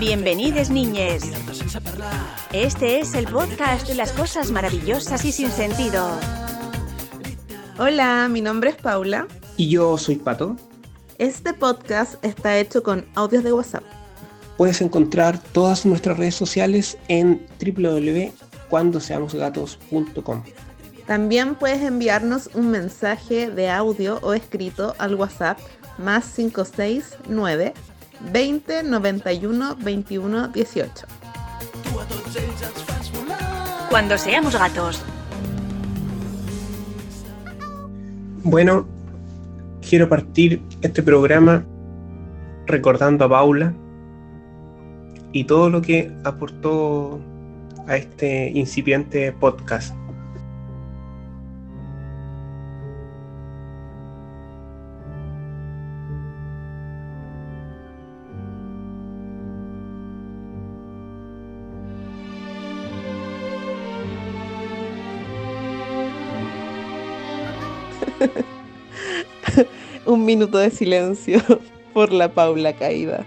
Bienvenidos niñes. Este es el podcast de las cosas maravillosas y sin sentido. Hola, mi nombre es Paula. Y yo soy Pato. Este podcast está hecho con audios de WhatsApp. Puedes encontrar todas nuestras redes sociales en www.cuandoseamosgatos.com. También puedes enviarnos un mensaje de audio o escrito al WhatsApp más 569 20 91 21 18. Cuando seamos gatos. Bueno, quiero partir este programa recordando a Paula y todo lo que aportó a este incipiente podcast. un minuto de silencio por la Paula caída.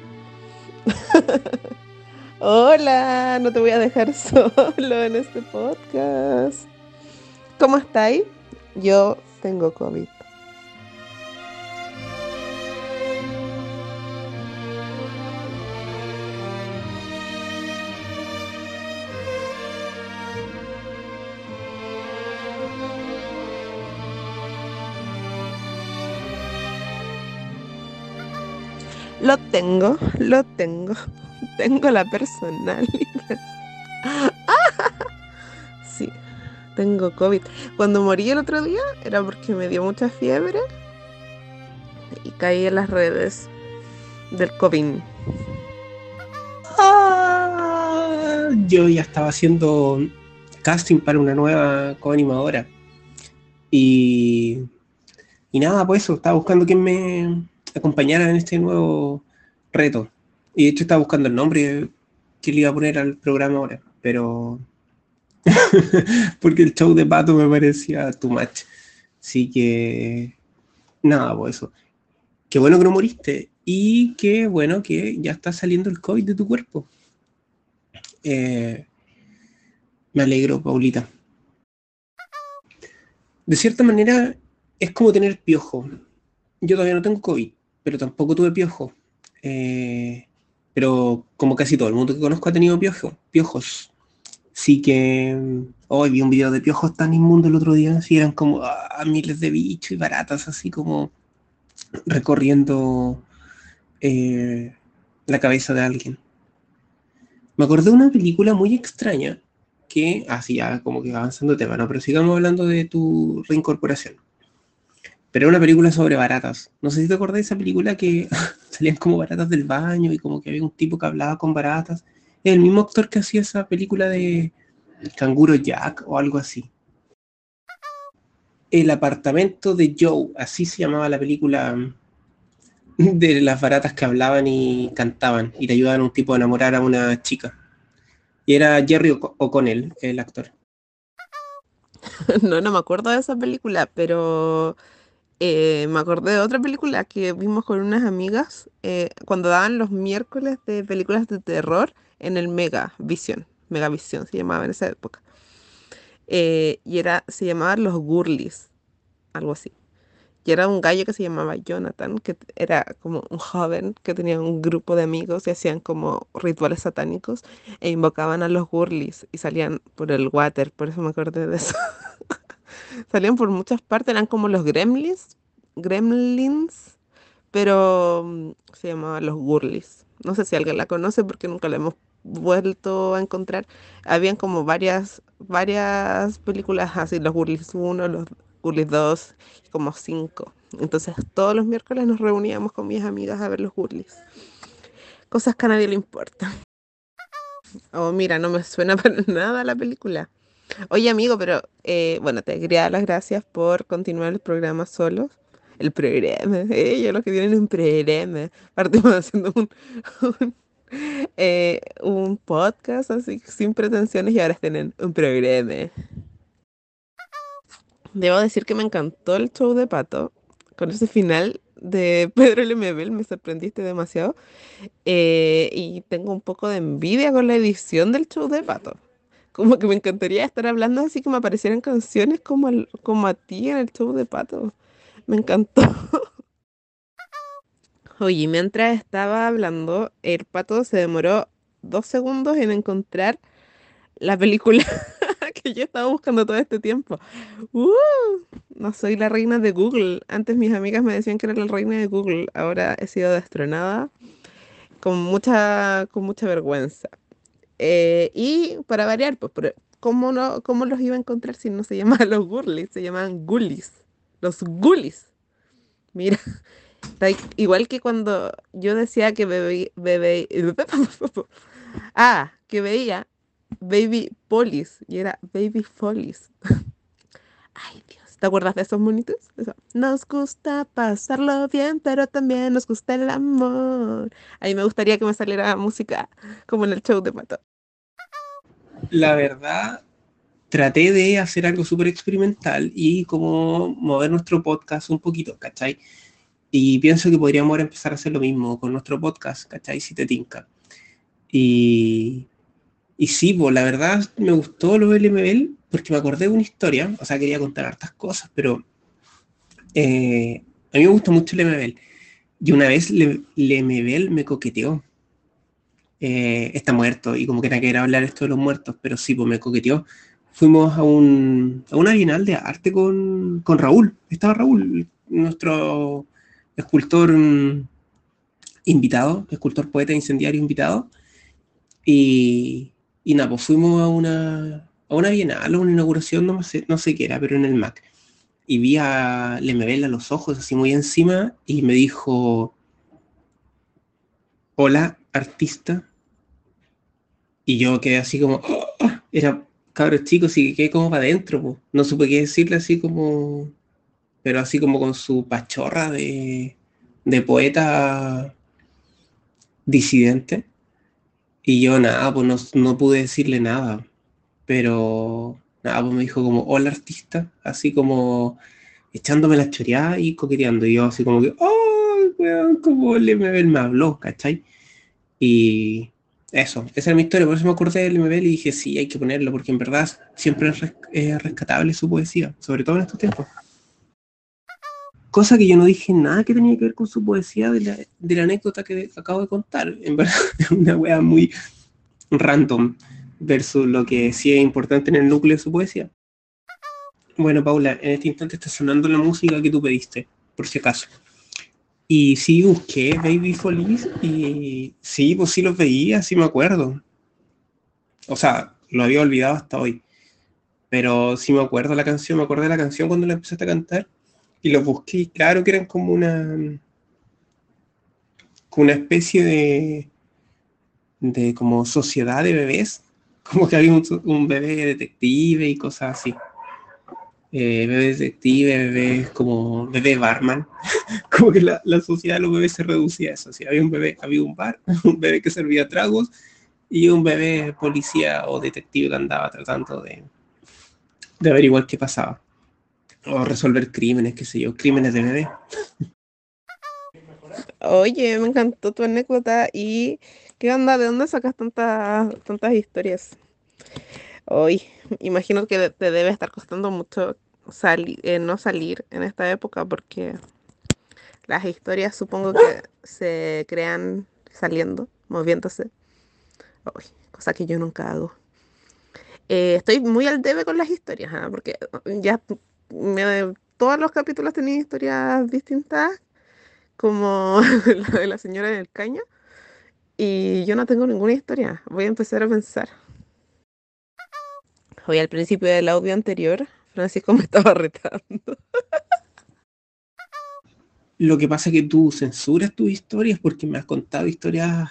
Hola, no te voy a dejar solo en este podcast. ¿Cómo estáis? Yo tengo COVID. Lo tengo, lo tengo. Tengo la personalidad. Sí, tengo COVID. Cuando morí el otro día era porque me dio mucha fiebre y caí en las redes del COVID. Ah, yo ya estaba haciendo casting para una nueva coanimadora. Y, y nada, pues eso, estaba buscando quién me acompañara en este nuevo reto. Y de hecho estaba buscando el nombre que le iba a poner al programa ahora, pero porque el show de Pato me parecía too much. Así que nada, pues eso. Qué bueno que no moriste y qué bueno que ya está saliendo el COVID de tu cuerpo. Eh, me alegro, Paulita. De cierta manera, es como tener piojo. Yo todavía no tengo COVID, pero tampoco tuve piojo. Eh, pero como casi todo el mundo que conozco ha tenido piojo, piojos. Sí que hoy vi un video de piojos tan inmundos el otro día, así eran como ah, miles de bichos y baratas, así como recorriendo eh, la cabeza de alguien. Me acordé de una película muy extraña que, así ya como que avanzando el tema, ¿no? Pero sigamos hablando de tu reincorporación. Pero era una película sobre baratas. No sé si te acordás de esa película que salían como baratas del baño y como que había un tipo que hablaba con baratas. Es el mismo actor que hacía esa película de Canguro Jack o algo así. El apartamento de Joe, así se llamaba la película de las baratas que hablaban y cantaban y le ayudaban a un tipo a enamorar a una chica. Y era Jerry O'Connell, el actor. No, no me acuerdo de esa película, pero eh, me acordé de otra película que vimos con unas amigas eh, cuando daban los miércoles de películas de terror en el Mega Vision. Mega Vision se llamaba en esa época. Eh, y era, se llamaban los Gurlis, algo así. Y era un gallo que se llamaba Jonathan, que era como un joven que tenía un grupo de amigos y hacían como rituales satánicos e invocaban a los Gurlis y salían por el water, por eso me acordé de eso. salían por muchas partes, eran como los gremlins, gremlins, pero mm, se llamaban los Gurlis. No sé si alguien la conoce porque nunca la hemos vuelto a encontrar. Habían como varias, varias películas así, los Gurlis 1, los Gurlis 2, como 5. Entonces todos los miércoles nos reuníamos con mis amigas a ver los Gurlis. Cosas que a nadie le importan. Oh, mira, no me suena para nada la película. Oye, amigo, pero eh, bueno, te quería dar las gracias por continuar el programa solos. El programa, ellos los que tienen un programa. Partimos haciendo eh, un podcast así sin pretensiones y ahora tienen un programa. Debo decir que me encantó el show de Pato con ese final de Pedro Lemebel, me sorprendiste demasiado. Eh, y tengo un poco de envidia con la edición del show de Pato. Como que me encantaría estar hablando así que me aparecieran canciones como, como a ti en el show de Pato. Me encantó. Oye, mientras estaba hablando, el pato se demoró dos segundos en encontrar la película que yo estaba buscando todo este tiempo. Uh, no soy la reina de Google. Antes mis amigas me decían que era la reina de Google. Ahora he sido destronada con mucha, con mucha vergüenza. Eh, y para variar, pues, ¿cómo, no, ¿cómo los iba a encontrar si no se llamaban los Gurlis? Se llamaban Gullis. Los Gullis. Mira, igual que cuando yo decía que bebé, bebé, ah, que veía Baby Polis y era Baby Follies. Ay, Dios. ¿Te acuerdas de esos monitos? Nos gusta pasarlo bien, pero también nos gusta el amor. Ahí me gustaría que me saliera música como en el show de Mato. La verdad, traté de hacer algo súper experimental y como mover nuestro podcast un poquito, ¿cachai? Y pienso que podríamos empezar a hacer lo mismo con nuestro podcast, ¿cachai? Si te tinca. Y, y sí, pues la verdad me gustó lo del MBL porque me acordé de una historia, o sea, quería contar hartas cosas, pero eh, a mí me gusta mucho el MBL. Y una vez el MBL me coqueteó. Eh, está muerto y como que era que hablar esto de los muertos, pero sí, pues me coqueteó. Fuimos a, un, a una bienal de arte con, con Raúl. Estaba Raúl, nuestro escultor mm, invitado, escultor poeta incendiario invitado. Y, y nada, pues fuimos a una, a una bienal, a una inauguración, no sé, no sé qué era, pero en el MAC. Y vi a Lemebel a los ojos, así muy encima, y me dijo, hola, artista. Y yo quedé así como, ¡ah! era cabros chicos y quedé como para adentro, no supe qué decirle así como, pero así como con su pachorra de, de poeta disidente. Y yo nada, pues no, pude decirle nada. Pero nada, pues me dijo como, hola artista, así como echándome la choreada y coqueteando. Y yo así como que, oh, weón, como el MBL me habló, ¿cachai? Y eso, esa era mi historia, por eso me acordé del MBL y dije, sí, hay que ponerlo, porque en verdad siempre es rescatable su poesía, sobre todo en estos tiempos. Cosa que yo no dije nada que tenía que ver con su poesía de la, anécdota que acabo de contar. En verdad, es una wea muy random versus lo que sí es importante en el núcleo de su poesía. Bueno, Paula, en este instante está sonando la música que tú pediste, por si acaso. Y sí busqué Baby Folies y sí, pues sí los veía, sí me acuerdo. O sea, lo había olvidado hasta hoy. Pero sí me acuerdo la canción, me acordé de la canción cuando la empezaste a cantar y los busqué claro que eran como una como una especie de de como sociedad de bebés como que había un, bebé detective y cosas así. Eh, bebé detective bebé como bebé barman. Como que la, sociedad de los bebés se reducía a eso. Había un bebé había un bar un bebé que servía tragos y un bebé policía o detective que andaba tratando de, de averiguar qué pasaba o resolver crímenes, qué sé yo, crímenes de bebé. Oye, me encantó tu anécdota y ¿qué onda? ¿De dónde sacas tantas, tantas historias? Hoy, imagino que te debe estar costando mucho eh, no salir en esta época porque las historias supongo que se crean saliendo, moviéndose. cosa que yo nunca hago. Eh, estoy muy al debe con las historias, ¿ah? porque ya todos los capítulos tenían historias distintas, como la de la señora del caño. Y yo no tengo ninguna historia. Voy a empezar a pensar. Hoy al principio del audio anterior, Francisco me estaba retando. Lo que pasa es que tú censuras tus historias porque me has contado historias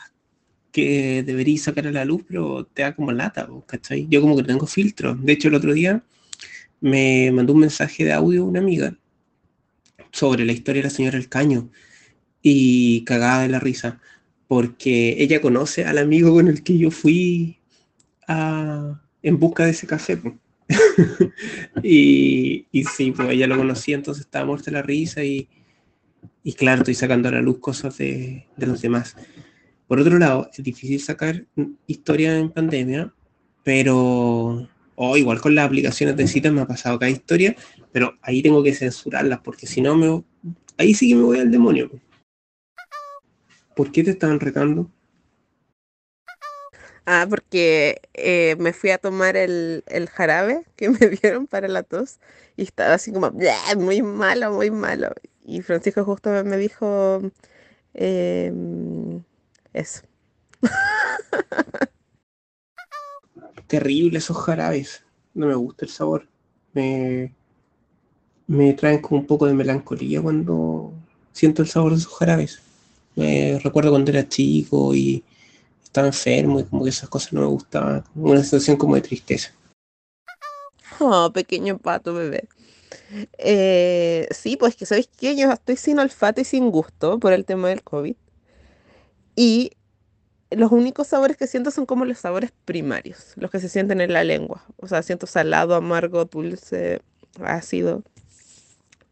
que deberías sacar a la luz, pero te da como lata, ¿cachai? Yo como que tengo filtro. De hecho, el otro día me mandó un mensaje de audio una amiga sobre la historia de la señora El Caño y cagada de la risa, porque ella conoce al amigo con el que yo fui en busca de ese café. y, y sí, pues ella lo conocía, entonces estaba muerta la risa y, y claro, estoy sacando a la luz cosas de, los demás. Por otro lado, es difícil sacar historia en pandemia, pero o igual con las aplicaciones de citas me ha pasado cada historia, pero ahí tengo que censurarlas porque si no me ahí sí que me voy al demonio. ¿Por qué te estaban retando? Ah, porque eh, me fui a tomar el, jarabe que me dieron para la tos y estaba así como, muy malo, muy malo. Y Francisco justo me dijo em, eso. Terrible esos jarabes. No me gusta el sabor. Me, me traen como un poco de melancolía cuando siento el sabor de esos jarabes. Me recuerdo cuando era chico y estaba enfermo y como que esas cosas no me gustaban. Una sensación como de tristeza. Oh, pequeño pato bebé. Eh, sí, pues que sabéis que yo estoy sin olfato y sin gusto por el tema del COVID. Y los únicos sabores que siento son como los sabores primarios, los que se sienten en la lengua. O sea, siento salado, amargo, dulce, ácido,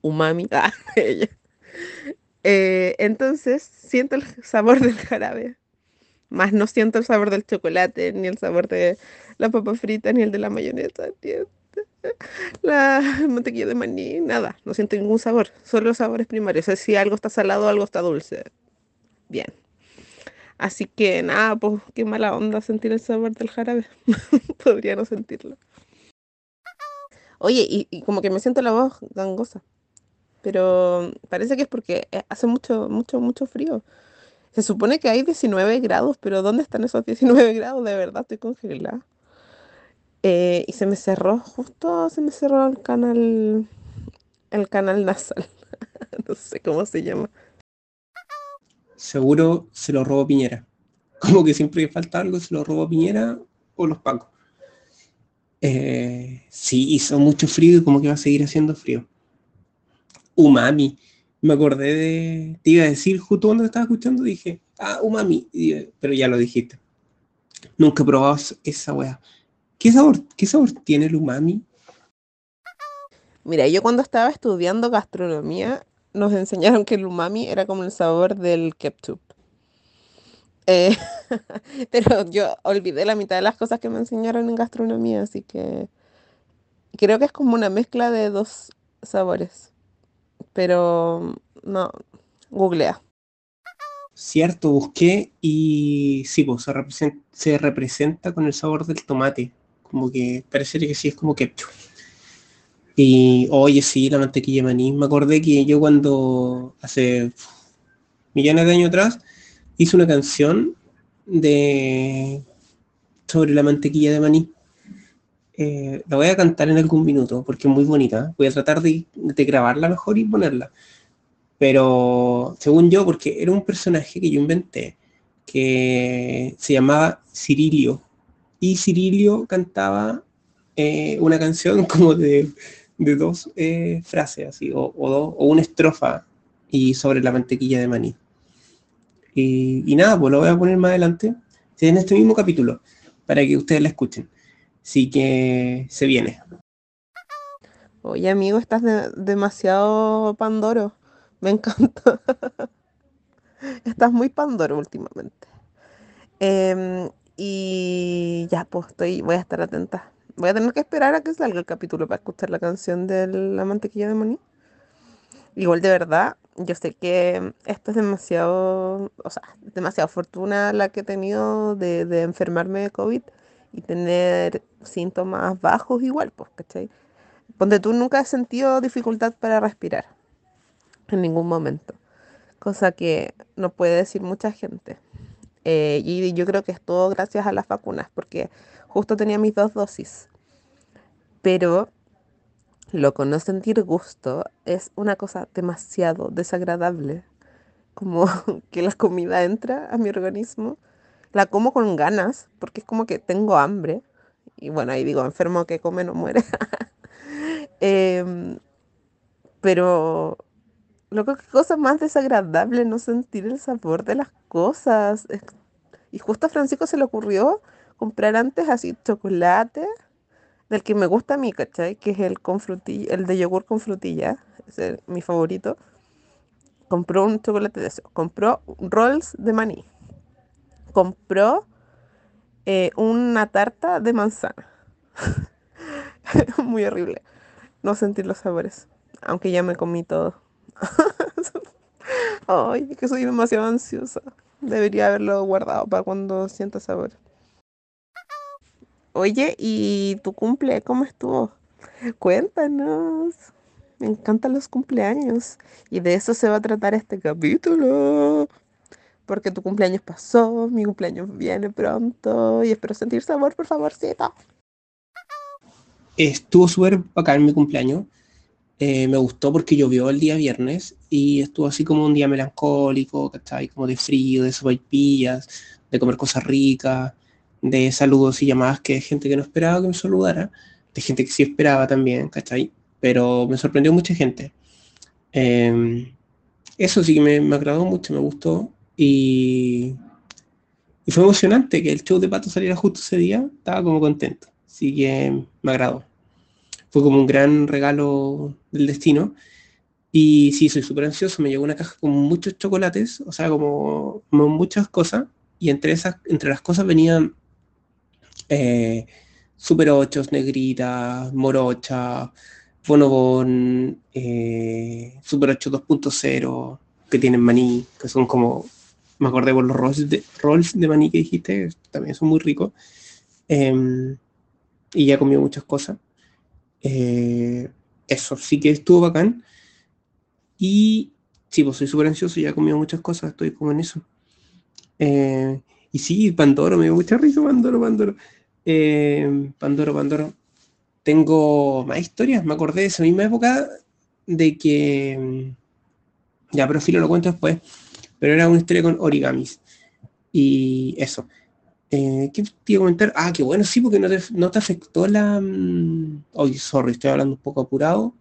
umami. Ah, eh, entonces, siento el sabor del jarabe más no siento el sabor del chocolate, ni el sabor de la papa frita, ni el de la mayonesa, ni la mantequilla de maní, nada. No siento ningún sabor, solo sabores primarios. O si algo está salado, algo está dulce. Bien. Así que nada, pues qué mala onda sentir el sabor del jarabe. Podría no sentirlo. Oye, y, como que me siento la voz gangosa. Pero parece que es porque hace mucho, mucho, mucho frío. Se supone que hay 19 grados, pero ¿dónde están esos 19 grados? De verdad, estoy congelada. Eh, y se me cerró, justo se me cerró el canal, el canal nasal. no sé cómo se llama. Seguro se lo robó Piñera. Como que siempre que falta algo se lo robó Piñera o los pacos. Eh, sí, hizo mucho frío y como que va a seguir haciendo frío. Umami me acordé de, te iba a decir justo cuando estaba escuchando, dije, ah, umami, pero ya lo dijiste. Nunca he probado esa weá. ¿Qué sabor, ¿Qué sabor tiene el umami? Mira, yo cuando estaba estudiando gastronomía, nos enseñaron que el umami era como el sabor del ketchup. Eh, pero yo olvidé la mitad de las cosas que me enseñaron en gastronomía, así que creo que es como una mezcla de dos sabores pero no, googlea. Cierto, busqué y sí, pues se representa, con el sabor del tomate, como que parece que sí es como ketchup. Y oye, sí, la mantequilla de maní. Me acordé que yo cuando hace millones de años atrás hice una canción de sobre la mantequilla de maní. Eh, la voy a cantar en algún minuto porque es muy bonita. Voy a tratar de, grabarla mejor y ponerla. Pero según yo, porque era un personaje que yo inventé que se llamaba Cirilio. Y Cirilio cantaba eh, una canción como de, dos eh, frases, así, o, o, o, una estrofa y sobre la mantequilla de maní. Y, y nada, pues lo voy a poner más adelante, en este mismo capítulo, para que ustedes la escuchen. Así que se viene. Oye, amigo, estás demasiado pandoro. Me encanta. estás muy pandoro últimamente. Em, y ya, pues estoy, voy a estar atenta. Voy a tener que esperar a que salga el capítulo para escuchar la canción de la mantequilla de maní. Igual de verdad, yo sé que esto es demasiado, o sea, demasiado fortuna la que he tenido de, de enfermarme de COVID y tener síntomas bajos igual, pues, ¿cachai? Donde tú nunca has sentido dificultad para respirar, en ningún momento, cosa que no puede decir mucha gente. Eh, y yo creo que es todo gracias a las vacunas, porque justo tenía mis dos dosis. Pero lo con no sentir gusto es una cosa demasiado desagradable, como que la comida entra a mi organismo la como con ganas, porque es como que tengo hambre. Y bueno, ahí digo, enfermo que come no muere. Em, pero lo que cosa más desagradable no sentir el sabor de las cosas. Y justo a Francisco se le ocurrió comprar antes así chocolate del que me gusta a mí, ¿cachai? Que es el con frutilla, el de yogur con frutilla, es mi favorito compró un chocolate de eso, compró rolls de maní, compró eh, una tarta de manzana. Muy horrible no sentir los sabores, aunque ya me comí todo. Ay, es que soy demasiado ansiosa. Debería haberlo guardado para cuando sienta sabor. Oye, ¿y tu cumple cómo estuvo? Cuéntanos. Me encantan los cumpleaños. Y de eso se va a tratar este capítulo. Porque tu cumpleaños pasó, mi cumpleaños viene pronto. Y espero sentir sabor, por favorcito. Estuvo súper bacán mi cumpleaños. Eh, me gustó porque llovió el día viernes y estuvo así como un día melancólico, ¿cachai? Como de frío, de sopaipillas, de comer cosas ricas, de saludos y llamadas que gente que no esperaba que me saludara, de gente que sí esperaba también, ¿cachai? Pero me sorprendió mucha gente. Em, eso sí que me, me, agradó mucho, me gustó y, y fue emocionante que el show de Pato saliera justo ese día, estaba como contento, así que me agradó fue como un gran regalo del destino. Y sí, soy súper ansioso, me llegó una caja con muchos chocolates, o sea, como, muchas cosas, y entre, esas, entre las cosas venían eh, Super 8, Negrita, Morocha, Bonobon, eh, Super 8 2.0, que tienen maní, que son como, me acordé por los rolls de, maní que dijiste, también son muy ricos. Em, y ya comido muchas cosas. Eh, eso, sí que estuvo bacán. Y sí, pues soy súper ansioso, ya he comido muchas cosas, estoy como en eso. Eh, y sí, Pandoro, me dio mucha risa, Pandoro, Pandoro. Eh, Pandoro, Pandoro. Tengo más historias, me acordé de esa misma época de que. Ya, pero filo lo cuento después. Pero era una historia con origamis. Y eso. Eh, ¿Qué te iba a comentar? Ah, qué bueno, sí, porque no te, no te afectó la... Mm, Oye, sorry, estoy hablando un poco apurado,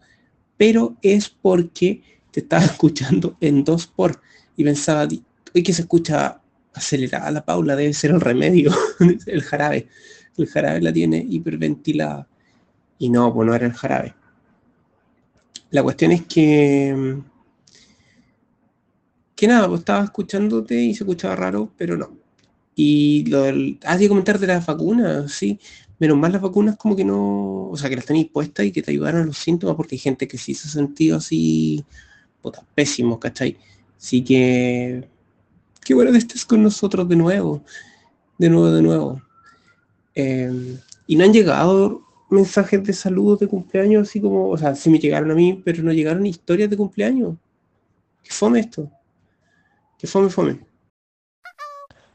pero es porque te estaba escuchando en dos por y pensaba, hoy que se escucha acelerada la Paula, debe ser el remedio, el jarabe. El jarabe la tiene hiperventilada. Y no, pues no era el jarabe. La cuestión es que... Que nada, pues estaba escuchándote y se escuchaba raro, pero no. Y lo del, ah, de comentar de las vacunas, sí. Menos mal las vacunas como que no, o sea, que las tenéis puestas y que te ayudaron los síntomas, porque hay gente que sí se ha sentido así, puta, pésimo, ¿cachai? Así que, qué bueno que estés con nosotros de nuevo, de nuevo, de nuevo. Em, y no han llegado mensajes de saludos de cumpleaños, así como, o sea, sí me llegaron a mí, pero no llegaron historias de cumpleaños. ¿Qué fome esto? ¿Qué fome, fome?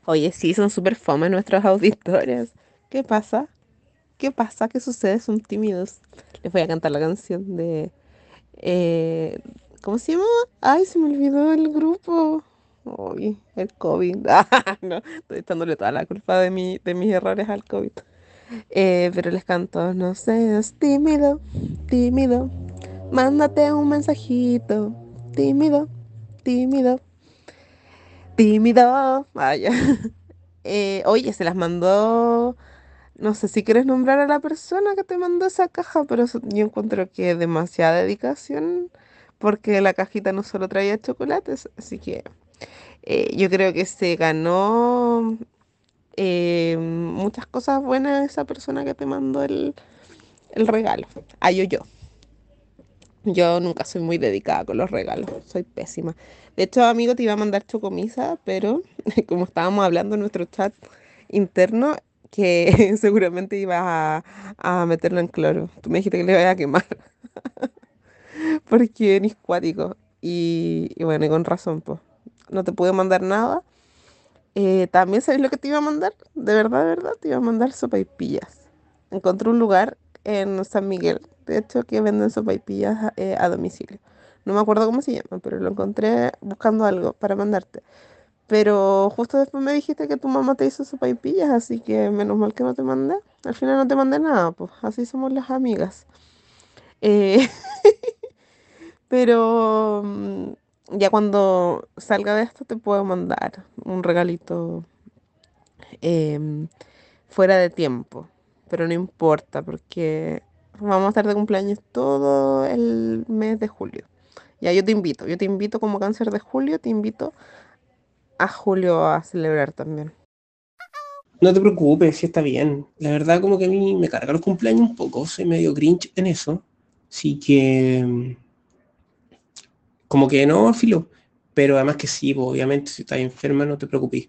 Oye, sí, son súper fome nuestros auditores. ¿Qué pasa? ¿Qué pasa? ¿Qué sucede? Son tímidos. Les voy a cantar la canción de... Eh, ¿Cómo se llama? Ay, se me olvidó el grupo. Uy, el COVID. No, estoy echándole toda la culpa de, mi, de mis errores al COVID. Eh, pero les canto, no seas tímido, tímido. Mándate un mensajito. Tímido, tímido tímido. Vaya. Eh, oye, se las mandó. No sé si quieres nombrar a la persona que te mandó esa caja, pero yo encuentro que es demasiada dedicación porque la cajita no solo traía chocolates, así que eh, yo creo que se ganó eh, muchas cosas buenas esa persona que te mandó el, el regalo. Ah, yo, yo. Yo nunca soy muy dedicada con los regalos, soy pésima. De hecho, amigo, te iba a mandar chocomisa, pero como estábamos hablando en nuestro chat interno, que seguramente iba a, meterlo en cloro. Tú me dijiste que le iba a quemar. Porque eres cuático. Y, bueno, y con razón, pues. No te pude mandar nada. Eh, También sabes lo que te iba a mandar. De verdad, de verdad, te iba a mandar sopa y pillas. Encontré un lugar en San Miguel de hecho, que venden sopaipillas eh, a domicilio. No me acuerdo cómo se llama, pero lo encontré buscando algo para mandarte. Pero justo después me dijiste que tu mamá te hizo sopaipillas, así que menos mal que no te mandé. Al final no te mandé nada, pues así somos las amigas. Eh, pero mm, ya cuando salga de esto te puedo mandar un regalito em, fuera de tiempo. Pero no importa porque vamos a estar de cumpleaños todo el mes de julio. Ya, yo te invito, yo te invito como cáncer de julio, te invito a julio a celebrar también. No te preocupes, si está bien. La verdad como que a mí me carga los cumpleaños un poco, soy medio grinch en eso. Así que... Como que no, filo. Pero además que sí, pues, obviamente si estás enferma no te preocupes.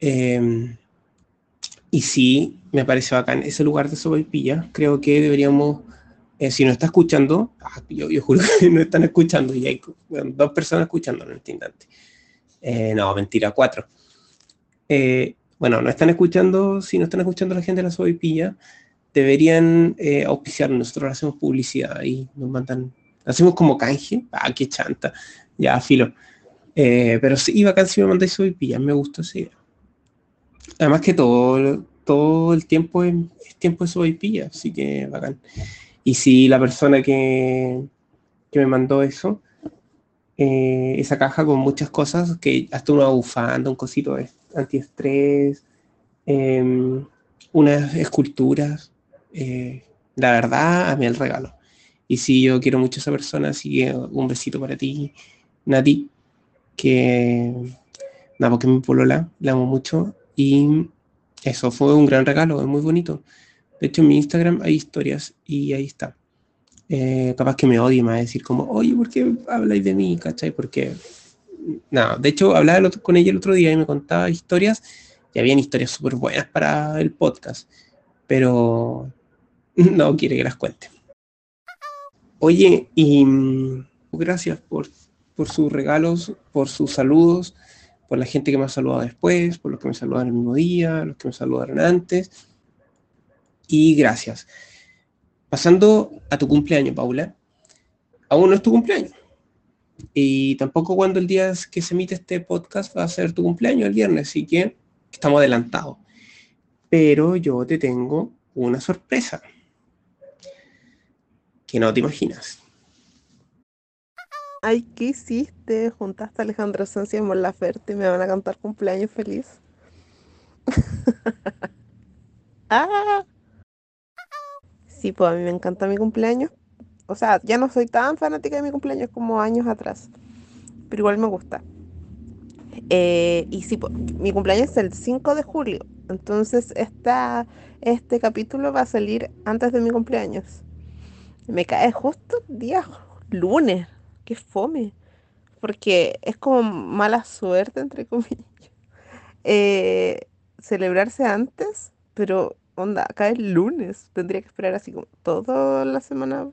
Em, y sí, me parece bacán ese lugar de pilla Creo que deberíamos, eh, si nos está escuchando, ah, yo, juro que no están escuchando y hay dos personas escuchando en este. Eh, no, mentira, cuatro. Eh, bueno, no están escuchando, si no están escuchando la gente de la Sobaipilla, deberían auspiciar, nosotros hacemos publicidad y nos mandan, hacemos como canje, ah, qué chanta, ya, filo. pero sí, bacán si me mandáis Sobaipilla, me gusta esa idea. Además que todo, todo el tiempo es, tiempo de Sobaipilla, así que bacán. Y si la persona que, que me mandó eso, eh, esa caja con muchas cosas, que hasta una bufanda, un cosito de antiestrés, em, unas esculturas. Eh, la verdad, a mí el regalo. Y si yo quiero mucho a esa persona, así que un besito para ti, Nati, que nada, porque mi polola, la amo mucho. Y eso fue un gran regalo, es muy bonito. De hecho, en mi Instagram hay historias y ahí está. Eh, capaz que me odie, me va a decir como, oye, ¿por qué habláis de mí? ¿Cachai? Porque, nada, de hecho, hablaba con ella el otro día y me contaba historias, y habían historias súper buenas para el podcast, pero no quiere que las cuente. Oye, y mm, gracias por, por sus regalos, por sus saludos, por la gente que me ha saludado después, por los que me saludaron el mismo día, los que me saludaron antes. Y gracias. Pasando a tu cumpleaños, Paula. Aún no es tu cumpleaños. Y tampoco cuando el día que se emite este podcast va a ser tu cumpleaños, el viernes, así que estamos adelantados. Pero yo te tengo una sorpresa que no te imaginas. Ay, ¿qué hiciste? Juntaste a Alejandro Sanz y a y me van a cantar cumpleaños feliz. ah. Sí, pues a mí me encanta mi cumpleaños. O sea, ya no soy tan fanática de mi cumpleaños como años atrás. Pero igual me gusta. Eh, y sí, pues, mi cumpleaños es el 5 de julio. Entonces, esta, este capítulo va a salir antes de mi cumpleaños. Me cae justo día lunes qué fome. Porque es como mala suerte, entre comillas. Eh, celebrarse antes, pero onda, acá es lunes. Tendría que esperar así como toda la semana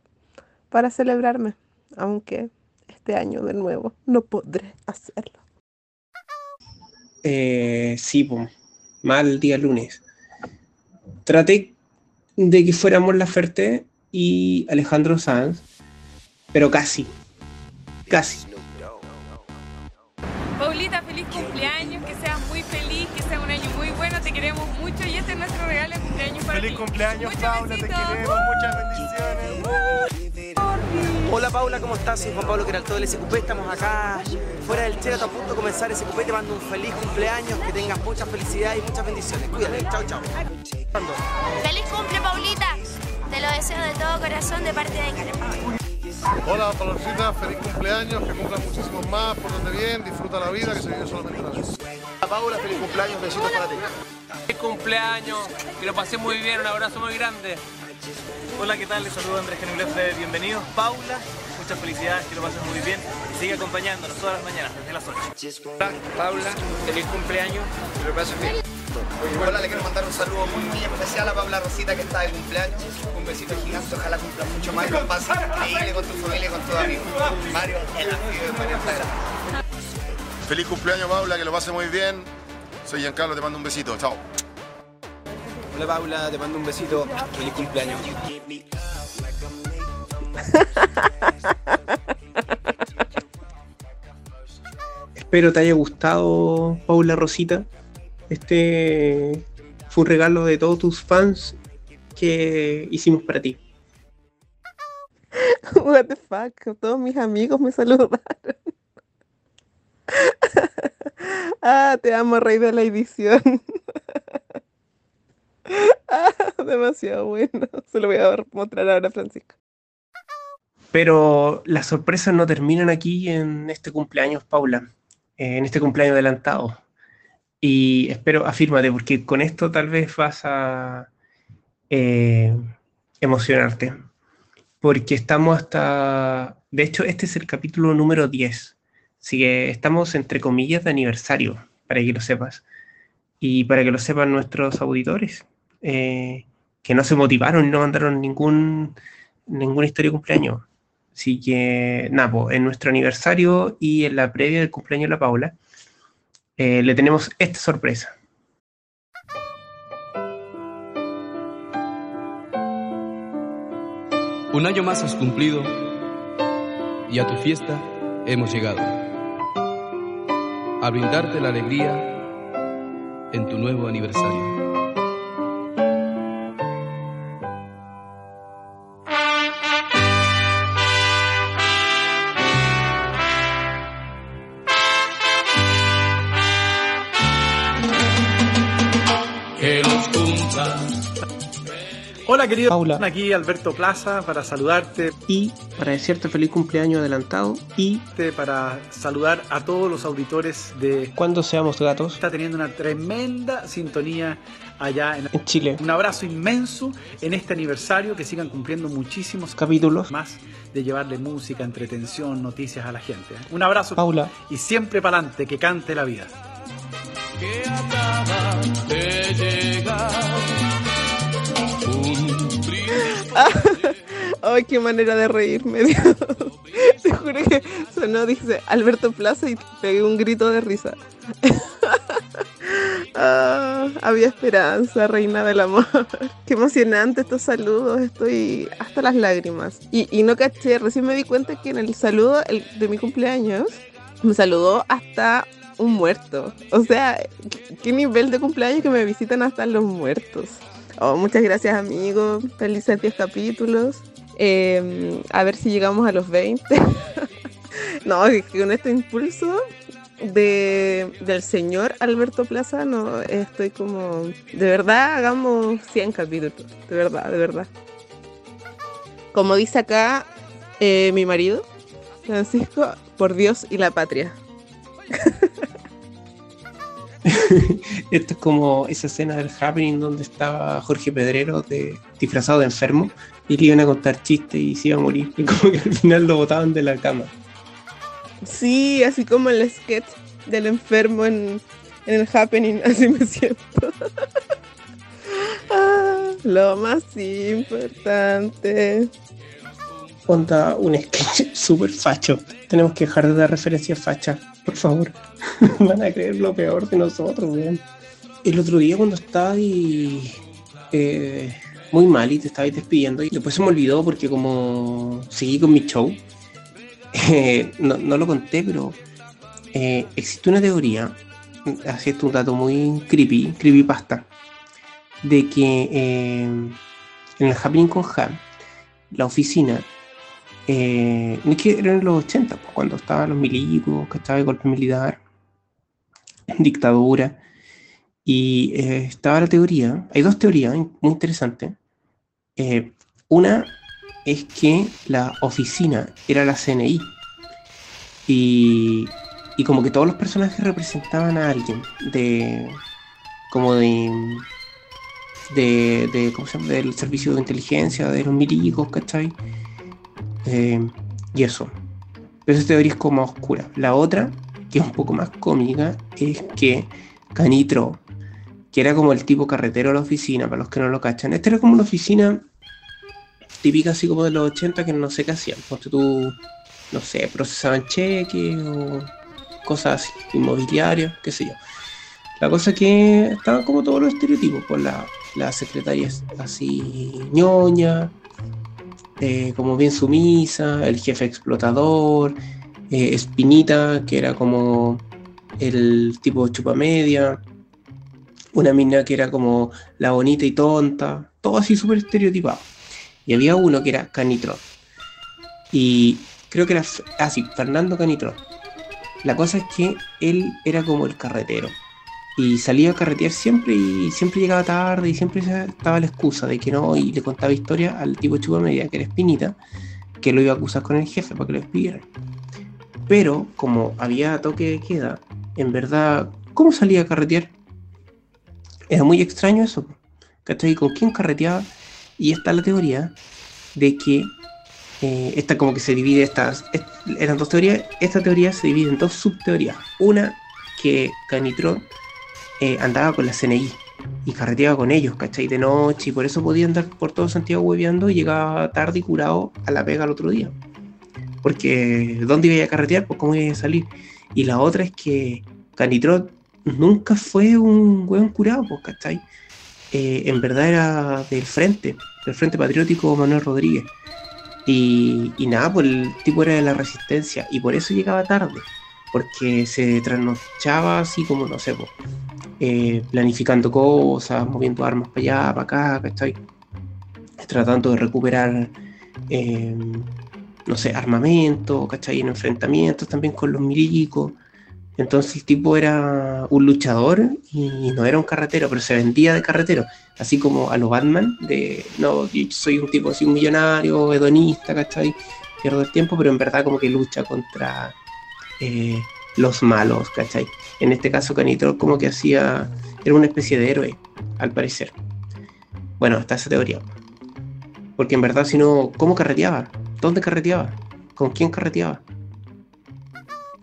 para celebrarme. Aunque este año de nuevo no podré hacerlo. Eh, sí, mal día lunes. Traté de que fuéramos la Ferte y Alejandro Sanz, pero casi, Casi. Paulita, feliz cumpleaños, que seas muy feliz, que sea un año muy bueno, te queremos mucho y este es nuestro regalo de cumpleaños para feliz cumpleaños, Paula, te queremos, muchas bendiciones. Hola Paula, ¿cómo estás? Soy Juan Pablo todo el SQP, estamos acá fuera del Cherato a punto de comenzar SQP, te mando un feliz cumpleaños, que tengas mucha felicidad y muchas bendiciones. Cuídate, chao, chao. ¡Feliz cumple, Paulita! Te lo deseo de todo corazón de parte de Karen. Hola, Palorcita, feliz cumpleaños, que cumplan muchísimos más, por bien, disfruta la vida, que se vive solamente una vez. Hola, Paula, feliz cumpleaños, besitos para ti. Feliz cumpleaños, que lo pasé muy bien, un abrazo muy grande. Hola, ¿qué tal? Les saludo Andrés Genuglefe, bienvenidos. Paula, muchas felicidades, que lo pases muy bien y sigue acompañándonos todas las mañanas, desde las 8. Hola, Paula, feliz cumpleaños, que lo pases bien. Hola, le quiero mandar un saludo muy, muy especial a Paula Rosita que está de cumpleaños. Un besito gigante, ojalá cumpla mucho más y lo pases increíble con tu familia y con tus amigos. Mario, el amigo de Mario Feliz cumpleaños, Paula, que lo pase muy bien. Soy Giancarlo, te mando un besito. Chao. Hola, Paula, te mando un besito. Feliz cumpleaños. Espero te haya gustado, Paula Rosita. Este fue un regalo de todos tus fans que hicimos para ti. What the fuck, todos mis amigos me saludaron. ah, te amo, rey de la edición. ah, demasiado bueno. Se lo voy a mostrar ahora a Francisco. Pero las sorpresas no terminan aquí en este cumpleaños, Paula, eh, en este cumpleaños adelantado. Y espero, afírmate, porque con esto tal vez vas a eh, emocionarte. Porque estamos hasta, de hecho, este es el capítulo número 10. Así que estamos entre comillas de aniversario, para que lo sepas. Y para que lo sepan nuestros auditores, eh, que no se motivaron y no mandaron ningún, ninguna historia de cumpleaños. Así que, nada, pues, en nuestro aniversario y en la previa del cumpleaños de la Paula, eh, le tenemos esta sorpresa. Un año más has cumplido y a tu fiesta hemos llegado. A brindarte la alegría en tu nuevo aniversario. Hola querido Paula, aquí Alberto Plaza para saludarte y para decirte feliz cumpleaños adelantado y para saludar a todos los auditores de Cuando seamos gatos. Está teniendo una tremenda sintonía allá en, en Chile. Un abrazo inmenso en este aniversario, que sigan cumpliendo muchísimos capítulos más de llevarle música, entretención, noticias a la gente. ¿eh? Un abrazo Paula y siempre para adelante, que cante la vida. Que acaba de llegar Ay, qué manera de reírme, Dios. Te juro que sonó, dice Alberto Plaza y pegué un grito de risa. Ah, había esperanza, reina del amor. Qué emocionante estos saludos, estoy hasta las lágrimas. Y, y no caché, recién me di cuenta que en el saludo de mi cumpleaños me saludó hasta un muerto. O sea, qué nivel de cumpleaños que me visitan hasta los muertos. Oh, muchas gracias amigos, felices 10 capítulos. Eh, a ver si llegamos a los 20. no, con este impulso de, del señor Alberto Plaza, no, estoy como, de verdad, hagamos 100 capítulos, de verdad, de verdad. Como dice acá eh, mi marido, Francisco, por Dios y la patria. Esto es como esa escena del Happening donde estaba Jorge Pedrero disfrazado de enfermo y le iban a contar chistes y se iba a morir. Y como que al final lo botaban de la cama. Sí, así como el sketch del enfermo en, en el Happening, así me siento. ah, lo más importante. Onda un sketch súper facho. Tenemos que dejar de dar referencias fachas, por favor. Van a creer lo peor de nosotros, weón. El otro día cuando estaba ahí, eh, muy mal y te estaba despidiendo y después se me olvidó porque como seguí con mi show, eh, no, no, lo conté, pero eh, existe una teoría, así es un dato muy creepy, creepypasta, de que en el Happening con Ham, la oficina eh, que eran los 80, pues, cuando estaban los milicos, que estaba el golpe militar, dictadura, y eh, estaba la teoría, hay dos teorías muy interesantes. Eh, una es que la oficina era la CNI, y, y como que todos los personajes representaban a alguien, de como de de, de ¿cómo se llama? del servicio de inteligencia, de los milicos, ¿cachai? Eh, y eso. Pero esa teoría es como oscura. La otra, que es un poco más cómica, es que Canitro, que era como el tipo carretero de la oficina, para los que no lo cachan, esta era como una oficina típica así como de los 80 que no sé qué hacían. Porque tú, no sé, procesaban cheques o cosas así, inmobiliarias, qué sé yo. La cosa que estaban como todos los estereotipos, por la, la secretaria así ñoña, eh, como bien sumisa, el jefe explotador, eh, Espinita, que era como el tipo chupa media, una mina que era como la bonita y tonta, todo así súper estereotipado. Y había uno que era Canitron. Y creo que era así, Fernando Canitron. La cosa es que él era como el carretero. Y salía a carretear siempre y siempre llegaba tarde y siempre estaba la excusa de que no, y le contaba historia al tipo chupa media, que era Espinita, que lo iba a acusar con el jefe para que lo despidieran. Pero como había toque de queda, en verdad, ¿cómo salía a carretear? Era muy extraño eso. ¿Cachai? ¿Con quién carreteaba? Y está la teoría de que eh, esta como que se divide, estas eran dos teorías, esta teoría se divide en dos subteorías. Una que Canitrot eh, andaba con la CNI y carreteaba con ellos, ¿cachai? De noche y por eso podía andar por todo Santiago hueveando y llegaba tarde y curado a la pega al otro día. Porque ¿dónde iba a carretear? Pues cómo iba a salir. Y la otra es que Canitrot nunca fue un hueón curado, pues, ¿cachai? Eh, en verdad era del frente, del Frente Patriótico Manuel Rodríguez. Y, y, nada, pues el tipo era de la resistencia y por eso llegaba tarde, porque se trasnochaba así como, no sé, pues, eh, planificando cosas, moviendo armas para allá, para acá, ¿cachai? Tratando de recuperar, eh, no sé, armamento, ¿cachai? En enfrentamientos también con los milicos. Entonces el tipo era un luchador y no era un carretero, pero se vendía de carretero, así como a los Batman, de no, soy un tipo así, un millonario, hedonista, ¿cachai? Pierdo el tiempo, pero en verdad como que lucha contra eh, los malos, ¿cachai? En este caso Canitrol como que hacía, era una especie de héroe, al parecer. Bueno, está esa teoría. Porque en verdad si no, ¿cómo carreteaba? ¿Dónde carreteaba? ¿Con quién carreteaba?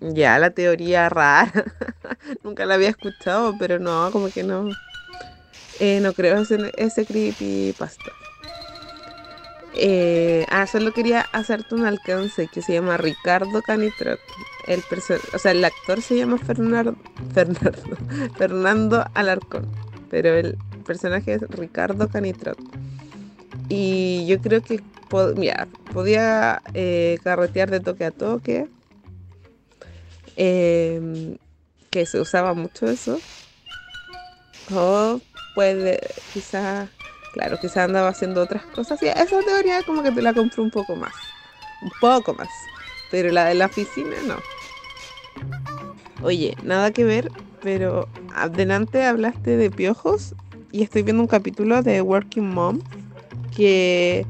Ya, la teoría rara. Nunca la había escuchado, pero no, como que no. Eh, no creo ese, ese creepypasta. Eh, ah, solo quería hacerte un alcance que se llama Ricardo Canitrot. El o sea, el actor se llama Fernando, Fernando, Fernando Alarcón, pero el personaje es Ricardo Canitrot. Y yo creo que podía eh, carretear de toque a toque, Em, que se usaba mucho eso. O puede, quizás, claro, quizás andaba haciendo otras cosas. Y esa teoría como que te la compro un poco más. Un poco más. Pero la de la oficina no. Oye, nada que ver, pero adelante hablaste de piojos y estoy viendo un capítulo de Working Mom, que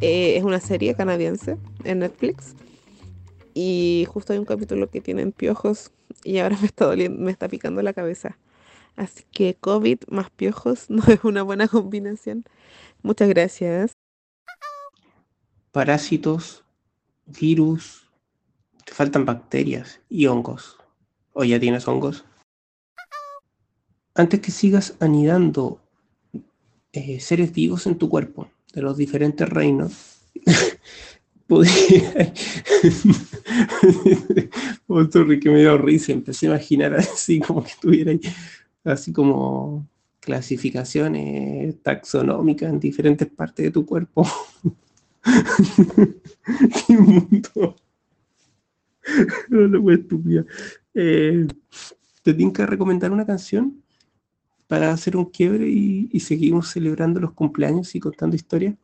eh, es una serie canadiense en Netflix y justo hay un capítulo que tienen piojos y ahora me está doliendo, me está picando la cabeza. Así que COVID más piojos no es una buena combinación. Muchas gracias. Parásitos, virus, te faltan bacterias y hongos. ¿O ya tienes hongos? Antes que sigas anidando eh, seres vivos en tu cuerpo de los diferentes reinos, podría. que me dio risa. Empecé a imaginar así como que estuviera ahí, así como clasificaciones taxonómicas en diferentes partes de tu cuerpo. ¡Qué mundo! No lo estúpida. Eh, te tengo que recomendar una canción para hacer un quiebre y, seguimos celebrando los cumpleaños y contando historias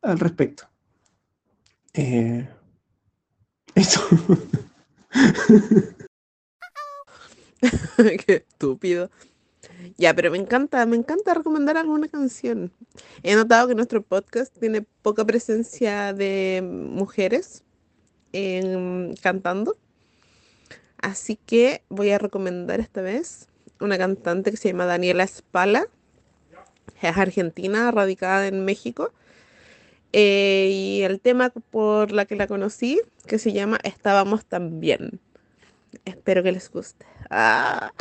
al respecto. Eh, eso. Qué estúpido. Ya, pero me encanta, me encanta recomendar alguna canción. He notado que nuestro podcast tiene poca presencia de mujeres cantando. Así que voy a recomendar esta vez una cantante que se llama Daniela Spala. Es argentina, radicada en México. Eh, y el tema por la que la conocí, que se llama Estábamos tan bien. Espero que les guste. Ah.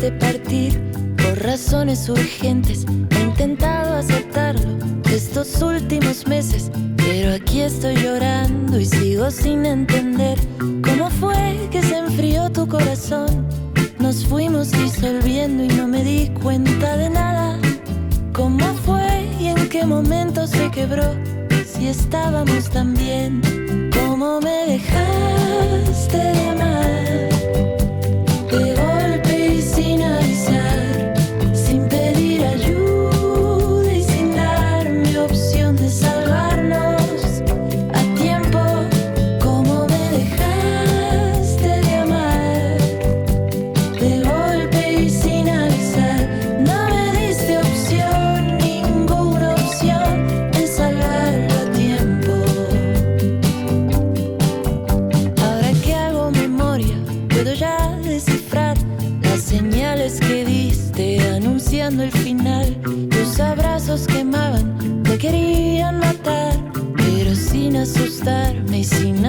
Decidiste partir razones urgentes. He intentado aceptarlo estos últimos meses, pero aquí estoy llorando y sigo sin entender cómo fue que se enfrió tu corazón. Nos fuimos disolviendo y no me di cuenta de nada. ¿Cómo fue y en qué momento se quebró? Si estábamos tan bien, ¿cómo me dejaste de amar?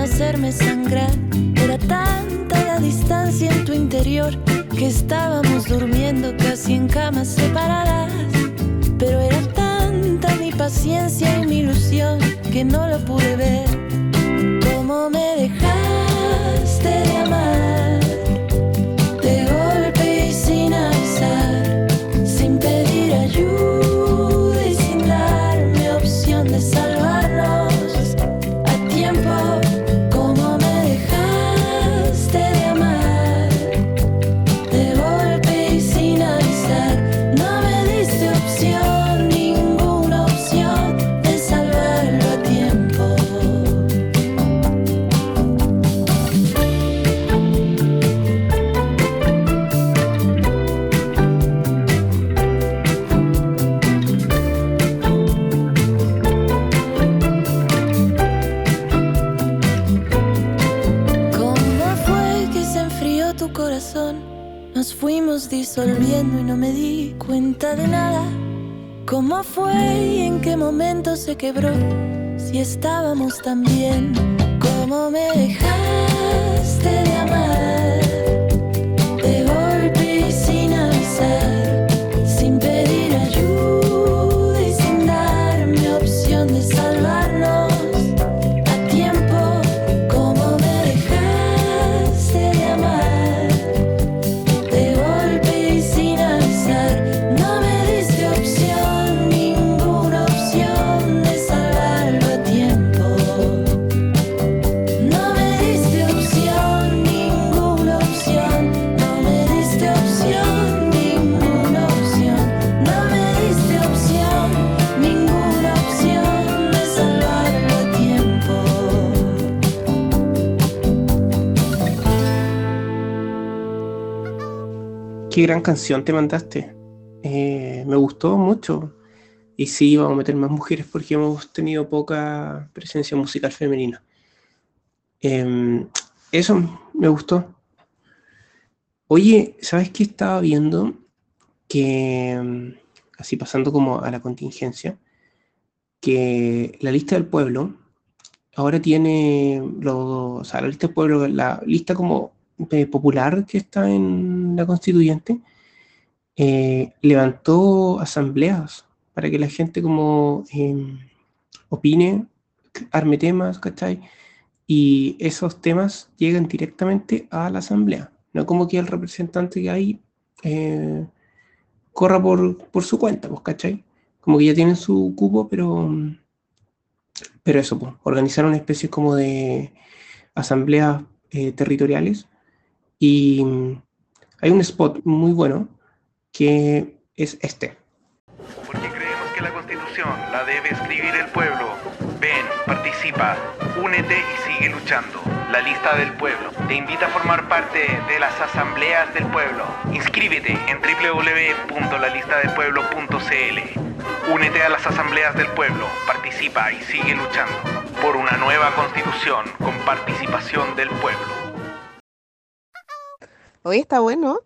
Hacerme sangrar. Era tanta la distancia en tu interior que estábamos durmiendo casi en camas separadas. Pero era tanta mi paciencia y mi ilusión que no lo pude ver. ¿Cómo me dejaste de amar? Disolviendo y no me di cuenta de nada. ¿Cómo fue y en qué momento se quebró? Si estábamos tan bien, ¿cómo me dejaste de amar? Gran canción te mandaste. Eh, me gustó mucho. Y sí, vamos a meter más mujeres porque hemos tenido poca presencia musical femenina. Em, eso me gustó. Oye, ¿sabes qué estaba viendo? Que, em, así pasando como a la contingencia, que la lista del pueblo ahora tiene los, o sea, la lista del pueblo, la lista como popular que está en la constituyente, eh, levantó asambleas para que la gente como em, opine, arme temas, ¿cachai? Y esos temas llegan directamente a la asamblea, no como que el representante que hay eh, corra por, por su cuenta, pues, ¿cachai? Como que ya tienen su cupo, pero, pero eso, pues, organizar una especie como de asambleas eh, territoriales y mm, hay un spot muy bueno que es este. Porque creemos que la constitución la debe escribir el pueblo. Ven, participa, únete y sigue luchando. La lista del pueblo te invita a formar parte de las asambleas del pueblo. Inscríbete en www.lalistadelpueblo.cl. Únete a las asambleas del pueblo, participa y sigue luchando por una nueva constitución con participación del pueblo. Hoy está bueno.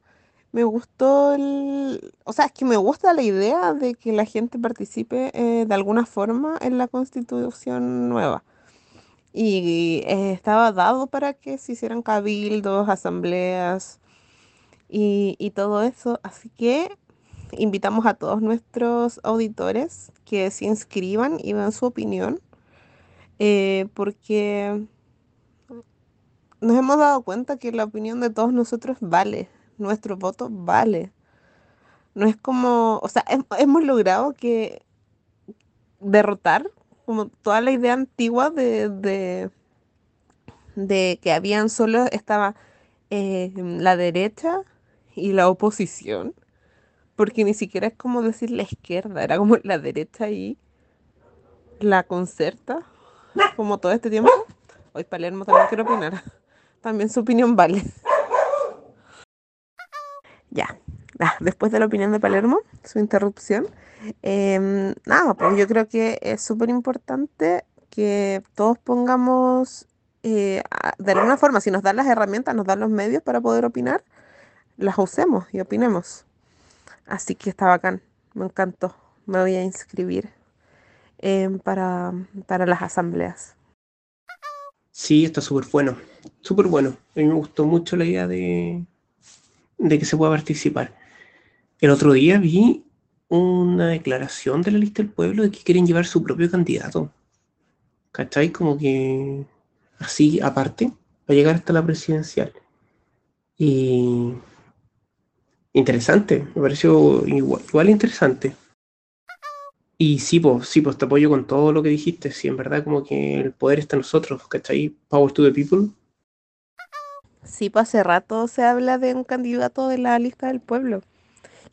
Me gustó el... O sea, es que me gusta la idea de que la gente participe eh, de alguna forma en la constitución nueva. Y eh, estaba dado para que se hicieran cabildos, asambleas y, y todo eso. Así que invitamos a todos nuestros auditores que se inscriban y den su opinión. eh, porque nos hemos dado cuenta que la opinión de todos nosotros vale, nuestro voto vale. No es como, o sea, hem- hemos logrado que derrotar como toda la idea antigua de, de, de que habían solo, estaba eh, la derecha y la oposición, porque ni siquiera es como decir la izquierda, era como la derecha y la concerta, como todo este tiempo. Hoy Palermo también quiere opinar. También su opinión vale. Ya, ah, después de la opinión de Palermo, su interrupción, em, nada, pues yo creo que es súper importante que todos pongamos, eh, de alguna forma, si nos dan las herramientas, nos dan los medios para poder opinar, las usemos y opinemos. Así que está bacán, me encantó. Me voy a inscribir em, para, para las asambleas. Sí, está súper bueno. Súper bueno. A mí me gustó mucho la idea de, de que se pueda participar. El otro día vi una declaración de la lista del pueblo de que quieren llevar su propio candidato. ¿Cachai? Como que así aparte, para llegar hasta la presidencial. Y interesante, me pareció igual, interesante. Y sí, pues, sí, pues te apoyo con todo lo que dijiste. Sí, en verdad, como que el poder está en nosotros, ¿cachai? Power to the people. Sí, pues hace rato se habla de un candidato de la lista del pueblo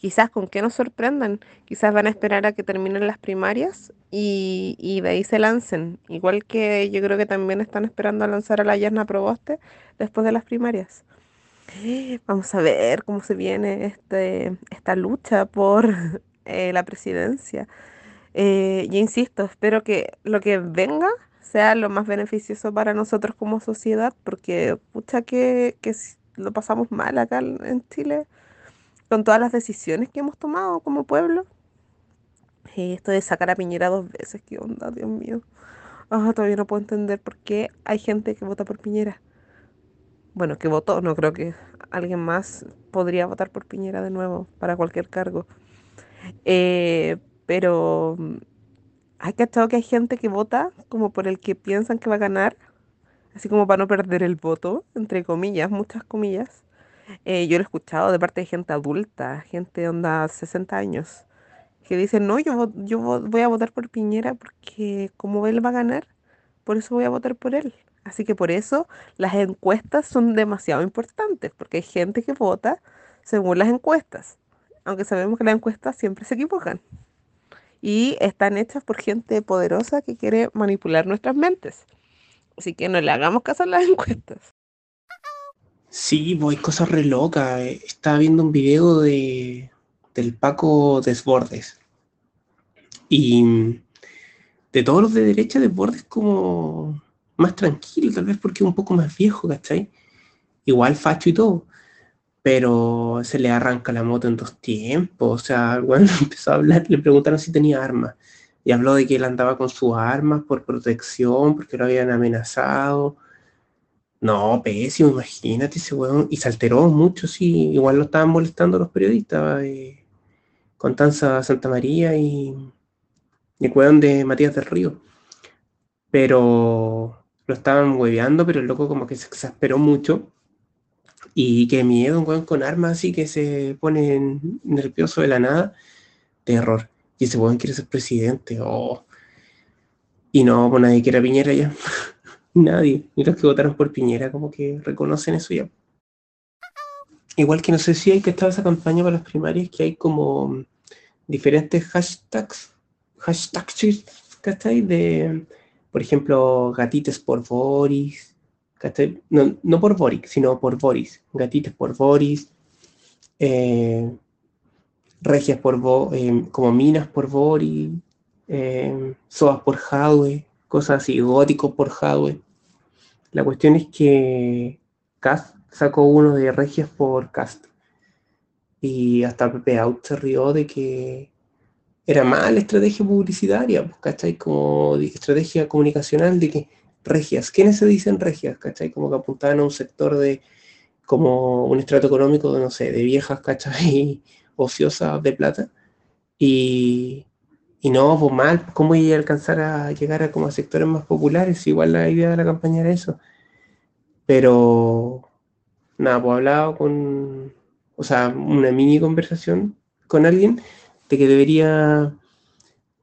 quizás con qué nos sorprendan, quizás van a esperar a que terminen las primarias y, de ahí se lancen, igual que yo creo que también están esperando a lanzar a la Yerna Proboste después de las primarias. Vamos a ver cómo se viene este, esta lucha por eh, la presidencia. Eh, insisto, espero que lo que venga sea lo más beneficioso para nosotros como sociedad, porque pucha que, que lo pasamos mal acá en Chile con todas las decisiones que hemos tomado como pueblo. Esto de sacar a Piñera dos veces, qué onda, Dios mío. Ah, todavía no puedo entender por qué hay gente que vota por Piñera. Bueno, que votó, no creo que alguien más podría votar por Piñera de nuevo para cualquier cargo. Eh, pero hay cachado que hay gente que vota como por el que piensan que va a ganar, así como para no perder el voto, entre comillas, muchas comillas. Eh, yo lo he escuchado de parte de gente adulta, gente de onda 60 años, que dicen, no, yo, yo voy a votar por Piñera porque como él va a ganar, por eso voy a votar por él. Así que por eso las encuestas son demasiado importantes, porque hay gente que vota según las encuestas, aunque sabemos que las encuestas siempre se equivocan. Y están hechas por gente poderosa que quiere manipular nuestras mentes. Así que no le hagamos caso a las encuestas. Sí, pues hay cosas re locas. Estaba viendo un video de, del Paco Desbordes. Y de todos los de derecha, Desbordes como más tranquilo, tal vez porque es un poco más viejo, ¿cachai? Igual facho y todo. Pero se le arranca la moto en dos tiempos. O sea, bueno, empezó a hablar, le preguntaron si tenía armas. Y habló de que él andaba con sus armas por protección, porque lo habían amenazado no, pésimo, imagínate ese weón. Y se alteró mucho, sí. Igual lo estaban molestando los periodistas. Eh, Constanza Santa María y, el weón de Matías del Río. Pero lo estaban hueveando, pero el loco como que se exasperó mucho. Y qué miedo, un weón con armas así que se pone nervioso de la nada. Terror. Y ese weón quiere ser presidente. Oh. Y no, pues nadie quiere a Piñera ya. Nadie. Y los que votaron por Piñera como que reconocen eso ya. Igual que no sé si hay que estar esa campaña para las primarias, que hay como diferentes hashtags, hashtags, ¿cachai? De, por ejemplo, gatites por Boris, No, por Boris, sino por Boris. Gatites por Boris, eh, regias por eh, como minas por Boris, eh, soas por Hadwe, cosas así, góticos por Hadwe. La cuestión es que Cast sacó uno de Regias por Cast. Y hasta Pepe Out se rió de que era mala estrategia publicitaria, pues, ¿cachai? Como estrategia comunicacional de que regias, ¿quiénes se dicen regias? ¿cachai? Como que apuntaban a un sector de, como un estrato económico, de, no sé, de viejas, ¿cachai? Ociosas de plata. Y, y no, pues mal, ¿cómo iba a alcanzar a llegar a como a sectores más populares? Igual la idea de la campaña era eso. Pero, nada, pues hablado con, o sea, una mini conversación con alguien de que debería,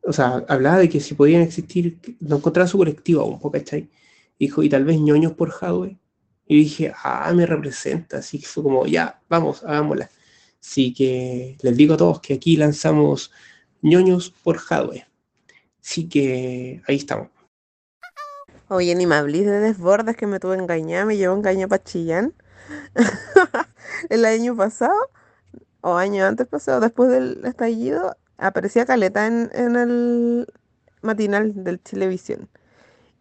o sea, hablaba de que si podían existir, no encontraba su colectivo poco, ¿cachai? Dijo, y tal vez ñoños por Hadwe. Y dije, ah, me representa. Así que fue como, ya, vamos, hagámosla. Así que les digo a todos que aquí lanzamos ñoños por hardware. Así que ahí estamos. Oye, ni me hablé de desbordes que me tuve engañar, me llevó engañar para Chillán. el año pasado, o año antes pasado, después del estallido, aparecía Caleta en, en el matinal del Televisión.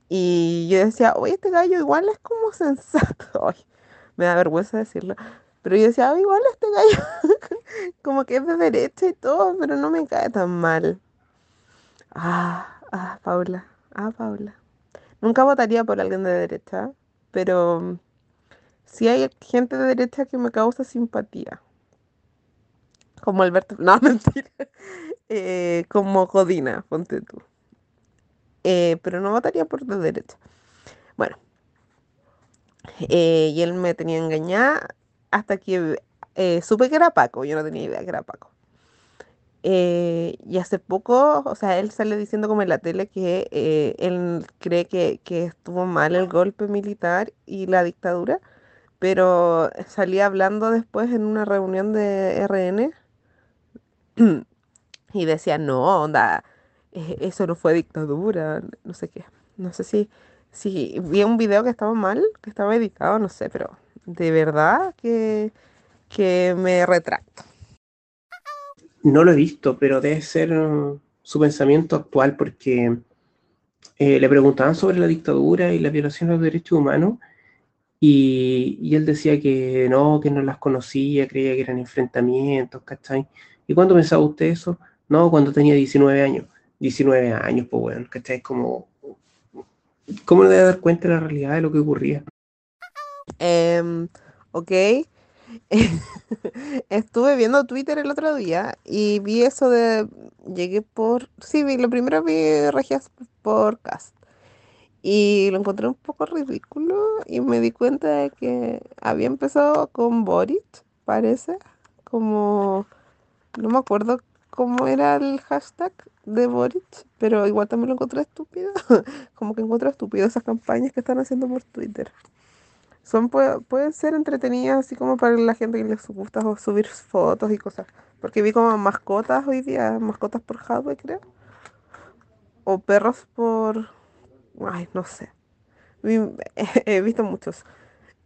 Y yo decía, oye, este gallo igual es como sensato. me da vergüenza decirlo. Pero yo decía, ah, igual este gallo, como que es de derecha y todo, pero no me cae tan mal. Ah, ah, Paula, ah, Paula. Nunca votaría por alguien de derecha, pero sí hay gente de derecha que me causa simpatía. Como Alberto, no, mentira. Eh, como Codina, ponte tú. Eh, pero no votaría por de derecha. Bueno. Eh, y él me tenía engañada hasta que supe que era Paco. Yo no tenía idea que era Paco. y hace poco, o sea, él sale diciendo como en la tele que él cree que, que estuvo mal el golpe militar y la dictadura, pero salía hablando después en una reunión de RN y decía, no, onda, e-, eso no fue dictadura, no sé qué. No sé si, si vi un video que estaba mal, que estaba editado, no sé, pero de verdad que, que me retracto. No lo he visto, pero debe ser uh, su pensamiento actual porque eh, le preguntaban sobre la dictadura y la violación de los derechos humanos y, y, él decía que no, que no las conocía, creía que eran enfrentamientos, ¿cachai? ¿Y cuándo pensaba usted eso? No, cuando tenía 19 años. 19 años, pues bueno, ¿cachai? Como, ¿cómo le debe dar cuenta de la realidad de lo que ocurría? Um, ok. Estuve viendo Twitter el otro día y vi eso de. Llegué por. Sí, vi, lo primero vi Regias por Cast. Y lo encontré un poco ridículo y me di cuenta de que había empezado con Boric, parece. Como no me acuerdo cómo era el hashtag de Boric, pero igual también lo encontré estúpido. Como que encuentro estúpido esas campañas que están haciendo por Twitter. Son, pueden ser entretenidas así como para la gente que les gusta subir fotos y cosas. Porque vi como mascotas hoy día, mascotas por hardware creo. O perros por... Ay, no sé. He visto muchos.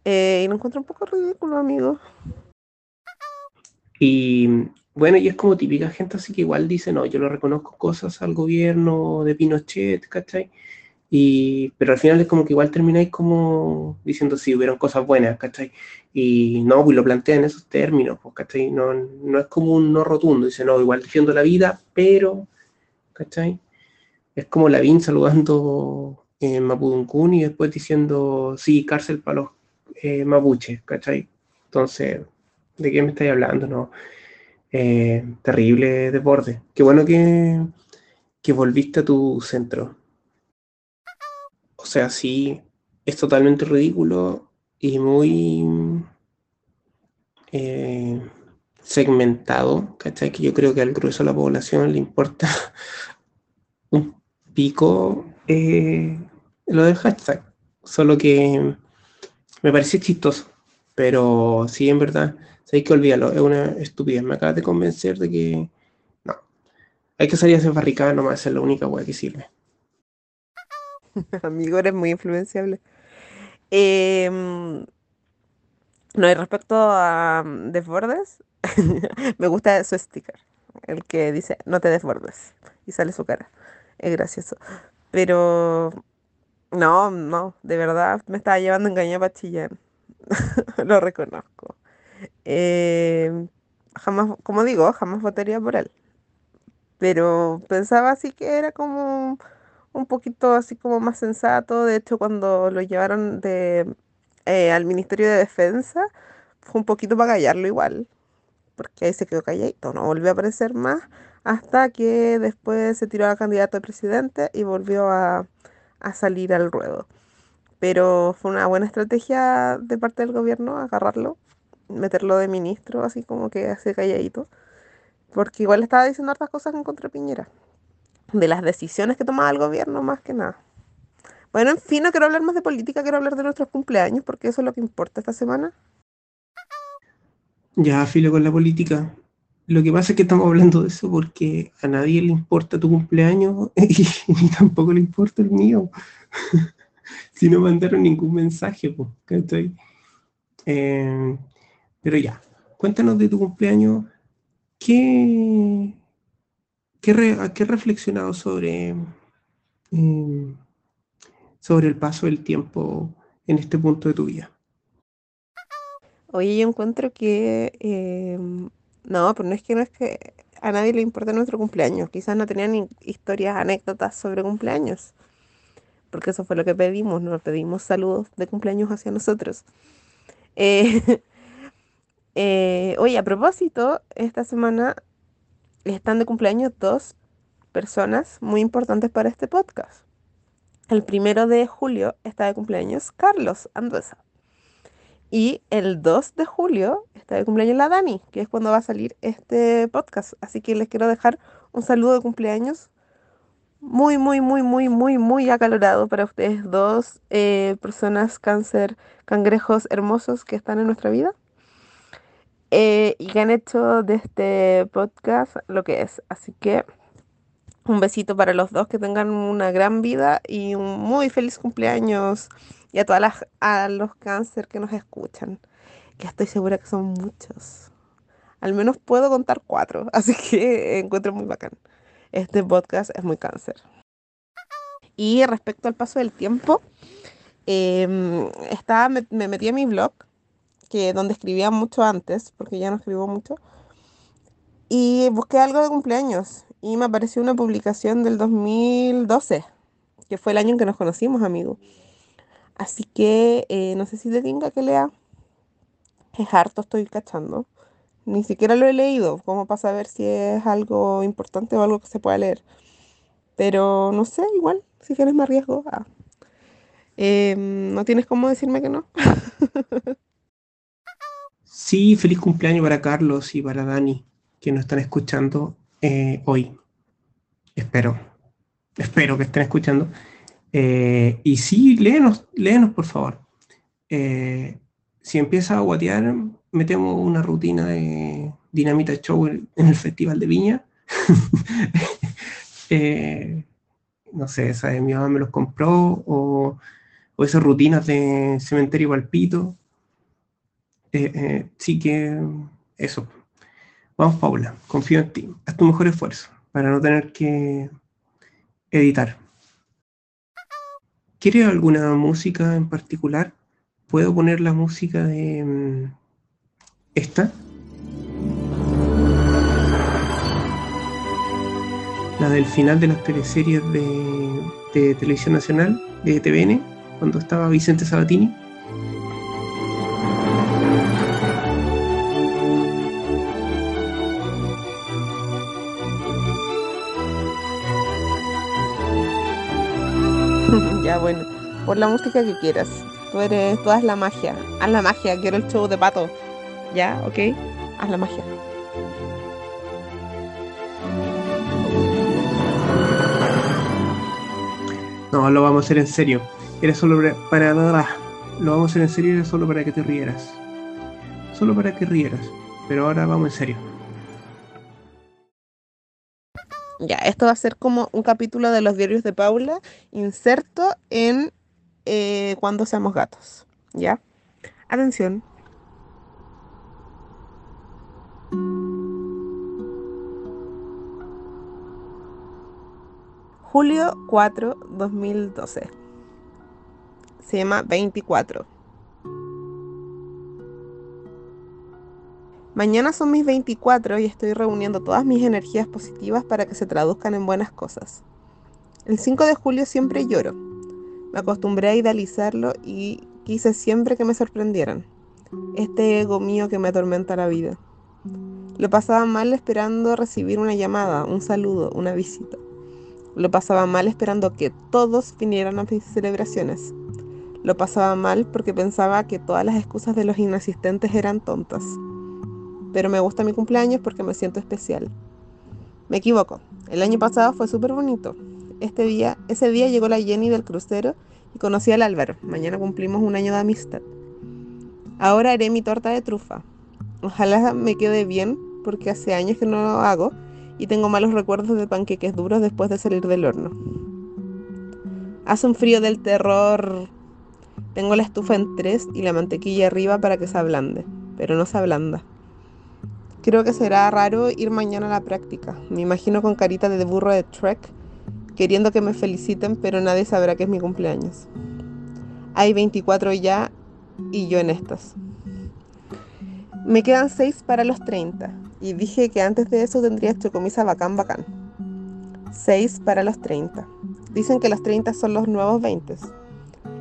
Eh, y lo encuentro un poco ridículo, amigo. Y bueno, y es como típica gente así que igual dice, no, yo lo reconozco cosas al gobierno de Pinochet, ¿cachai? Y, pero al final es como que igual termináis como diciendo, sí, hubieron cosas buenas, ¿cachai? Y no, pues lo plantea en esos términos, pues, ¿cachai? No, no es como un no rotundo, dice, no, igual defiendo la vida, pero, ¿cachai? Es como Lavín saludando en Mapuduncún y después diciendo, sí, cárcel para los eh, mapuches, ¿cachai? Entonces, ¿de qué me estáis hablando? No eh, terrible deporte. Qué bueno que, que volviste a tu centro. O sea, sí, es totalmente ridículo y muy eh, segmentado, ¿cachai? Que yo creo que al grueso de la población le importa un pico eh, lo del hashtag. Solo que me parece chistoso, pero sí, en verdad hay que olvidarlo, es una estupidez. Me acabas de convencer de que no. Hay que salir a hacer barricada nomás, es la única weá que sirve. Amigo, eres muy influenciable. Em, no, y respecto a um, desbordes, me gusta su sticker, el que dice no te desbordes y sale su cara. Es gracioso. Pero no, no, de verdad me estaba llevando engañado para chillar. Lo reconozco. Eh, jamás, como digo, jamás votaría por él. Pero pensaba así que era como un poquito así como más sensato. De hecho, cuando lo llevaron eh, al Ministerio de Defensa, fue un poquito para callarlo igual. Porque ahí se quedó calladito, no volvió a aparecer más hasta que después se tiró a candidato a presidente y volvió a, a salir al ruedo. Pero fue una buena estrategia de parte del gobierno agarrarlo meterlo de ministro, así como que hace calladito. Porque igual estaba diciendo hartas cosas en contra de Piñera. De las decisiones que tomaba el gobierno, más que nada. Bueno, en fin, no quiero hablar más de política, quiero hablar de nuestros cumpleaños, porque eso es lo que importa esta semana. Ya, filo con la política. Lo que pasa es que estamos hablando de eso porque a nadie le importa tu cumpleaños y, tampoco le importa el mío. si no mandaron ningún mensaje, pues, eh, pero ya, cuéntanos de tu cumpleaños. ¿Qué, qué, qué reflexionado sobre, em, sobre el paso del tiempo en este punto de tu vida? Oye, yo encuentro que em, no, pero no es que no es que a nadie le importa nuestro cumpleaños. Quizás no tenían historias, anécdotas sobre cumpleaños. porque eso fue lo que pedimos, nos pedimos saludos de cumpleaños hacia nosotros. Eh, eh, oye, a propósito, esta semana están de cumpleaños dos personas muy importantes para este podcast. El primero de julio está de cumpleaños Carlos Anduesa. Y el 2 de julio está de cumpleaños la Dani, que es cuando va a salir este podcast. Así que les quiero dejar un saludo de cumpleaños muy, muy, muy, muy, muy, muy acalorado para ustedes dos eh, personas cáncer, cangrejos hermosos que están en nuestra vida. Eh, y que han hecho de este podcast lo que es. Así que un besito para los dos, que tengan una gran vida y un muy feliz cumpleaños. Y a todas las, a los cáncer que nos escuchan, que estoy segura que son muchos. Al menos puedo contar cuatro, así que encuentro muy bacán. Este podcast es muy cáncer. Y respecto al paso del tiempo, em, estaba, me, me, metí a mi blog, que donde escribía mucho antes, porque ya no escribo mucho, y busqué algo de cumpleaños y me apareció una publicación del 2012, que fue el año en que nos conocimos, amigo. Así que eh, no sé si te tenga que lea. Es harto, estoy cachando. Ni siquiera lo he leído, como para saber si es algo importante o algo que se pueda leer. Pero no sé, igual, si quieres me arriesgo. Em, ¿No tienes cómo decirme que no? sí, feliz cumpleaños para Carlos y para Dani, que nos están escuchando eh, hoy. Espero. Espero que estén escuchando. Eh, y sí, léenos, léenos por favor. Eh, si empieza a guatear, metemos una rutina de Dinamita Show en el Festival de Viña. no sé, esa de mi mamá me los compró, o, o esas rutinas de Cementerio Palpito. Sí que eso. Vamos, Paula, confío en ti. Haz tu mejor esfuerzo para no tener que editar. ¿Quieres alguna música en particular? ¿Puedo poner la música de mm, esta? La del final de las teleseries de, de Televisión Nacional, de TVN, cuando estaba Vicente Sabatini. Por la música que quieras. Tú eres, tú haz la magia. Haz la magia, quiero el show de pato. Ya, ok, haz la magia. No, lo vamos a hacer en serio. Era solo para nada. Lo vamos a hacer en serio, era solo para que te rieras. Solo para que rieras. Pero ahora vamos en serio. Ya, esto va a ser como un capítulo de los diarios de Paula, inserto en eh, Cuando seamos gatos. ¿Ya? Atención. Julio 4, 2012. Se llama 24. Mañana son mis 24 y estoy reuniendo todas mis energías positivas para que se traduzcan en buenas cosas. El 5 de julio siempre lloro. Me acostumbré a idealizarlo y quise siempre que me sorprendieran. Este ego mío que me atormenta la vida. Lo pasaba mal esperando recibir una llamada, un saludo, una visita. Lo pasaba mal esperando que todos vinieran a mis celebraciones. Lo pasaba mal porque pensaba que todas las excusas de los inasistentes eran tontas pero me gusta mi cumpleaños porque me siento especial. Me equivoco, el año pasado fue súper bonito. Este día, ese día llegó la Jenny del crucero y conocí al Álvaro. Mañana cumplimos un año de amistad. Ahora haré mi torta de trufa. Ojalá me quede bien porque hace años que no lo hago y tengo malos recuerdos de panqueques duros después de salir del horno. Hace un frío del terror. Tengo la estufa en tres y la mantequilla arriba para que se ablande, pero no se ablanda. Creo que será raro ir mañana a la práctica. Me imagino con carita de burro de Trek, queriendo que me feliciten, pero nadie sabrá que es mi cumpleaños. Hay 24 ya y yo en estas. Me quedan 6 para los 30 y dije que antes de eso tendría chocomisa bacán bacán. 6 para los 30. Dicen que los 30 son los nuevos 20.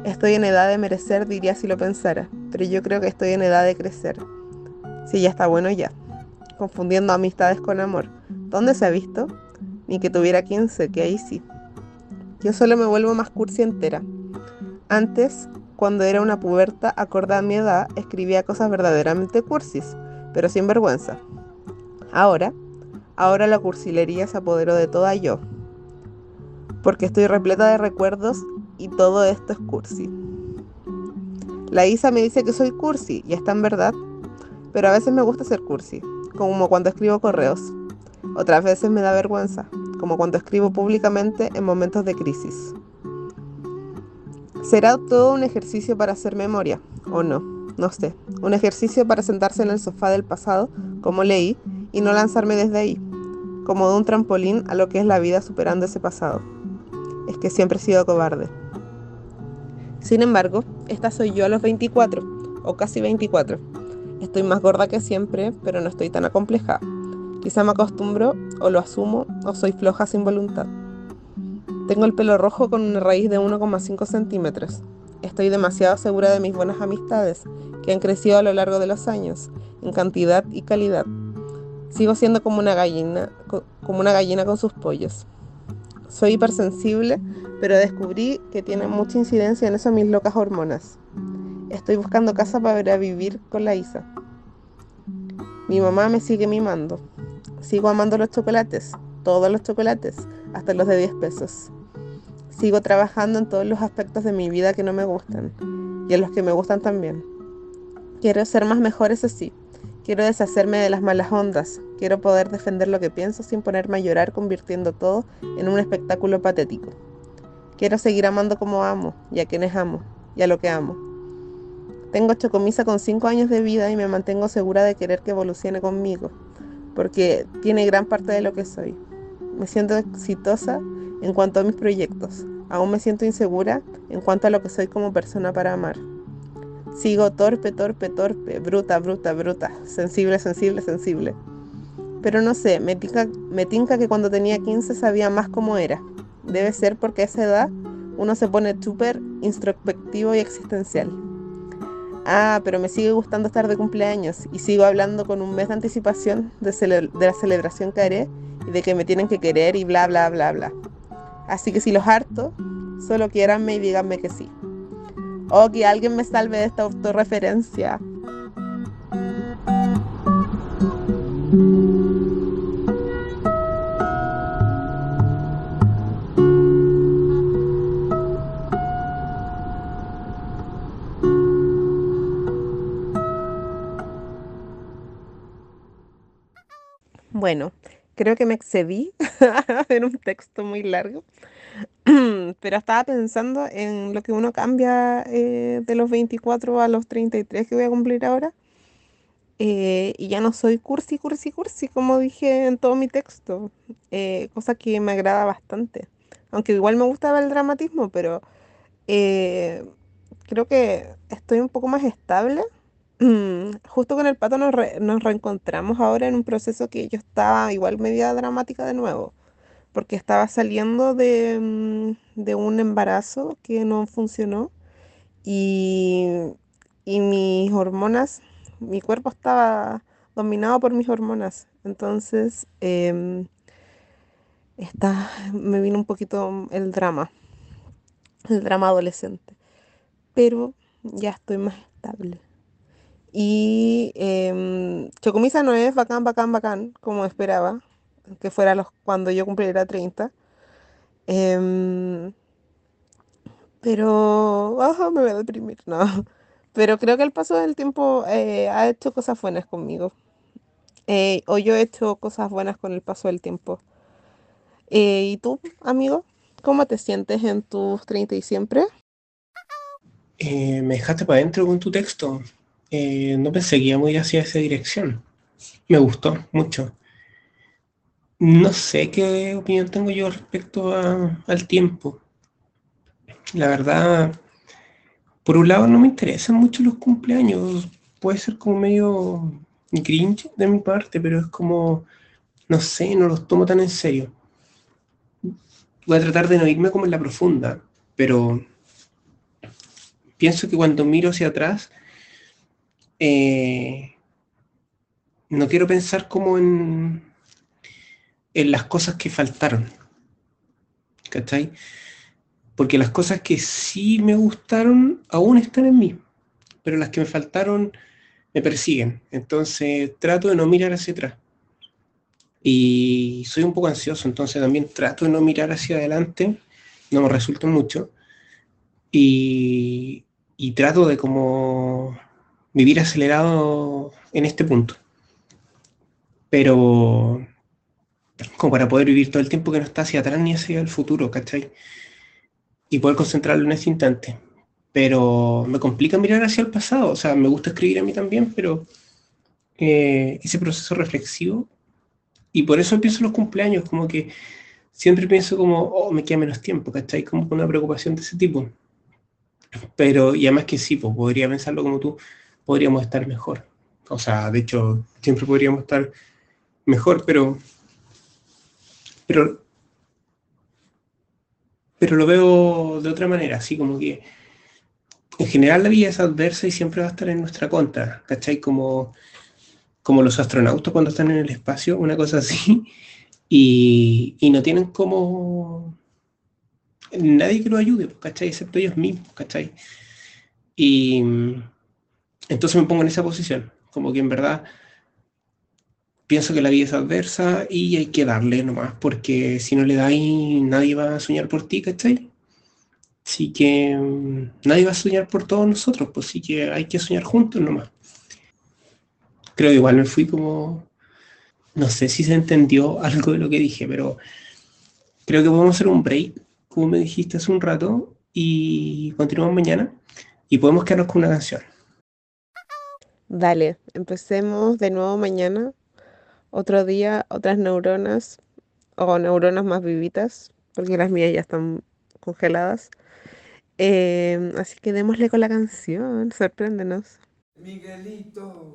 Estoy en edad de merecer, diría si lo pensara, pero yo creo que estoy en edad de crecer. Si ya está bueno ya. Confundiendo amistades con amor. ¿Dónde se ha visto? Ni que tuviera 15, que ahí sí. Yo solo me vuelvo más cursi entera. Antes, cuando era una puberta, acorde a mi edad, escribía cosas verdaderamente cursis, pero sin vergüenza. Ahora, ahora la cursilería se apoderó de toda yo, porque estoy repleta de recuerdos y todo esto es cursi. La Isa me dice que soy cursi, y está en verdad, pero a veces me gusta ser cursi, como cuando escribo correos. Otras veces me da vergüenza, como cuando escribo públicamente en momentos de crisis. ¿Será todo un ejercicio para hacer memoria o no? No sé. Un ejercicio para sentarse en el sofá del pasado, como leí, y no lanzarme desde ahí, como de un trampolín a lo que es la vida superando ese pasado. Es que siempre he sido cobarde. Sin embargo, esta soy yo a los 24, o casi 24. Estoy más gorda que siempre, pero no estoy tan acomplejada. Quizá me acostumbro, o lo asumo, o soy floja sin voluntad. Tengo el pelo rojo con una raíz de 1,5 centímetros. Estoy demasiado segura de mis buenas amistades, que han crecido a lo largo de los años, en cantidad y calidad. Sigo siendo como una gallina, como una gallina con sus pollos. Soy hipersensible, pero descubrí que tiene mucha incidencia en eso mis locas hormonas. Estoy buscando casa para vivir con la Isa. Mi mamá me sigue mimando. Sigo amando los chocolates, todos los chocolates, hasta los de 10 pesos. Sigo trabajando en todos los aspectos de mi vida que no me gustan y en los que me gustan también. Quiero ser más mejor, eso sí. Quiero deshacerme de las malas ondas. Quiero poder defender lo que pienso sin ponerme a llorar convirtiendo todo en un espectáculo patético. Quiero seguir amando como amo y a quienes amo y a lo que amo. Tengo chocomisa con 5 años de vida y me mantengo segura de querer que evolucione conmigo, porque tiene gran parte de lo que soy. Me siento exitosa en cuanto a mis proyectos. Aún me siento insegura en cuanto a lo que soy como persona para amar. Sigo torpe, torpe, torpe, bruta, bruta, bruta, sensible, sensible, sensible. Pero no sé, me tinca, me tinca que cuando tenía 15 sabía más cómo era. Debe ser porque a esa edad uno se pone súper introspectivo y existencial. Ah, pero me sigue gustando estar de cumpleaños y sigo hablando con un mes de anticipación de, la celebración que haré y de que me tienen que querer y bla, bla, bla, bla. Así que si los harto, solo quiéranme y díganme que sí. O que alguien me salve de esta autorreferencia. Bueno, creo que me excedí en un texto muy largo, pero estaba pensando en lo que uno cambia eh, de los 24 a los 33 que voy a cumplir ahora. Eh, y ya no soy cursi, cursi, cursi, como dije en todo mi texto, eh, cosa que me agrada bastante. Aunque igual me gustaba el dramatismo, pero creo que estoy un poco más estable justo con el pato nos, reencontramos ahora en un proceso que yo estaba igual media dramática de nuevo, porque estaba saliendo de, mm, un embarazo que no funcionó y, mis hormonas, mi cuerpo estaba dominado por mis hormonas, entonces em, me vino un poquito el drama, el drama adolescente, pero ya estoy más estable. Y eh, Chocomisa no es bacán, bacán, bacán, como esperaba, que fuera los, cuando yo cumpliera 30. Em, pero, me voy a deprimir, no. Pero creo que el paso del tiempo eh, ha hecho cosas buenas conmigo. Eh, o yo he hecho cosas buenas con el paso del tiempo. Eh, ¿Y tú, amigo? ¿Cómo te sientes en tus 30 y siempre? me dejaste para adentro con tu texto. Eh, no pensé que iba muy hacia esa dirección. Me gustó mucho. No sé qué opinión tengo yo respecto al tiempo. La verdad, por un lado no me interesan mucho los cumpleaños. Puede ser como medio cringe de mi parte, pero es como, no sé, no los tomo tan en serio. voy a tratar de no irme como en la profunda, pero pienso que cuando miro hacia atrás, eh, no quiero pensar como en, en las cosas que faltaron. ¿Cachai? Porque las cosas que sí me gustaron aún están en mí, pero las que me faltaron me persiguen. Entonces trato de no mirar hacia atrás. Y soy un poco ansioso, entonces también trato de no mirar hacia adelante, no me resulta mucho. Y, y trato de como vivir acelerado en este punto. Pero como para poder vivir todo el tiempo que no está hacia atrás ni hacia el futuro, ¿cachai? Y poder concentrarlo en ese instante. Pero me complica mirar hacia el pasado, o sea, me gusta escribir a mí también, pero eh, ese proceso reflexivo, y por eso pienso en los cumpleaños, como que siempre pienso como, oh, me queda menos tiempo, ¿cachai? Como una preocupación de ese tipo. Pero, y además que sí, pues podría pensarlo como tú, podríamos estar mejor. O sea, de hecho, siempre podríamos estar mejor, pero pero, pero lo veo de otra manera, así como que en general la vida es adversa y siempre va a estar en nuestra contra, ¿cachai? Como, como los astronautas cuando están en el espacio, una cosa así, y, y no tienen como nadie que los ayude, ¿cachai? Excepto ellos mismos, ¿cachai? Y entonces me pongo en esa posición, como que en verdad pienso que la vida es adversa y hay que darle nomás, porque si no le dais, nadie va a soñar por ti, ¿cachai? Así que mm, nadie va a soñar por todos nosotros, pues sí que hay que soñar juntos nomás. Creo que igual me fui como, no sé si se entendió algo de lo que dije, pero creo que podemos hacer un break, como me dijiste hace un rato, y continuamos mañana y podemos quedarnos con una canción. Dale, empecemos de nuevo mañana otro día, otras neuronas o neuronas más vivitas, porque las mías ya están congeladas. Em, así que démosle con la canción, sorpréndenos. Miguelito.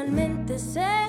finalmente sé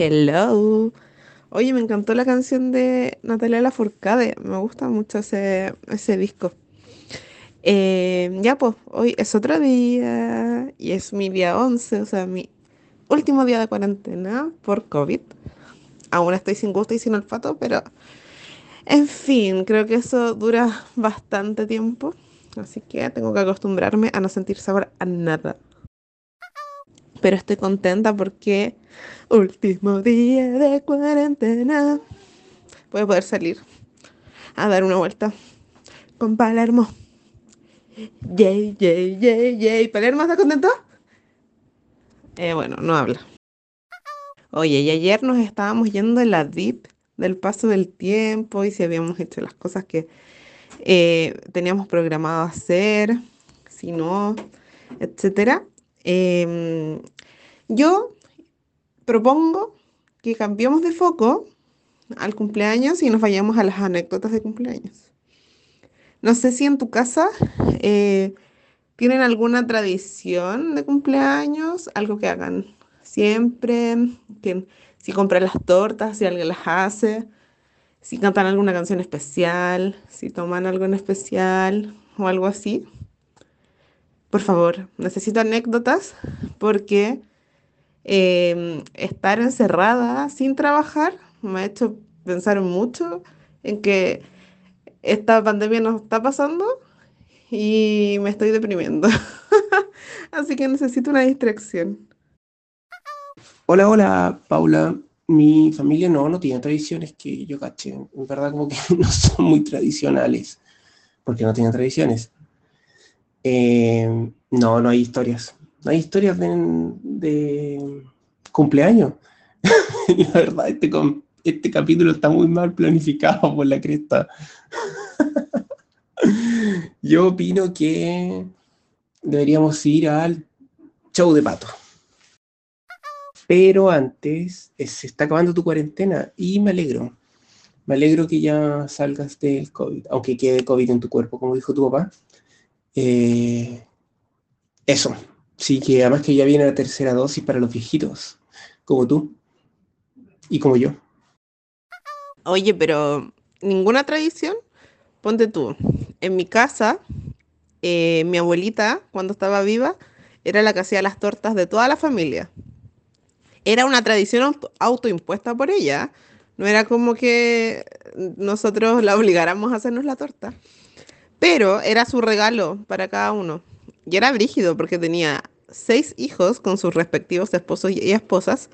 Hello. Oye, me encantó la canción de Natalia Lafourcade. Me gusta mucho ese, ese disco. Eh, ya, pues, hoy es otro día y es mi día 11, o sea, mi último día de cuarentena por COVID. Aún estoy sin gusto y sin olfato, pero en fin, creo que eso dura bastante tiempo. Así que tengo que acostumbrarme a no sentir sabor a nada. Pero estoy contenta porque último día de cuarentena. Voy a poder salir a dar una vuelta con Palermo. Yay, yay, yay, yay. ¿Palermo está contento? Eh, bueno, no habla. Oye, y ayer nos estábamos yendo en la DIP del paso del tiempo y si habíamos hecho las cosas que eh, teníamos programado hacer, si no, etcétera. Em, yo propongo que cambiemos de foco al cumpleaños y nos vayamos a las anécdotas de cumpleaños. No sé si en tu casa eh, tienen alguna tradición de cumpleaños, algo que hagan siempre, si compran las tortas, si alguien las hace, si cantan alguna canción especial, si toman algo en especial o algo así. Por favor, necesito anécdotas porque eh, estar encerrada sin trabajar me ha hecho pensar mucho en que esta pandemia nos está pasando y me estoy deprimiendo. Así que necesito una distracción. Hola, hola, Paula. Mi familia no, no tiene tradiciones que yo caché. En verdad como que no son muy tradicionales, porque no tienen tradiciones. Eh, no, no hay historias. No hay historias de, cumpleaños. La verdad, este, este capítulo está muy mal planificado por la cresta. Yo opino que deberíamos ir al show de pato. Pero antes, eh, se está acabando tu cuarentena y me alegro. Me alegro que ya salgas del COVID, aunque quede COVID en tu cuerpo, como dijo tu papá. Eh, eso. Sí, que además que ya viene la tercera dosis para los viejitos, como tú y como yo. Oye, pero ninguna tradición. Ponte tú. En mi casa, eh, mi abuelita, cuando estaba viva, era la que hacía las tortas de toda la familia. Era una tradición auto- autoimpuesta por ella. No era como que nosotros la obligáramos a hacernos la torta. Pero era su regalo para cada uno. Y era brígido porque tenía seis hijos con sus respectivos esposos y esposas.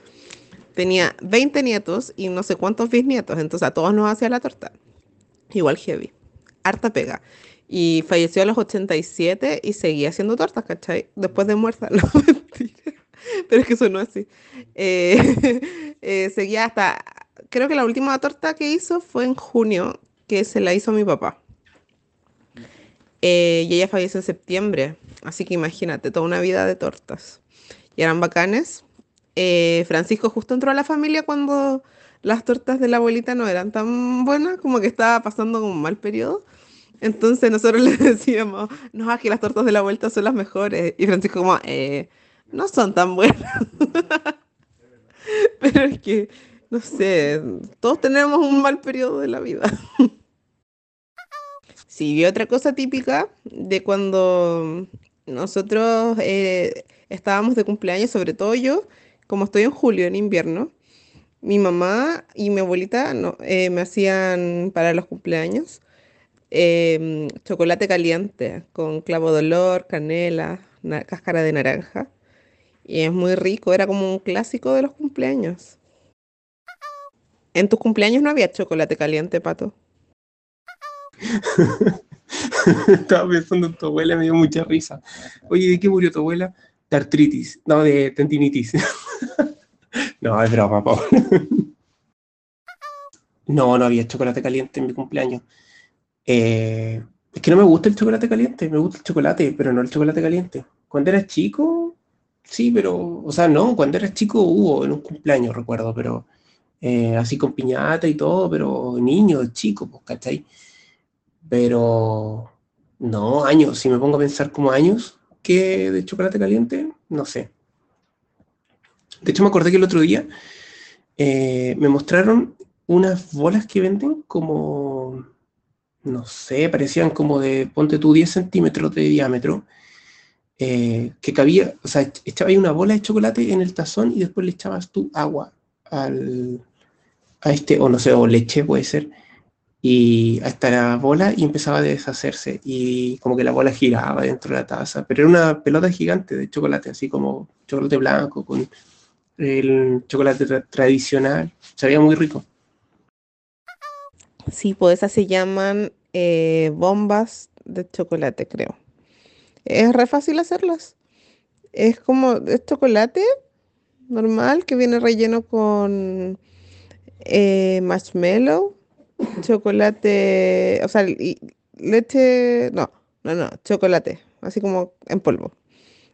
Tenía 20 nietos y no sé cuántos bisnietos. Entonces a todos nos hacía la torta. Igual heavy. Harta pega. Y falleció a los 87 y seguía haciendo tortas, ¿cachai? Después de muerta. No, mentira. Pero es que eso así. Eh, eh, seguía hasta... Creo que la última torta que hizo fue en junio, que se la hizo a mi papá. Eh, y ella falleció en septiembre. Así que imagínate, toda una vida de tortas. Y eran bacanes. Eh, Francisco justo entró a la familia cuando las tortas de la abuelita no eran tan buenas, como que estaba pasando como un mal periodo. Entonces nosotros le decíamos, no, aquí las tortas de la vuelta son las mejores. Y Francisco como, "Eh, no son tan buenas. Pero es que, no sé, todos tenemos un mal periodo de la vida. Sí, y otra cosa típica de cuando nosotros eh, estábamos de cumpleaños, sobre todo yo, como estoy en julio, en invierno, mi mamá y mi abuelita eh, me hacían para los cumpleaños em, chocolate caliente con clavo de olor, canela, cáscara de naranja. Y es muy rico, era como un clásico de los cumpleaños. ¿En tus cumpleaños no había chocolate caliente, Pato? Estaba pensando en tu abuela, me dio mucha risa. Oye, ¿de qué murió tu abuela? De artritis, no, de tendinitis. no, es broma, Paula. no, no había chocolate caliente en mi cumpleaños. Eh, es que no me gusta el chocolate caliente, me gusta el chocolate, pero no el chocolate caliente. Cuando eras chico, sí, pero, o sea, no, cuando eras chico hubo en un cumpleaños, recuerdo, pero eh, así con piñata y todo, pero niño, chico, pues, ¿cachai? Pero no, años, si me pongo a pensar como años que de chocolate caliente, no sé. De hecho, me acordé que el otro día eh, me mostraron unas bolas que venden como, no sé, parecían como de, ponte tú, 10 centímetros de diámetro, eh, que cabía, o sea, echaba ahí una bola de chocolate en el tazón y después le echabas tú agua al, a este, o no sé, o leche puede ser, y hasta la bola y empezaba a deshacerse y como que la bola giraba dentro de la taza, pero era una pelota gigante de chocolate, así como chocolate blanco con el chocolate tradicional, sabía muy rico. Sí, pues esas se llaman eh, bombas de chocolate, creo. Es re fácil hacerlas. Es como, es chocolate normal que viene relleno con eh, marshmallow chocolate, o sea, leche, no, no, no, chocolate, así como en polvo.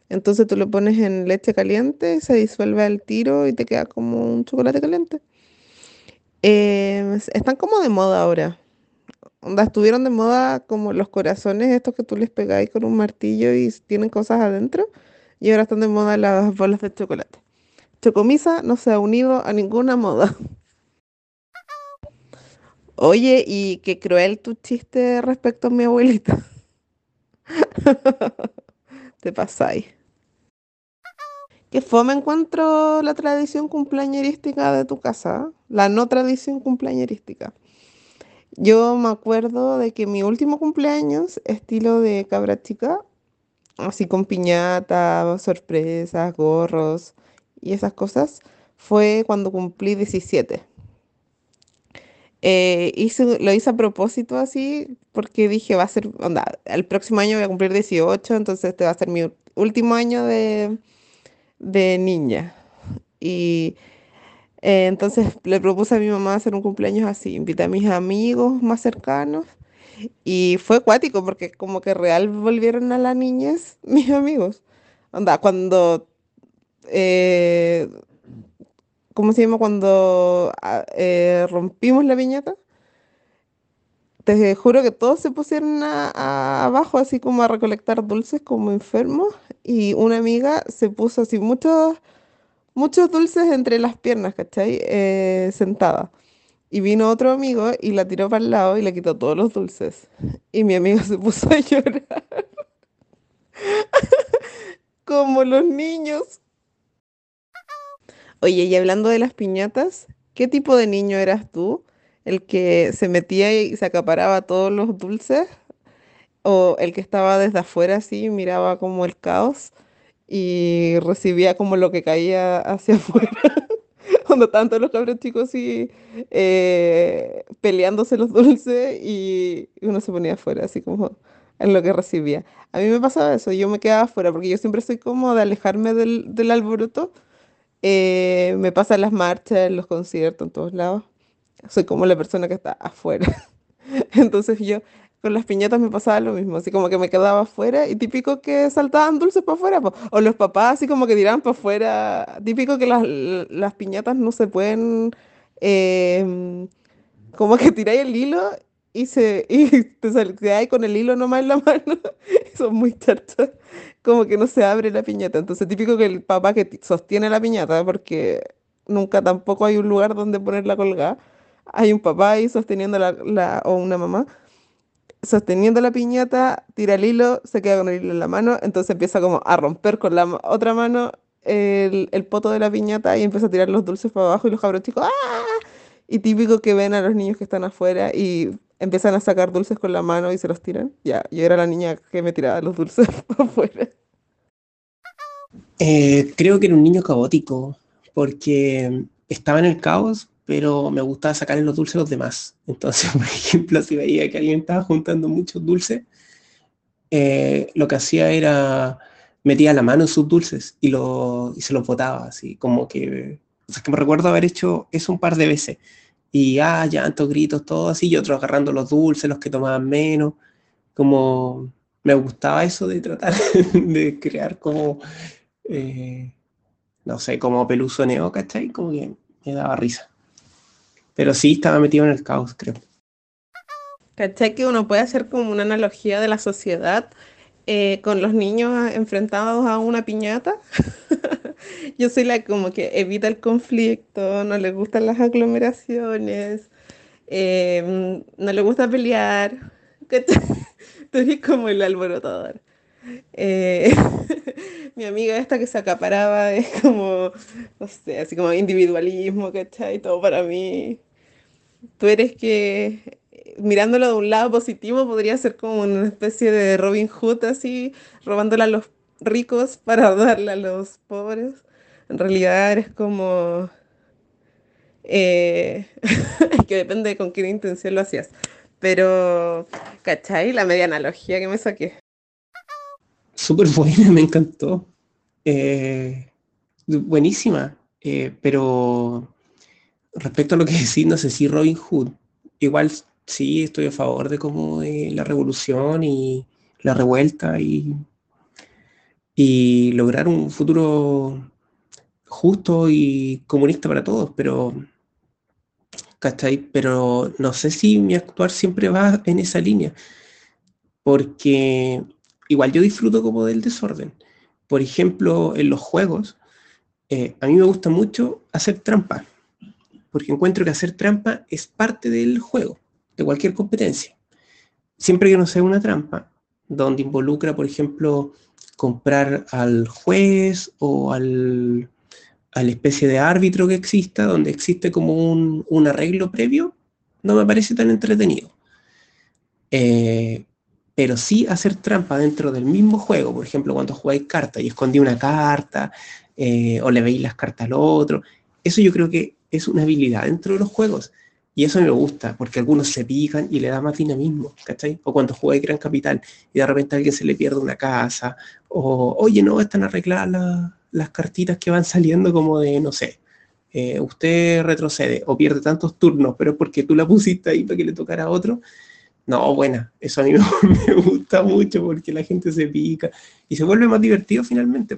Entonces tú lo pones en leche caliente, se disuelve al tiro y te queda como un chocolate caliente. Em, están como de moda ahora. Onda, estuvieron de moda como los corazones estos que tú les pegáis con un martillo y tienen cosas adentro. Y ahora están de moda las bolas de chocolate. Chocomisa no se ha unido a ninguna moda. Oye, y qué cruel tu chiste respecto a mi abuelita. Te pasáis. Qué fome encuentro la tradición cumpleañerística de tu casa, la no tradición cumpleañerística. Yo me acuerdo de que mi último cumpleaños, estilo de cabra chica, así con piñata, sorpresas, gorros y esas cosas, fue cuando cumplí 17. Eh, lo hice a propósito así porque dije, va a ser, onda, el próximo año voy a cumplir 18, entonces este va a ser mi último año de, de niña. Y eh, entonces le propuse a mi mamá hacer un cumpleaños así, invité a mis amigos más cercanos y fue acuático porque como que real volvieron a la niñez mis amigos. Onda, cuando eh, ¿cómo se llama? Cuando ah, eh, rompimos la viñeta, te juro que todos se pusieron abajo así como a recolectar dulces como enfermos y una amiga se puso así muchos, muchos dulces entre las piernas, ¿cachai? Eh, sentada. Y vino otro amigo y la tiró para el lado y le quitó todos los dulces. Y mi amigo se puso a llorar. como los niños. Oye, y hablando de las piñatas, ¿qué tipo de niño eras tú? ¿El que se metía y se acaparaba todos los dulces? ¿O el que estaba desde afuera así, miraba como el caos y recibía como lo que caía hacia afuera? Cuando tanto los cabros chicos así eh, peleándose los dulces y uno se ponía afuera, así como en lo que recibía. A mí me pasaba eso, yo me quedaba afuera porque yo siempre soy como de alejarme del alboroto eh, me pasan las marchas, los conciertos, en todos lados. Soy como la persona que está afuera. Entonces yo con las piñatas me pasaba lo mismo, así como que me quedaba afuera y típico que saltaban dulces para afuera, o los papás así como que tiraban para afuera, típico que las, las piñatas no se pueden, em, como que tiráis el hilo y, se, y te quedáis con el hilo nomás en la mano, son muy charchas como que no se abre la piñata. Entonces, típico que el papá que sostiene la piñata, porque nunca tampoco hay un lugar donde ponerla colgada, hay un papá ahí sosteniendo la, o una mamá, sosteniendo la piñata, tira el hilo, se queda con el hilo en la mano, entonces empieza como a romper con la otra mano el, el poto de la piñata y empieza a tirar los dulces para abajo y los cabros chicos ¡ah! Y típico que ven a los niños que están afuera y empiezan a sacar dulces con la mano y se los tiran. Ya, yo era la niña que me tiraba los dulces afuera. Eh, creo que era un niño caótico, porque estaba en el caos, pero me gustaba sacarle los dulces los demás. Entonces, por ejemplo, si veía que alguien estaba juntando muchos dulces, eh, lo que hacía era metía la mano en sus dulces y, lo, y se los botaba, así como que... O sea, que me recuerdo haber hecho eso un par de veces. Y, ah, llantos, gritos, todo así, y otros agarrando los dulces, los que tomaban menos. Como me gustaba eso de tratar de crear como eh, no sé, como Peluso Neo, ¿cachai? Como que me daba risa. Pero sí estaba metido en el caos, creo. ¿Cachai? Que uno puede hacer como una analogía de la sociedad eh, con los niños enfrentados a una piñata. Yo soy la como que evita el conflicto, no le gustan las aglomeraciones, em, no le gusta pelear. Tú eres como el alborotador. Eh, mi amiga esta que se acaparaba es como, no sé, así como individualismo, ¿cachai? Todo para mí. Tú eres que, mirándolo de un lado positivo, podría ser como una especie de Robin Hood, así, robándole a los ricos para darle a los pobres. En realidad eres como... Eh, que depende con qué intención lo hacías. Pero, ¿cachai? La media analogía que me saqué súper buena, me encantó. Eh, buenísima, eh, pero respecto a lo que decís, no sé si Robin Hood, igual sí estoy a favor de como la revolución y la revuelta y, y lograr un futuro justo y comunista para todos, pero ¿cachai? Pero no sé si mi actuar siempre va en esa línea, porque igual yo disfruto como del desorden. Por ejemplo, en los juegos, eh, a mí me gusta mucho hacer trampa, porque encuentro que hacer trampa es parte del juego, cualquier competencia. Siempre que no sea una trampa, donde involucra, por ejemplo, comprar al juez o al, a la especie de árbitro que exista, donde existe como un, un arreglo previo, no me parece tan entretenido. Eh, pero sí hacer trampa dentro del mismo juego, por ejemplo, cuando jugáis cartas y escondí una carta, eh, o le veis las cartas al otro, eso yo creo que es una habilidad dentro de los juegos. Y eso me gusta, porque algunos se pican y le da más dinamismo, ¿cachai? O cuando jugáis Gran Capital y de repente a alguien se le pierde una casa, o oye, no, están arregladas las cartitas que van saliendo como de, no sé, eh, usted retrocede o pierde tantos turnos, pero es porque tú la pusiste ahí para que le tocara a otro, no, buena, eso a mí me, gusta mucho porque la gente se pica y se vuelve más divertido finalmente.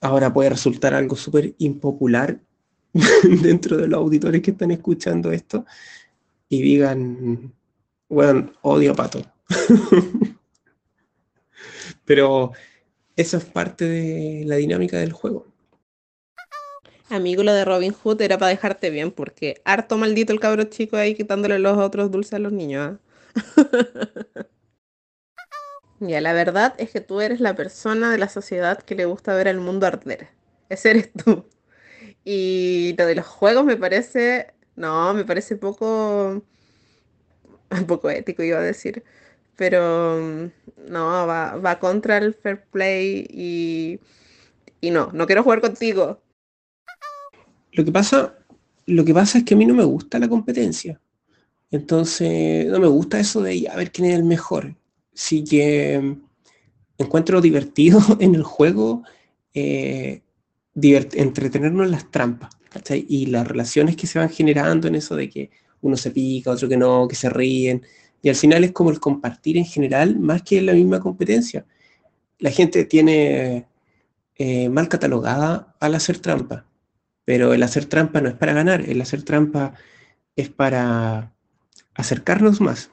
Ahora puede resultar algo súper impopular dentro de los auditores que están escuchando esto y digan, bueno, odio a Pato. Pero eso es parte de la dinámica del juego. Amigo, lo de Robin Hood era para dejarte bien, porque harto maldito el cabro chico ahí quitándole los otros dulces a los niños. ¿ah? ya, la verdad es que tú eres la persona de la sociedad que le gusta ver al mundo arder. Ese eres tú. Y lo de los juegos me parece, no, me parece poco, poco ético iba a decir, pero no, va, va contra el fair play y, y no, no quiero jugar contigo. Lo que pasa, lo que pasa es que a mí no me gusta la competencia. Entonces, no me gusta eso de a ver quién es el mejor. Sí que encuentro divertido en el juego eh, entretenernos en las trampas y las relaciones que se van generando en eso de que uno se pica, otro que no, que se ríen. Y al final es como el compartir en general más que la misma competencia. La gente tiene eh, mal catalogada al hacer trampa. Pero el hacer trampa no es para ganar, el hacer trampa es para acercarnos más.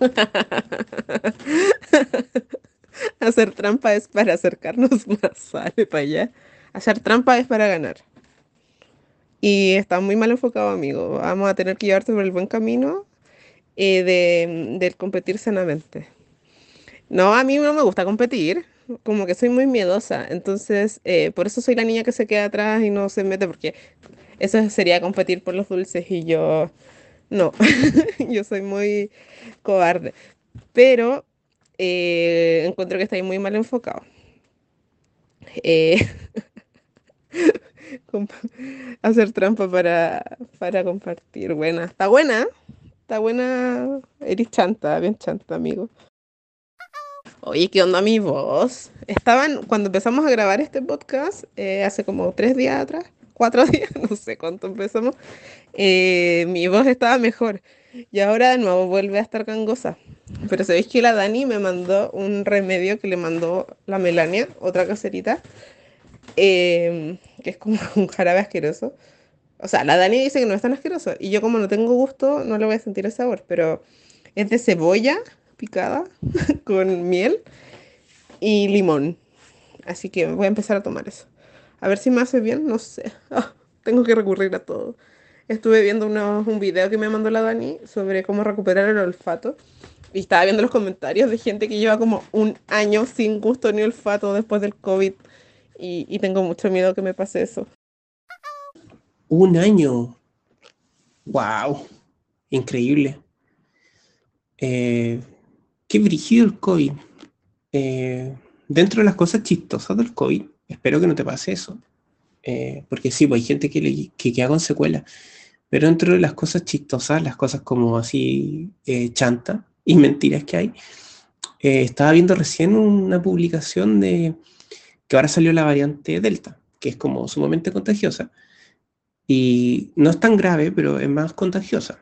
hacer trampa es para acercarnos más, sale para allá. Hacer trampa es para ganar. Y está muy mal enfocado, amigo. Vamos a tener que llevarte por el buen camino eh, de, del competir sanamente. No, a mí no me gusta competir. como que soy muy miedosa, entonces eh, por eso soy la niña que se queda atrás y no se mete, porque eso sería competir por los dulces y yo no, yo soy muy cobarde, pero eh, encuentro que estáis muy mal enfocado. Eh, hacer trampa para, para compartir. Buena, está buena, está buena. Eres chanta, bien chanta, amigo. Oye, ¿qué onda mi voz? Estaban, cuando empezamos a grabar este podcast, eh, hace como tres días atrás, cuatro días, no sé cuánto empezamos, eh, mi voz estaba mejor. Y ahora de nuevo vuelve a estar gangosa. Pero sabéis que la Dani me mandó un remedio que le mandó la Melania, otra caserita, em, que es como un jarabe asqueroso. O sea, la Dani dice que no es tan asqueroso. Y yo como no tengo gusto, no le voy a sentir el sabor. Pero es de cebolla picada con miel y limón. Así que voy a empezar a tomar eso. A ver si me hace bien, no sé. Ah, tengo que recurrir a todo. Estuve viendo un video que me mandó la Dani sobre cómo recuperar el olfato. Y estaba viendo los comentarios de gente que lleva como un año sin gusto ni olfato después del COVID. Y, y tengo mucho miedo que me pase eso. Un año. ¡Wow! Increíble. Eh, qué brígido el COVID. Eh, dentro de las cosas chistosas del COVID, espero que no te pase eso. Eh, porque sí, pues hay gente que, le, que queda con secuelas. Pero dentro de las cosas chistosas, las cosas como así eh, chanta y mentiras que hay, estaba viendo recién una publicación de que ahora salió la variante Delta, que es como sumamente contagiosa. Y no es tan grave, pero es más contagiosa.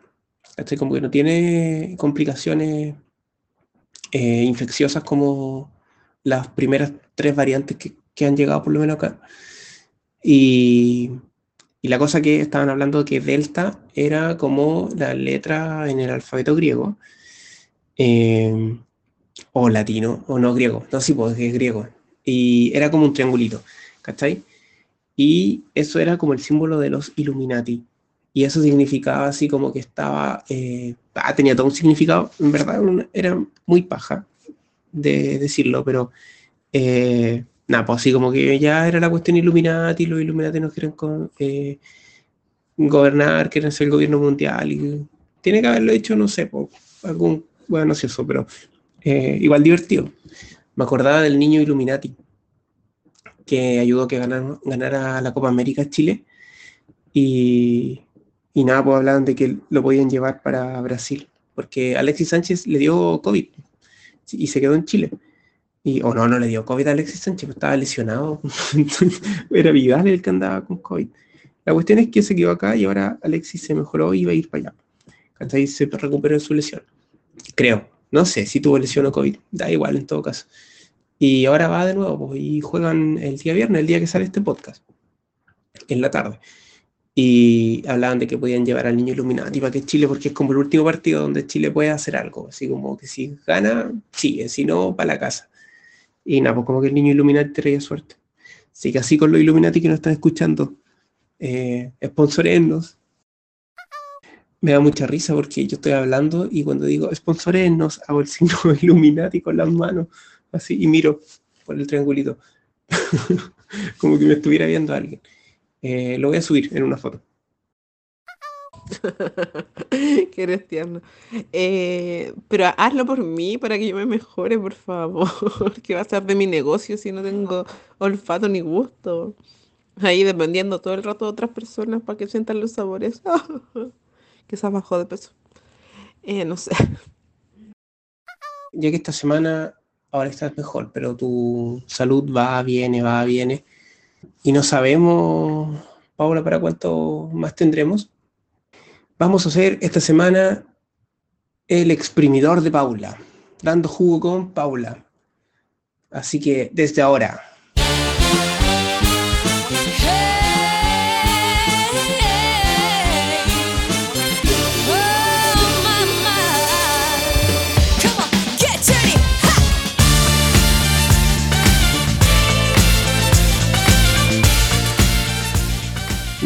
Este, como que no tiene complicaciones eh, infecciosas como las primeras tres variantes que, que, han llegado por lo menos acá. Y, y, la cosa que estaban hablando que delta era como la letra en el alfabeto griego, eh, o latino, o no griego, no, sí, pues es griego. Y era como un triangulito, ¿cachai? Y eso era como el símbolo de los Illuminati. Y eso significaba así como que estaba, eh, ah, tenía todo un significado, en verdad era muy paja de decirlo, pero eh, nada, pues así como que ya era la cuestión Illuminati, los Illuminati nos quieren con, eh, gobernar, quieren ser el gobierno mundial, y tiene que haberlo hecho, no sé, pues, algún, bueno, no eso, pero igual divertido. Me acordaba del niño Illuminati, que ayudó a que ganara, ganara la Copa América Chile, y, y nada, pues hablaban de que lo podían llevar para Brasil, porque Alexis Sánchez le dio COVID y se quedó en Chile. Y, o no, no le dio COVID a Alexis Sánchez, pues estaba lesionado. Era Vidal el que andaba con COVID. La cuestión es que se quedó acá y ahora Alexis se mejoró y iba a ir para allá. Ahí se recuperó de su lesión. Creo. No sé si tuvo lesión o COVID. Da igual en todo caso. Y ahora va de nuevo pues, y juegan el día viernes, el día que sale este podcast. En la tarde y hablaban de que podían llevar al niño Illuminati para que Chile, porque es como el último partido donde Chile puede hacer algo, así como que si gana, sigue, si no, para la casa. Y nada, pues como que el niño Illuminati traía suerte. Así que así con los Illuminati que nos están escuchando, eh. Me da mucha risa porque yo estoy hablando y cuando digo sponsorennos, hago el signo Illuminati con las manos, así, y miro por el triangulito. como que me estuviera viendo alguien. Eh, lo voy a subir en una foto. que eres tierno. Eh, pero hazlo por mí, para que yo me mejore, por favor. que va a ser de mi negocio si no tengo olfato ni gusto? Ahí dependiendo todo el rato de otras personas para que sientan los sabores. se bajó de peso. Eh, no sé. Ya que esta semana ahora estás mejor, pero tu salud va, viene, va, viene y no sabemos, Paula, para cuánto más tendremos. Vamos a hacer esta semana el exprimidor de Paula, dando jugo con Paula. Así que desde ahora,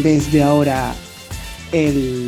desde ahora el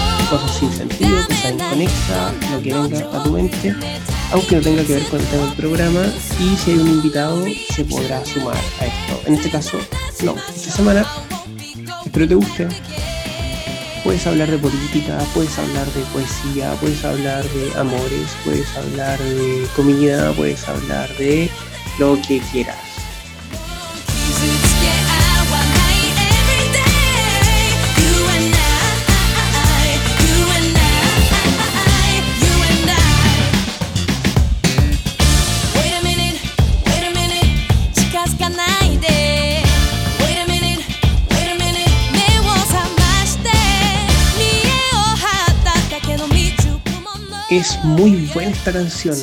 Cosas sin sentido, cosas inconexas, lo que venga a tu mente, aunque no tenga que ver con el tema del programa. Y si hay un invitado, se podrá sumar a esto. En este caso, no. Esta semana, espero te guste. Puedes hablar de política, puedes hablar de poesía, puedes hablar de amores, puedes hablar de comida, puedes hablar de lo que quieras. Es muy buena esta canción.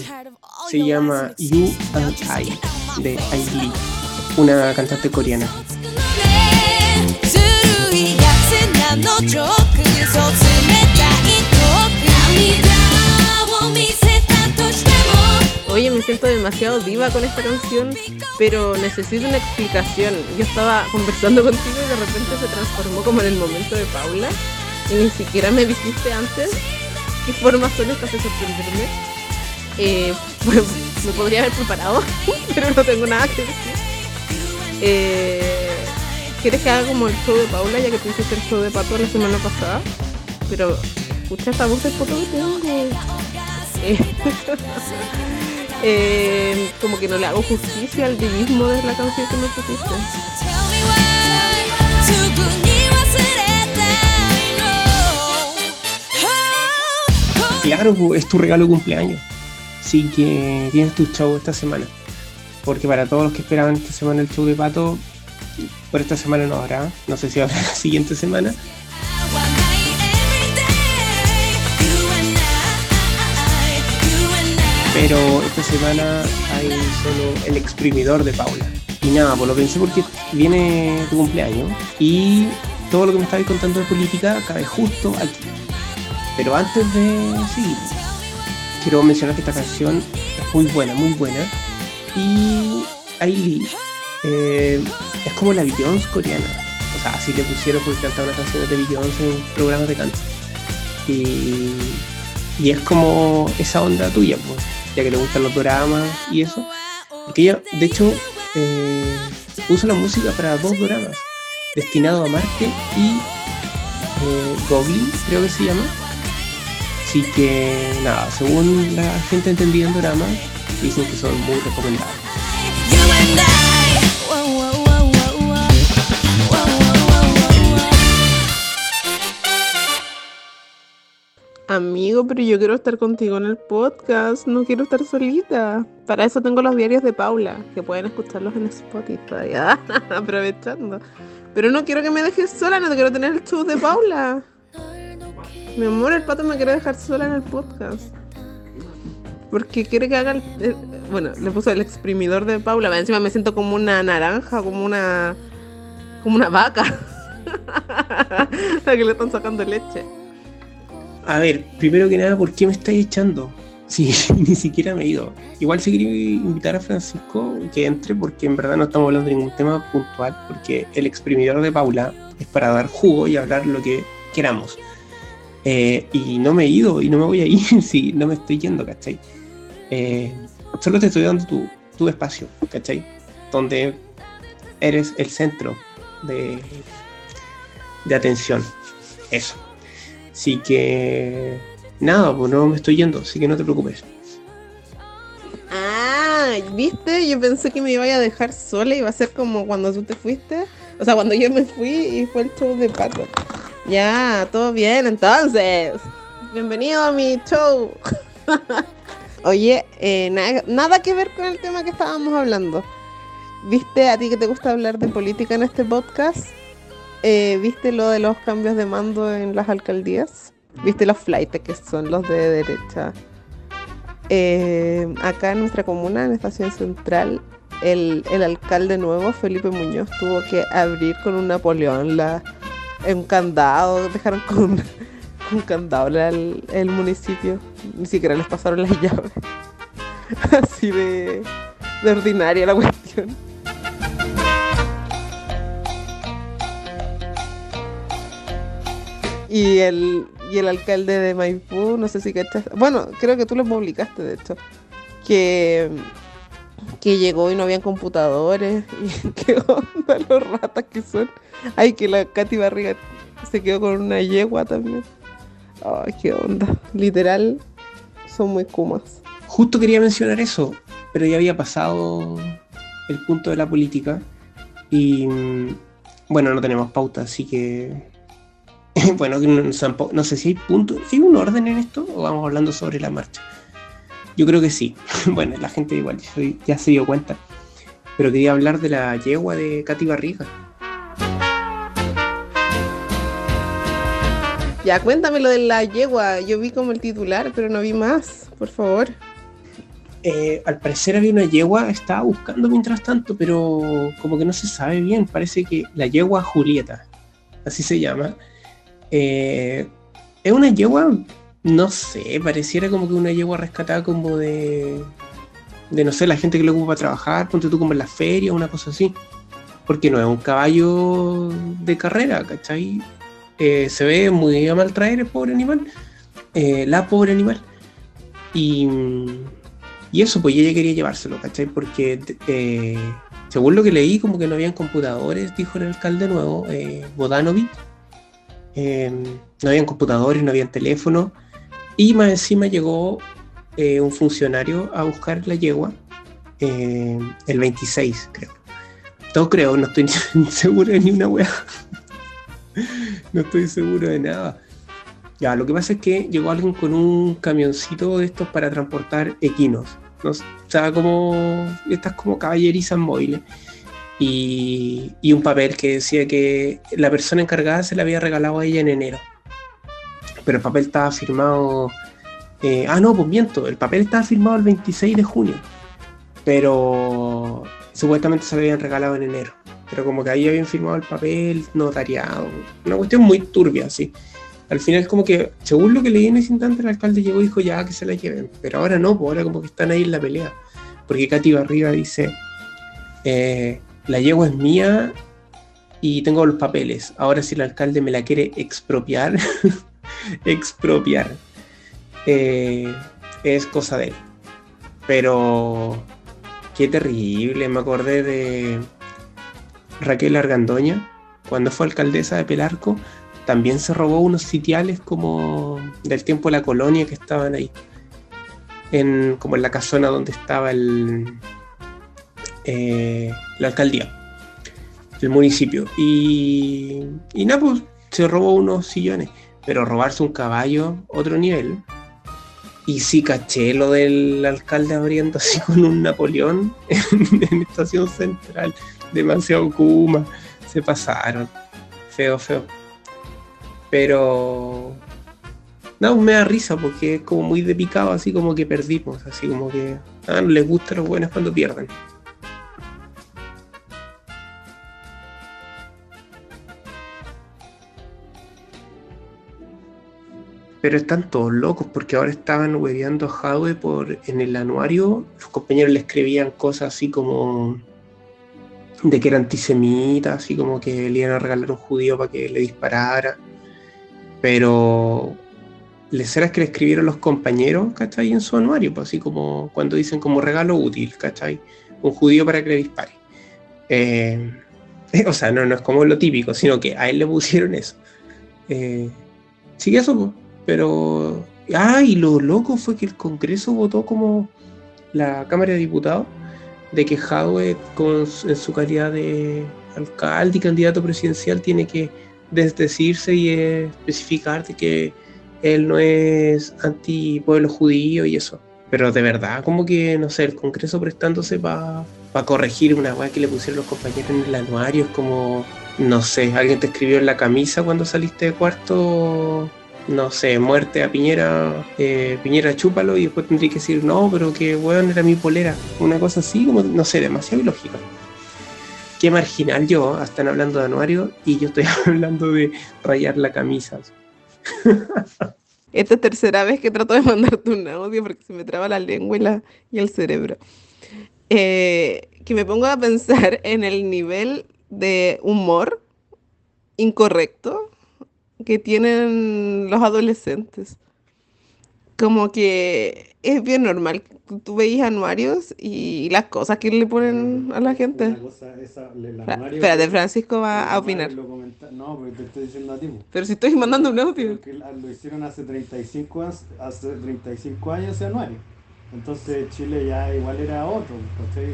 Se llama You and I de Ailey, una cantante coreana. Oye, me siento demasiado diva con esta canción, pero necesito una explicación. Yo estaba conversando contigo y de repente se transformó como en el momento de Paula y ni siquiera me dijiste antes qué formas son estas de sorprenderme. Eh, pues, me podría haber preparado, pero no tengo nada que decir. Eh, ¿Quieres que haga como el show de Paula, ya que tú hiciste el show de Pato la semana pasada? Pero escucha esta voz de foto que tengo. Eh, eh, como que no le hago justicia al divismo de la canción que me pusiste. Claro, es tu regalo de cumpleaños. Así que tienes tu show esta semana. Porque para todos los que esperaban esta semana el show de Pato, por esta semana no habrá. No sé si habrá la siguiente semana. Pero esta semana hay solo el exprimidor de Paula. Y nada, pues lo pensé porque viene tu cumpleaños y todo lo que me estabas contando de política cabe justo aquí. Pero antes de seguir, quiero mencionar que esta canción es muy buena, muy buena. Y Ailey eh, es como la Beyoncé coreana. O sea, así le pusieron porque cantaba una canción de Beyoncé en programas de canto. Y, y es como esa onda tuya, pues, ya que le gustan los dramas y eso. Porque ella, de hecho, eh, usa la música para dos dramas. Destinado a Marte y eh, Goblin, creo que se llama. Así que nada, según la gente entendida en drama, dicen que son muy recomendables. Amigo, pero yo quiero estar contigo en el podcast, no quiero estar solita. Para eso tengo los diarios de Paula, que pueden escucharlos en Spotify, aprovechando. Pero no quiero que me dejes sola, no te quiero tener el show de Paula. Mi amor, el pato me quiere dejar sola en el podcast. Porque quiere que haga el, bueno, le puso el exprimidor de Paula. Encima me siento como una naranja, como una como una vaca. La que le están sacando leche. A ver, primero que nada, ¿por qué me estáis echando? Sí, ni siquiera me he ido. Igual si quería invitar a Francisco que entre, porque en verdad no estamos hablando de ningún tema puntual, porque el exprimidor de Paula es para dar jugo y hablar lo que queramos. Eh, y no me he ido y no me voy a ir si no me estoy yendo, ¿cachai? Eh, solo te estoy dando tu, tu espacio, ¿cachai? Donde eres el centro de, de atención. Eso. Así que nada, pues no me estoy yendo, así que no te preocupes. Ah, ¿viste? Yo pensé que me iba a dejar sola y iba a ser como cuando tú te fuiste. O sea, cuando yo me fui y fue el show de Pato. Ya, todo bien, entonces. Bienvenido a mi show. Oye, eh, na- nada que ver con el tema que estábamos hablando. ¿Viste a ti que te gusta hablar de política en este podcast? Eh, ¿Viste lo de los cambios de mando en las alcaldías? ¿Viste los flights que son los de derecha? Eh, acá en nuestra comuna, en Estación Central, el, el alcalde nuevo, Felipe Muñoz, tuvo que abrir con un Napoleón la, un candado, dejaron con, con candado el, el municipio, ni siquiera les pasaron las llaves. Así de, de ordinaria la cuestión. Y el, y el alcalde de Maipú, no sé si cachas. Bueno, creo que tú lo publicaste, de hecho. Que, que llegó y no habían computadores. Y qué onda los ratas que son. Ay, que la Katy Barriga se quedó con una yegua también. Ay, qué onda. Literal, son muy kumas. Justo quería mencionar eso, pero ya había pasado el punto de la política. Y mm, bueno, no tenemos pauta, así que. bueno, no, sé si hay punto. ¿Hay un orden en esto o vamos hablando sobre la marcha? Yo creo que sí. bueno, la gente igual ya se dio cuenta. Pero quería hablar de la yegua de Katy Barriga. Ya, cuéntame lo de la yegua. Yo vi como el titular, pero no vi más, por favor. Eh, al parecer había una yegua, estaba buscando mientras tanto, pero como que no se sabe bien. Parece que la yegua Julieta, así se llama. Eh, es una yegua, no sé, pareciera como que una yegua rescatada como de, de no sé, la gente que lo ocupa para trabajar, ponte tú como en la feria, una cosa así. Porque no es un caballo de carrera, ¿cachai? Eh, se ve muy a mal traer el pobre animal, eh, la pobre animal. Y, y, eso, pues ella quería llevárselo, ¿cachai? Porque eh, según lo que leí, como que no habían computadores, dijo el alcalde nuevo, Bodanovic. no habían computadores, no habían teléfono. Y más encima llegó un funcionario a buscar la yegua el 26, creo. Todo creo, no estoy seguro de ni una wea. no estoy seguro de nada. Ya, lo que pasa es que llegó alguien con un camioncito de estos para transportar equinos. ¿no? O sea, como estas como caballerizas móviles. Y, y, un papel que decía que la persona encargada se le había regalado a ella en enero. Pero el papel estaba firmado. Eh, ah, no, pues miento. El papel estaba firmado el 26 de junio. Pero supuestamente se lo habían regalado en enero pero como que ahí habían firmado el papel notariado, una cuestión muy turbia, así. Al final como que, según lo que leí en ese instante, el alcalde llegó y dijo ya que se la lleven, pero ahora no, pues ahora como que están ahí en la pelea, porque Katy Barriga dice, eh, la yegua es mía y tengo los papeles, ahora si el alcalde me la quiere expropiar, expropiar, eh, es cosa de él. Pero qué terrible, me acordé de Raquel Argandoña, cuando fue alcaldesa de Pelarco, también se robó unos sitiales como del tiempo de la colonia que estaban ahí, en, como en la casona donde estaba el, eh, la alcaldía, el municipio. Y, y nada, pues se robó unos sillones, pero robarse un caballo, otro nivel. Y sí caché lo del alcalde abriendo así con un Napoleón en, en Estación Central demasiado Kuma, se pasaron. Feo, feo. Pero. No, me da risa porque es como muy de picado, así como que perdimos, así como que. Ah, no les gusta a los buenos cuando pierden. Pero están todos locos porque ahora estaban hueveando a Hadwe por en el anuario. Los compañeros le escribían cosas así como de que era antisemita, así como que le iban a regalar un judío para que le disparara. Pero les era que le escribieron los compañeros, ¿cachai? En su anuario, pues así como cuando dicen como regalo útil, ¿cachai? Un judío para que le dispare. Eh, o sea, no, no es como lo típico, sino que a él le pusieron eso. Eh, sí eso, pero... Ah, y lo loco fue que el Congreso votó como la Cámara de Diputados de que Jadwe, en su calidad de alcalde y candidato presidencial, tiene que desdecirse y especificar de que él no es anti pueblo judío y eso. Pero de verdad, como que, no sé, el Congreso prestándose para corregir una weá que le pusieron los compañeros en el anuario, es como, no sé, alguien te escribió en la camisa cuando saliste de cuarto no sé, muerte a Piñera, eh, Piñera chúpalo y después tendría que decir, no, pero que weón era mi polera. Una cosa así, como, no sé, demasiado ilógica. Qué marginal yo, están hablando de anuario y yo estoy hablando de rayar la camisa. Esta es tercera vez que trato de mandarte un audio porque se me traba la lengua y, la, y el cerebro. Eh, que me pongo a pensar en el nivel de humor incorrecto que tienen los adolescentes. Como que es bien normal. Tú, veis anuarios y las cosas que le ponen a la gente. Cosa, esa, el espérate, Francisco va a opinar. No, porque te estoy diciendo a ti. po. Pero si estoy mandando un audio. Lo hicieron hace 35, as- hace 35 años ese anuario. Entonces Chile ya igual era otro,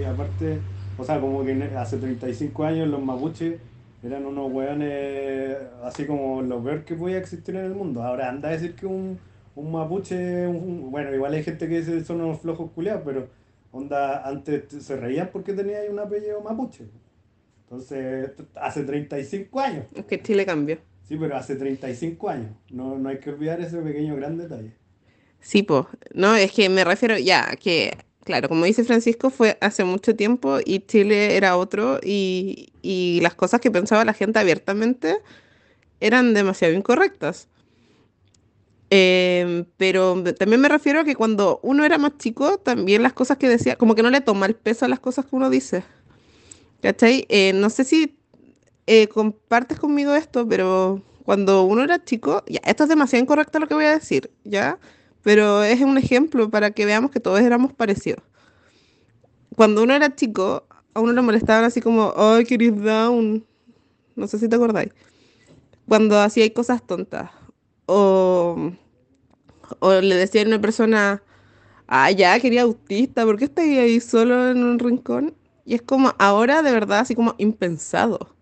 aparte, o sea, como que hace 35 años los mapuches eran unos hueones así como lo peor que podía existir en el mundo. Ahora anda a decir que un, un mapuche, un- bueno, igual hay gente que dice son unos flojos culiados, pero onda, antes se reían porque tenía ahí un apellido mapuche. Entonces, hace 35 años. Es que Chile cambió. Sí, pero hace 35 años. No, no hay que olvidar ese pequeño gran detalle. Sí, pues, no, es que me refiero ya que, claro, como dice Francisco, fue hace mucho tiempo y Chile era otro y, y las cosas que pensaba la gente abiertamente eran demasiado incorrectas. Em, pero también me refiero a que cuando uno era más chico, también las cosas que decía, como que no le toma el peso a las cosas que uno dice. ¿Cachai? Eh, no sé si eh, compartes conmigo esto, pero cuando uno era chico, ya, esto es demasiado incorrecto lo que voy a decir, ¿ya? Pero es un ejemplo para que veamos que todos éramos parecidos. Cuando uno era chico, a uno le molestaban así como, ay, eres down. No sé si te acordáis. Cuando hacía cosas tontas. O, le decían a una persona, ah, ya, quería autista, ¿por qué estás ahí solo en un rincón? Y es como ahora de verdad así como impensado.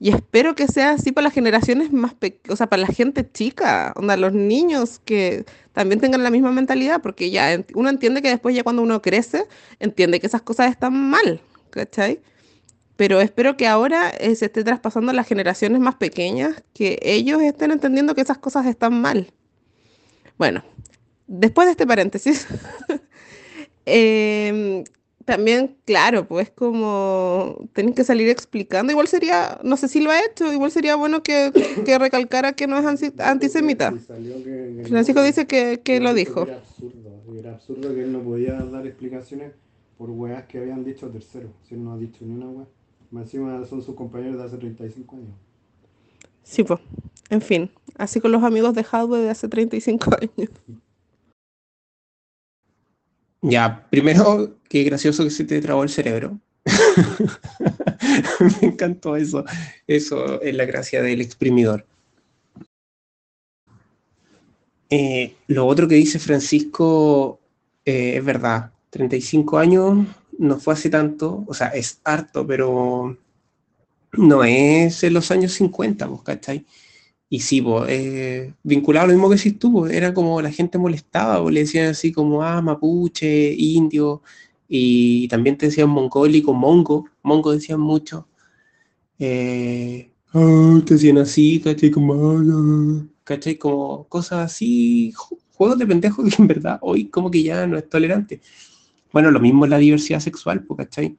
Y espero que sea así para las generaciones más pequeñas, o sea, para la gente chica, onda, los niños que también tengan la misma mentalidad, porque ya uno entiende que después ya cuando uno crece, entiende que esas cosas están mal, ¿cachai? Pero espero que ahora eh, se esté traspasando a las generaciones más pequeñas, que ellos estén entendiendo que esas cosas están mal. Bueno, después de este paréntesis, em, también, claro, pues como tienen que salir explicando. Igual sería, no sé si lo ha hecho, igual sería bueno que, que recalcara que no es antisemita. Francisco dice que, que lo dijo. Era absurdo. Era absurdo que él no podía dar explicaciones por weas que habían dicho terceros. Si él no ha dicho ni una wea. Más encima son sus compañeros de hace 35 años. Sí, pues, en fin, así con los amigos de Hadwe de hace 35 años. Ya, primero, qué gracioso que se te trabó el cerebro. Me encantó eso. Eso es la gracia del exprimidor. Eh, lo otro que dice Francisco eh, es verdad. 35 años no fue hace tanto, o sea, es harto, pero no es en los años 50, pues, ¿cachai? Y sí, pues, eh, vinculado a lo mismo que decís tú, era como la gente molestaba, pues, le decían así como, ah, mapuche, indio, y también te decían mongólico, mongo, mongo decían mucho. Eh, ah, te decían así, ¿cachai? Como, ah. Como cosas así, ju- juegos de pendejos que en verdad hoy como que ya no es tolerante. Bueno, lo mismo en la diversidad sexual, pues, ¿cachai?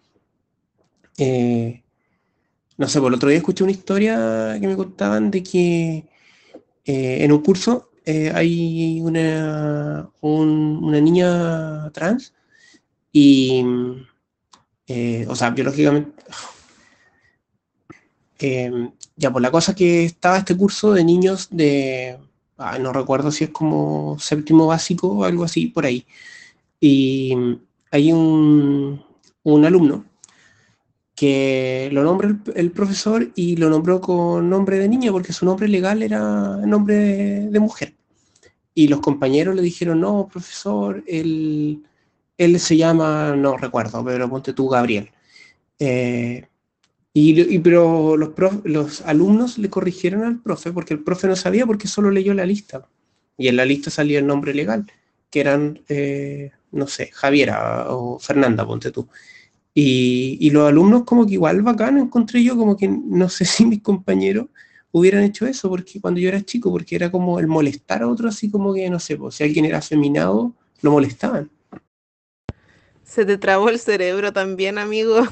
Eh, no sé, por el otro día escuché una historia que me contaban de que eh, en un curso eh, hay una, un- una niña trans y, eh, o sea, biológicamente, ya, pues la cosa que estaba este curso de niños de, ah, no recuerdo si es como séptimo básico o algo así, por ahí. Y hay un, un alumno que lo nombra el, profesor y lo nombró con nombre de niña porque su nombre legal era nombre de, mujer. Y los compañeros le dijeron, no, profesor, él, él se llama, no recuerdo, pero ponte tú, Gabriel. Eh, y, y- pero los, los alumnos le corrigieron al profe porque el profe no sabía porque solo leyó la lista. Y en la lista salía el nombre legal, que eran, eh, no sé, Javiera o Fernanda, ponte tú. Y, y los alumnos como que igual bacán encontré yo, como que no sé si mis compañeros hubieran hecho eso porque cuando yo era chico, porque era como el molestar a otro, así como que, no sé, pues, si alguien era afeminado, lo molestaban. Se te trabó el cerebro también, amigo.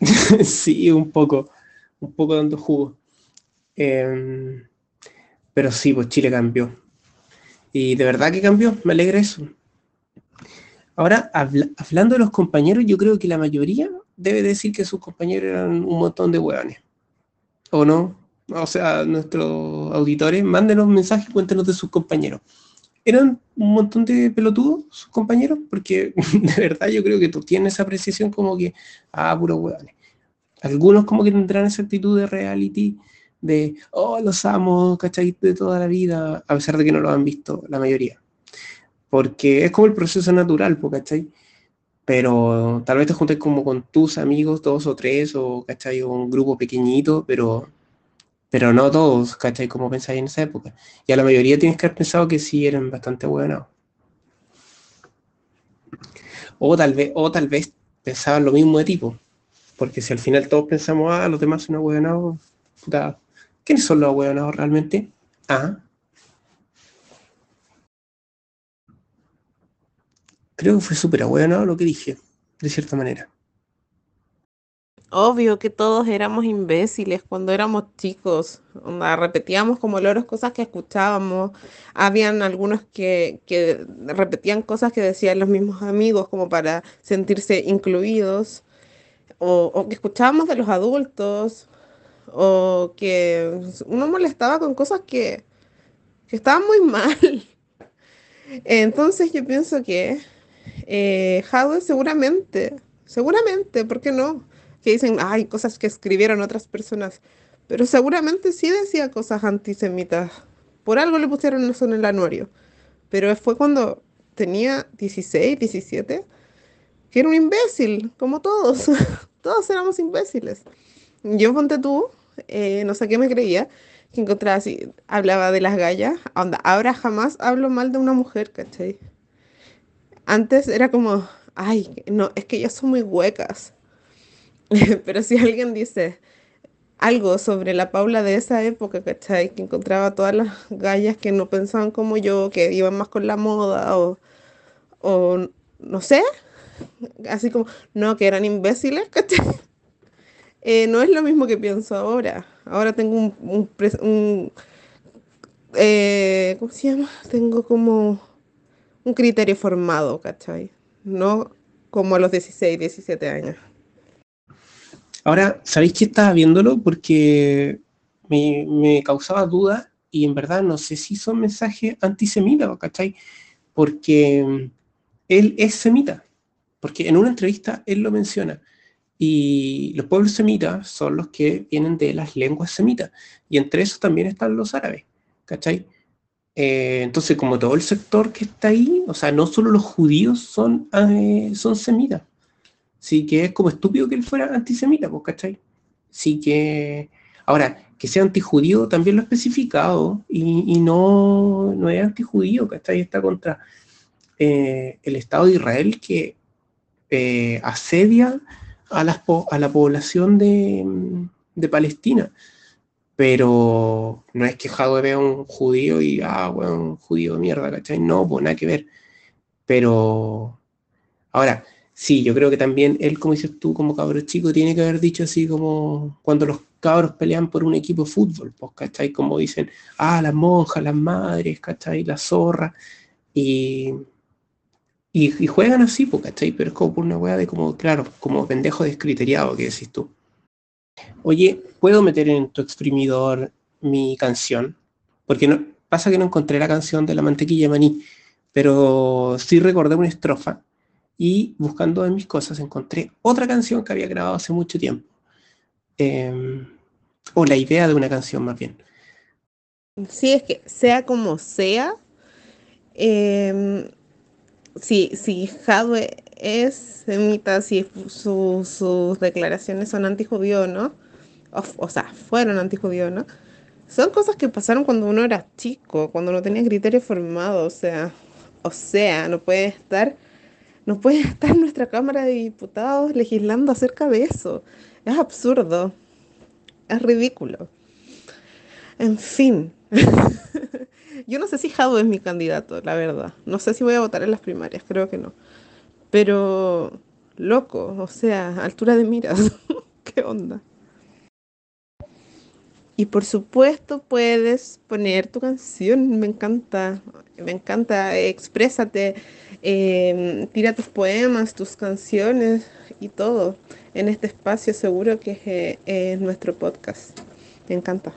sí, un poco, un poco dando jugo. Em, pero sí, pues Chile cambió. Y de verdad que cambió, me alegra eso. Ahora, habla- hablando de los compañeros, yo creo que la mayoría debe decir que sus compañeros eran un montón de hueones. ¿O no? o sea, nuestros auditores, mándenos mensajes, cuéntenos de sus compañeros. ¿Eran un montón de pelotudos sus compañeros? Porque de verdad yo creo que tú tienes esa apreciación como que, ah, puro huevones. Algunos como que tendrán esa actitud de reality, de, oh, los amo, ¿cachai? De toda la vida, a pesar de que no lo han visto la mayoría. Porque es como el proceso natural, ¿cachai? Pero tal vez te juntes como con tus amigos, dos o tres, o, ¿cachai? Un grupo pequeñito, pero, pero no todos, ¿cachai? Como pensáis en esa época. Y a la mayoría tienes que haber pensado que sí eran bastante buenos. O tal vez, o tal vez pensaban lo mismo de tipo. Porque si al final todos pensamos, ah, los demás son ahueonados, puta, ¿quiénes son los ahueonados realmente? Ah. Creo que fue súper ahueonado lo que dije, de cierta manera. Obvio que todos éramos imbéciles cuando éramos chicos. Onda, repetíamos como loros cosas que escuchábamos. Habían algunos que, repetían cosas que decían los mismos amigos como para sentirse incluidos o, que escuchábamos de los adultos, o que uno molestaba con cosas que estaban muy mal. Entonces yo pienso que eh, seguramente, seguramente, ¿por qué no? Que dicen, hay cosas que escribieron otras personas, pero seguramente sí decía cosas antisemitas. Por algo le pusieron eso en el anuario. Pero fue cuando tenía 16, 17, que era un imbécil, como todos. todos éramos imbéciles. Yo, ponte tú, eh, no sé qué me creía, que encontraba así, hablaba de las gallas, onda, ahora jamás hablo mal de una mujer, ¿cachai? Antes era como, ay, no, es que ellas son muy huecas. Pero si alguien dice algo sobre la Paula de esa época, ¿cachai? Que encontraba todas las gallas que no pensaban como yo, que iban más con la moda o, o no sé, así como, no, que eran imbéciles, eh, no es lo mismo que pienso ahora. Ahora tengo un, un, eh, ¿cómo se llama? Tengo como un criterio formado, ¿cachai? No como a los 16, 17 años. Ahora, ¿sabéis que estaba viéndolo? Porque me, causaba duda y en verdad no sé si son mensajes antisemitas, ¿cachai? Porque él es semita. Porque en una entrevista él lo menciona. Y los pueblos semitas son los que vienen de las lenguas semitas. Y entre esos también están los árabes. ¿Cachai? Eh, entonces, como todo el sector que está ahí, o sea, no solo los judíos son, eh, son semitas. Así que es como estúpido que él fuera antisemita, pues, ¿cachai? Así que, ahora, que sea antijudío también lo he especificado y, no, no es antijudío, ¿cachai? Está contra eh, el Estado de Israel que asedia a, a, la población de, Palestina. Pero no es que Jadwe vea un judío y, ah, bueno, un judío de mierda, ¿cachai? No, pues nada que ver. Pero, ahora, sí, yo creo que también él, como dices tú, como cabro chico, tiene que haber dicho así como cuando los cabros pelean por un equipo de fútbol, pues, ¿cachai? Como dicen, ah, las monjas, las madres, ¿cachai? La zorra. Y, y, juegan así, ¿cachai? Pero es como por una weá de como, claro, como pendejo descriteriado que decís tú. Oye, ¿puedo meter en tu exprimidor mi canción? Porque no, pasa que no encontré la canción de la mantequilla maní, pero sí recordé una estrofa y buscando en mis cosas encontré otra canción que había grabado hace mucho tiempo. Em, o la idea de una canción más bien. Sí, es que sea como sea, eh, si, si Jadwe es semita, si sus declaraciones son antijudíos, ¿no? O, sea, fueron antijudíos, ¿no? Son cosas que pasaron cuando uno era chico, cuando no tenía criterio formado, o sea, o sea, no puede estar, no puede estar nuestra Cámara de Diputados legislando acerca de eso. Es absurdo, es ridículo. En fin. Yo no sé si Jado es mi candidato, la verdad. No sé si voy a votar en las primarias, creo que no. Pero, loco, o sea, altura de miras. ¿Qué onda? Y por supuesto puedes poner tu canción, me encanta, me encanta, exprésate, em, tira tus poemas, tus canciones y todo en este espacio seguro que es, eh, es nuestro podcast. Me encanta.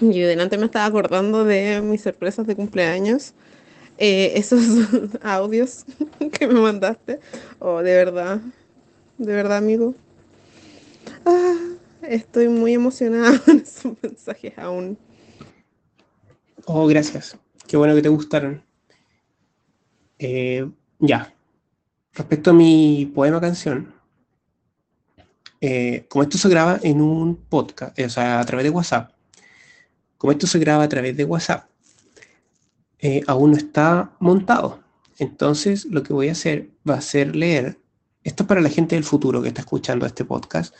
Y delante me estaba acordando de mis sorpresas de cumpleaños. Eh, esos audios que me mandaste. Oh, de verdad. De verdad, amigo. Ah, estoy muy emocionada con esos mensajes aún. Oh, gracias. Qué bueno que te gustaron. Eh, ya. Respecto a mi poema canción, eh, como esto se graba en un podcast, o sea, a través de WhatsApp, como esto se graba a través de WhatsApp, eh, aún no está montado. Entonces, lo que voy a hacer va a ser leer, esto es para la gente del futuro que está escuchando este podcast,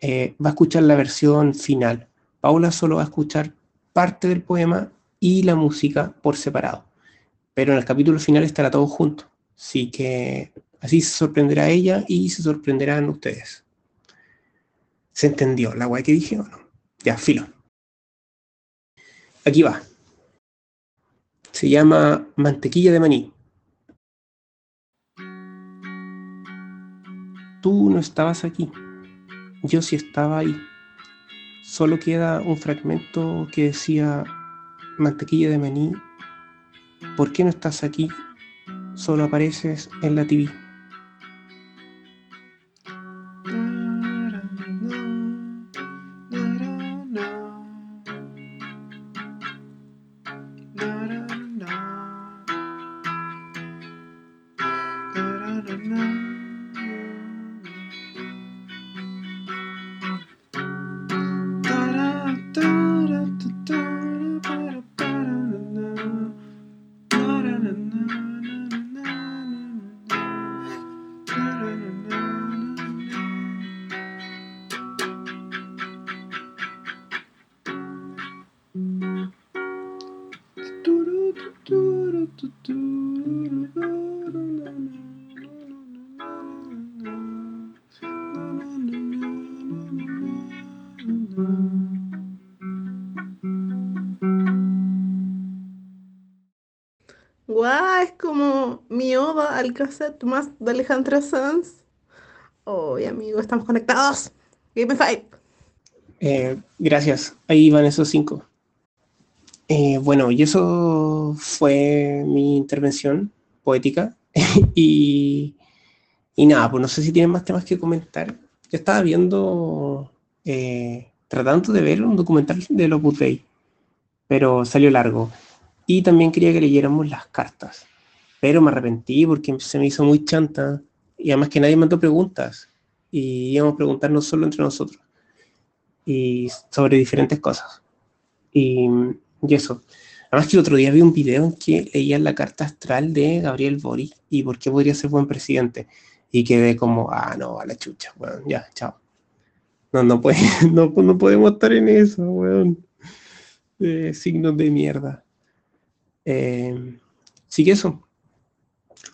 eh, va a escuchar la versión final. Paula solo va a escuchar parte del poema y la música por separado. Pero en el capítulo final estará todo junto. Así que así se sorprenderá ella y se sorprenderán ustedes. ¿Se entendió la guay que dije o no? Ya, filo. Aquí va. Se llama mantequilla de maní. Tú no estabas aquí. Yo sí estaba ahí. Solo queda un fragmento que decía mantequilla de maní. ¿Por qué no estás aquí? Solo apareces en la TV. Al cassette más de Alejandra Sanz. Hoy, amigo, estamos conectados. Game five. Eh, gracias. Ahí van esos cinco. Eh, bueno, y eso fue mi intervención poética. y, y nada, pues no sé si tienen más temas que comentar. Yo estaba viendo, eh, tratando de ver un documental de Opus Dei, pero salió largo. Y también quería que leyéramos las cartas, pero me arrepentí porque se me hizo muy chanta y además que nadie mandó preguntas y íbamos a preguntarnos solo entre nosotros y sobre diferentes cosas. Y, y eso. Además que el otro día vi un video en que leían la carta astral de Gabriel Boric y por qué podría ser buen presidente. Y quedé como, ah, no, a la chucha, weón, ya, chao. No, no, puede, no, no podemos estar en eso, weón. Eh, signos de mierda. Eh, sí que eso.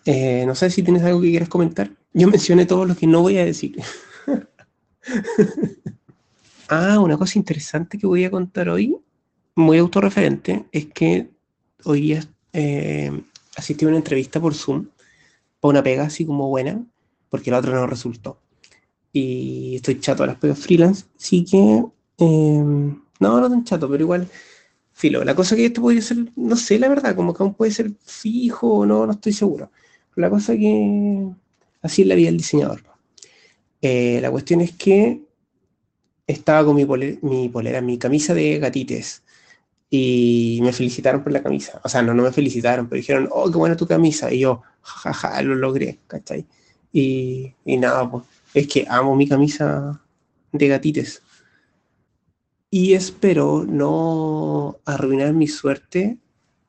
Eh, no sé si tienes algo que quieras comentar. Yo mencioné todo lo que no voy a decir. ah, una cosa interesante que voy a contar hoy, muy autorreferente, es que hoy día eh, asistí a una entrevista por Zoom, para una pega así como buena, porque la otra no resultó. Y estoy chato a las pegas freelance, así que... no, no tan chato, pero igual filo. La cosa que esto podría ser, no sé, la verdad, como que aún puede ser fijo o no, no estoy seguro. La cosa que así es la vida del diseñador. Eh, la cuestión es que estaba con mi, mi polera, mi camisa de gatites. Y me felicitaron por la camisa. O sea, no, no me felicitaron, pero dijeron, oh, qué buena tu camisa. Y yo, jajaja, lo logré, ¿cachai? Y, y nada, pues, es que amo mi camisa de gatites y espero no arruinar mi suerte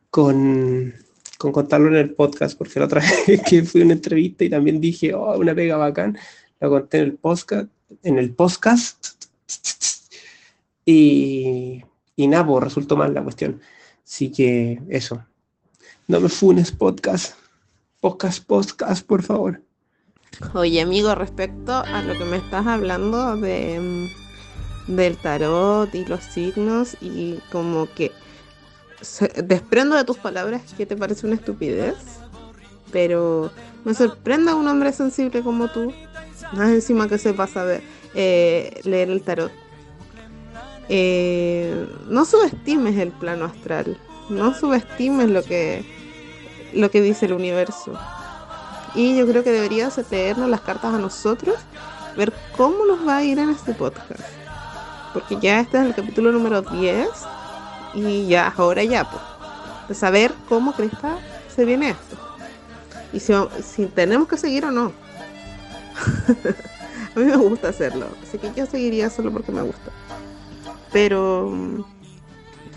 con, con, contarlo en el podcast, porque la otra vez que fui a una entrevista y también dije, oh, una pega bacán, la conté en el podcast, en el podcast y, y nada, pues resultó mal la cuestión. Así que eso. No me funes podcast. Podcast, podcast, por favor. Oye, amigo, respecto a lo que me estás hablando de mm, del tarot y los signos y como que desprendo de tus palabras que te parece una estupidez, pero me sorprende un hombre sensible como tú, más encima que sepas saber eh, leer el tarot. eh, no subestimes el plano astral, no subestimes lo que, lo que dice el universo. Y yo creo que deberías leernos las cartas a nosotros, ver cómo nos va a ir en este podcast. Porque ya este es el capítulo número 10 y ya, ahora ya, pues, de saber cómo Cresta se viene esto. Y si, si tenemos que seguir o no. a mí me gusta hacerlo, así que yo seguiría solo porque me gusta. Pero mm,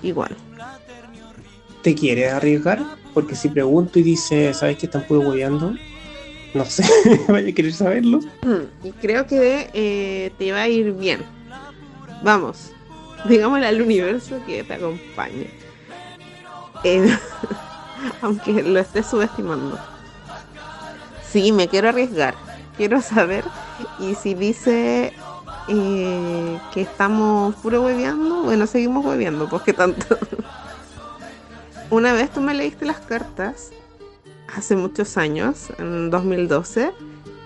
igual. ¿Te quieres arriesgar? Porque si pregunto y dice, ¿sabes que están puro hueveando? No sé, vaya a querer saberlo. Mm, y creo que eh, te va a ir bien. Vamos, digámosle al universo que te acompañe. Aunque lo estés subestimando. Sí, me quiero arriesgar. Quiero saber. Y si dice eh, que estamos puro hueveando, bueno, seguimos hueveando, pues que tanto. Una vez tú me leíste las cartas, hace muchos años, en 2012,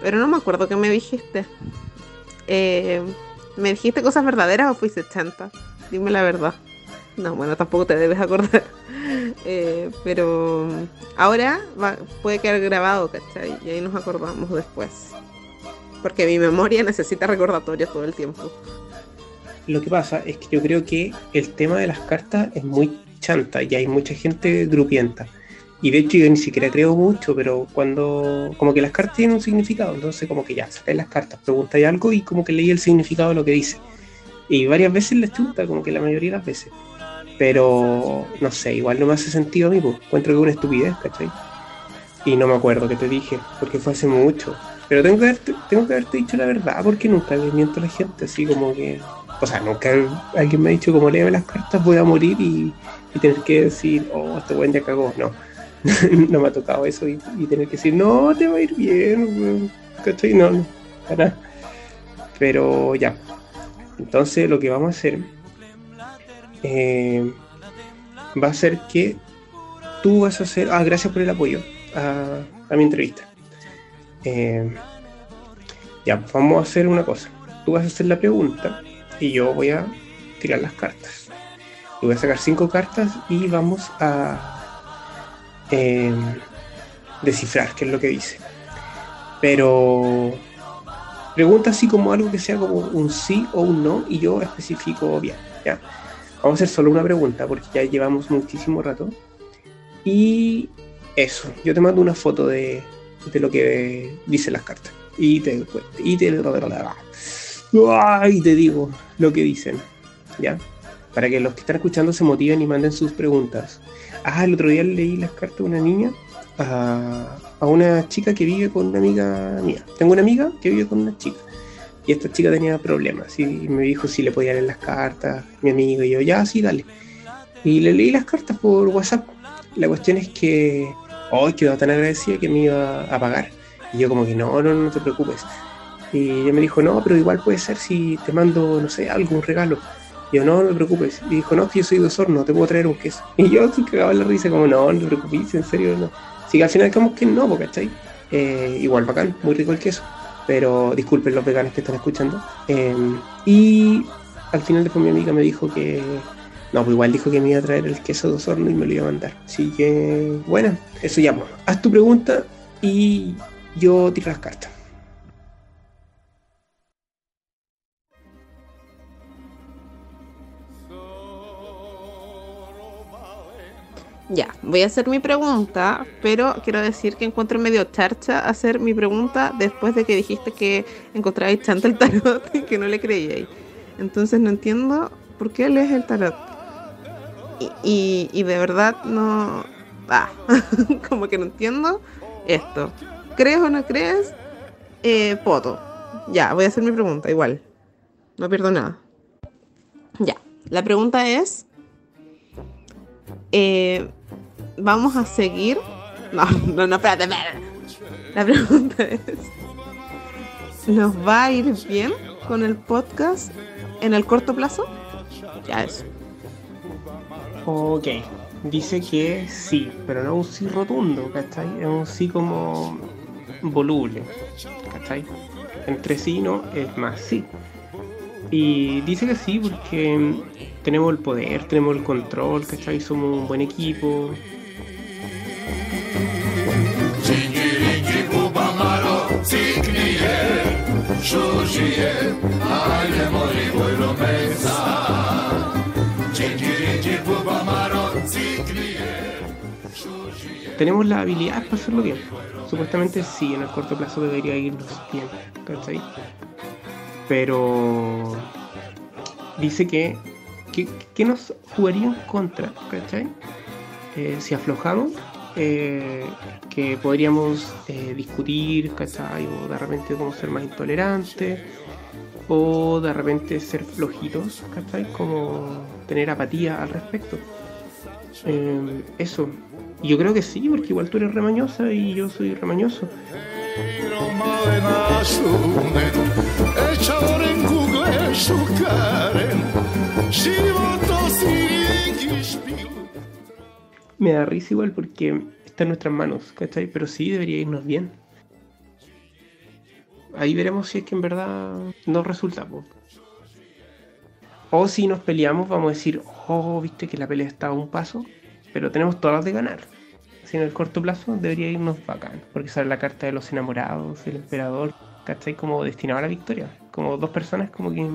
pero no me acuerdo qué me dijiste. Eh, ¿Me dijiste cosas verdaderas o fuiste chanta? Dime la verdad. No, bueno, tampoco te debes acordar. Eh, pero ahora puede quedar grabado, ¿cachai? Y ahí nos acordamos después. Porque mi memoria necesita recordatorios todo el tiempo. Lo que pasa es que yo creo que el tema de las cartas es muy chanta y hay mucha gente grupienta. Y de hecho yo ni siquiera creo mucho, pero cuando como que las cartas tienen un significado, entonces como que ya, sacáis las cartas, preguntáis algo y como que leí el significado de lo que dice. Y varias veces les chuta, como que la mayoría de las veces. Pero no sé, igual no me hace sentido a mí, pues encuentro que es una estupidez, ¿cachai? Y no me acuerdo qué te dije, porque fue hace mucho. Pero tengo que haberte, tengo que haberte dicho la verdad, porque nunca le miento a la gente, así como que. O sea, nunca alguien me ha dicho, como léeme las cartas, voy a morir y, tener que decir, oh, este buen ya cagó. No, no me ha tocado eso y, tener que decir, no, te va a ir bien, ¿cachai? No, Pero ya. Entonces, lo que vamos a hacer eh, va a ser que tú vas a hacer. Ah, gracias por el apoyo a mi entrevista. Eh, ya, vamos a hacer una cosa. Tú vas a hacer la pregunta y yo voy a tirar las cartas. Voy a sacar cinco cartas y vamos a em, descifrar qué es lo que dice. Pero pregunta así como algo que sea como un sí o un no y yo especifico bien. ¿ya? Vamos a hacer solo una pregunta porque ya llevamos muchísimo rato. Y eso, yo te mando una foto de, de lo que dicen las cartas. Y te, y te, y te digo lo que dicen, ¿ya? Para que los que están escuchando se motiven y manden sus preguntas. Ah, el otro día leí las cartas de una niña a, a una chica que vive con una amiga mía. Tengo una amiga que vive con una chica. Y esta chica tenía problemas y me dijo si le podía leer las cartas, mi amigo, y yo, ya, sí, dale. Y le leí las cartas por WhatsApp. La cuestión es que hoy quedó tan agradecida que me iba a pagar. Y yo como que no, no, no te preocupes. Y ella me dijo, no, pero igual puede ser si te mando, no sé, algo, un regalo. Yo, no, no te preocupes. Y dijo, no, que yo soy de Osorno, te puedo traer un queso. Y yo así cagaba la risa, como, no, no te preocupes, en serio, no. Así que al final como que no, ¿cachai? Eh, igual bacán, muy rico el queso. Pero disculpen los veganos que están escuchando. Em, y al final después mi amiga me dijo que no, pues igual dijo que me iba a traer el queso de Osorno y me lo iba a mandar. Así que, bueno, eso ya, pues. Haz tu pregunta y yo tiro las cartas. Ya, voy a hacer mi pregunta, pero quiero decir que encuentro medio charcha hacer mi pregunta después de que dijiste que encontrabais chanta el tarot y que no le creíais. Entonces no entiendo por qué lees el tarot y, de verdad no... Ah, como que no entiendo esto. ¿Crees o no crees? Eh, poto. Ya, voy a hacer mi pregunta igual. No pierdo nada. Ya, la pregunta es... Eh, vamos a seguir... No, no, no, espérate, espérate. La pregunta es... ¿Nos va a ir bien con el podcast en el corto plazo? Ya eso. Ok, dice que sí, pero no un sí rotundo, ¿cachai? Es un sí como voluble, ¿cachai? Entre sí no es más sí. Y dice que sí, porque tenemos el poder, tenemos el control, ¿cachai? Somos un buen equipo. Tenemos la habilidad para hacerlo bien. Supuestamente sí, en el corto plazo debería irnos bien, ¿cachai? Pero dice que, que, nos jugaría en contra, ¿cachai? Eh, si aflojamos, eh, que podríamos eh, discutir, ¿cachai? O de repente como ser más intolerantes, o de repente ser flojitos, ¿cachai? Como tener apatía al respecto. eso, yo creo que sí, porque igual tú eres remañosa y yo soy remañoso. Me da risa igual porque está en nuestras manos, ¿cachai? Pero sí debería irnos bien. Ahí veremos si es que en verdad nos resulta. O si nos peleamos, vamos a decir, oh, viste que la pelea está a un paso, pero tenemos todas de ganar. Así en el corto plazo debería irnos bacán, porque sale la carta de los enamorados, el emperador, ¿cachai? Como destinado a la victoria. Como dos personas como que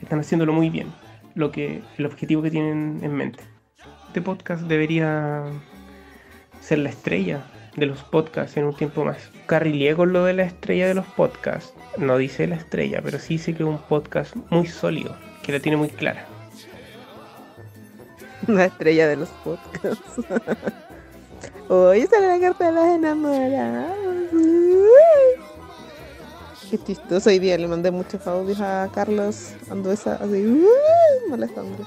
están haciéndolo muy bien, lo que, el objetivo que tienen en mente. Este podcast debería ser la estrella de los podcasts en un tiempo más. Carrileé con lo de la estrella de los podcasts. No dice la estrella, pero sí dice que es un podcast muy sólido, que la tiene muy clara. La estrella de los podcasts. Hoy sale la carta de las enamoradas. Qué chistoso hoy día. Le mandé muchos audios a Carlos Anduesa así, molestando.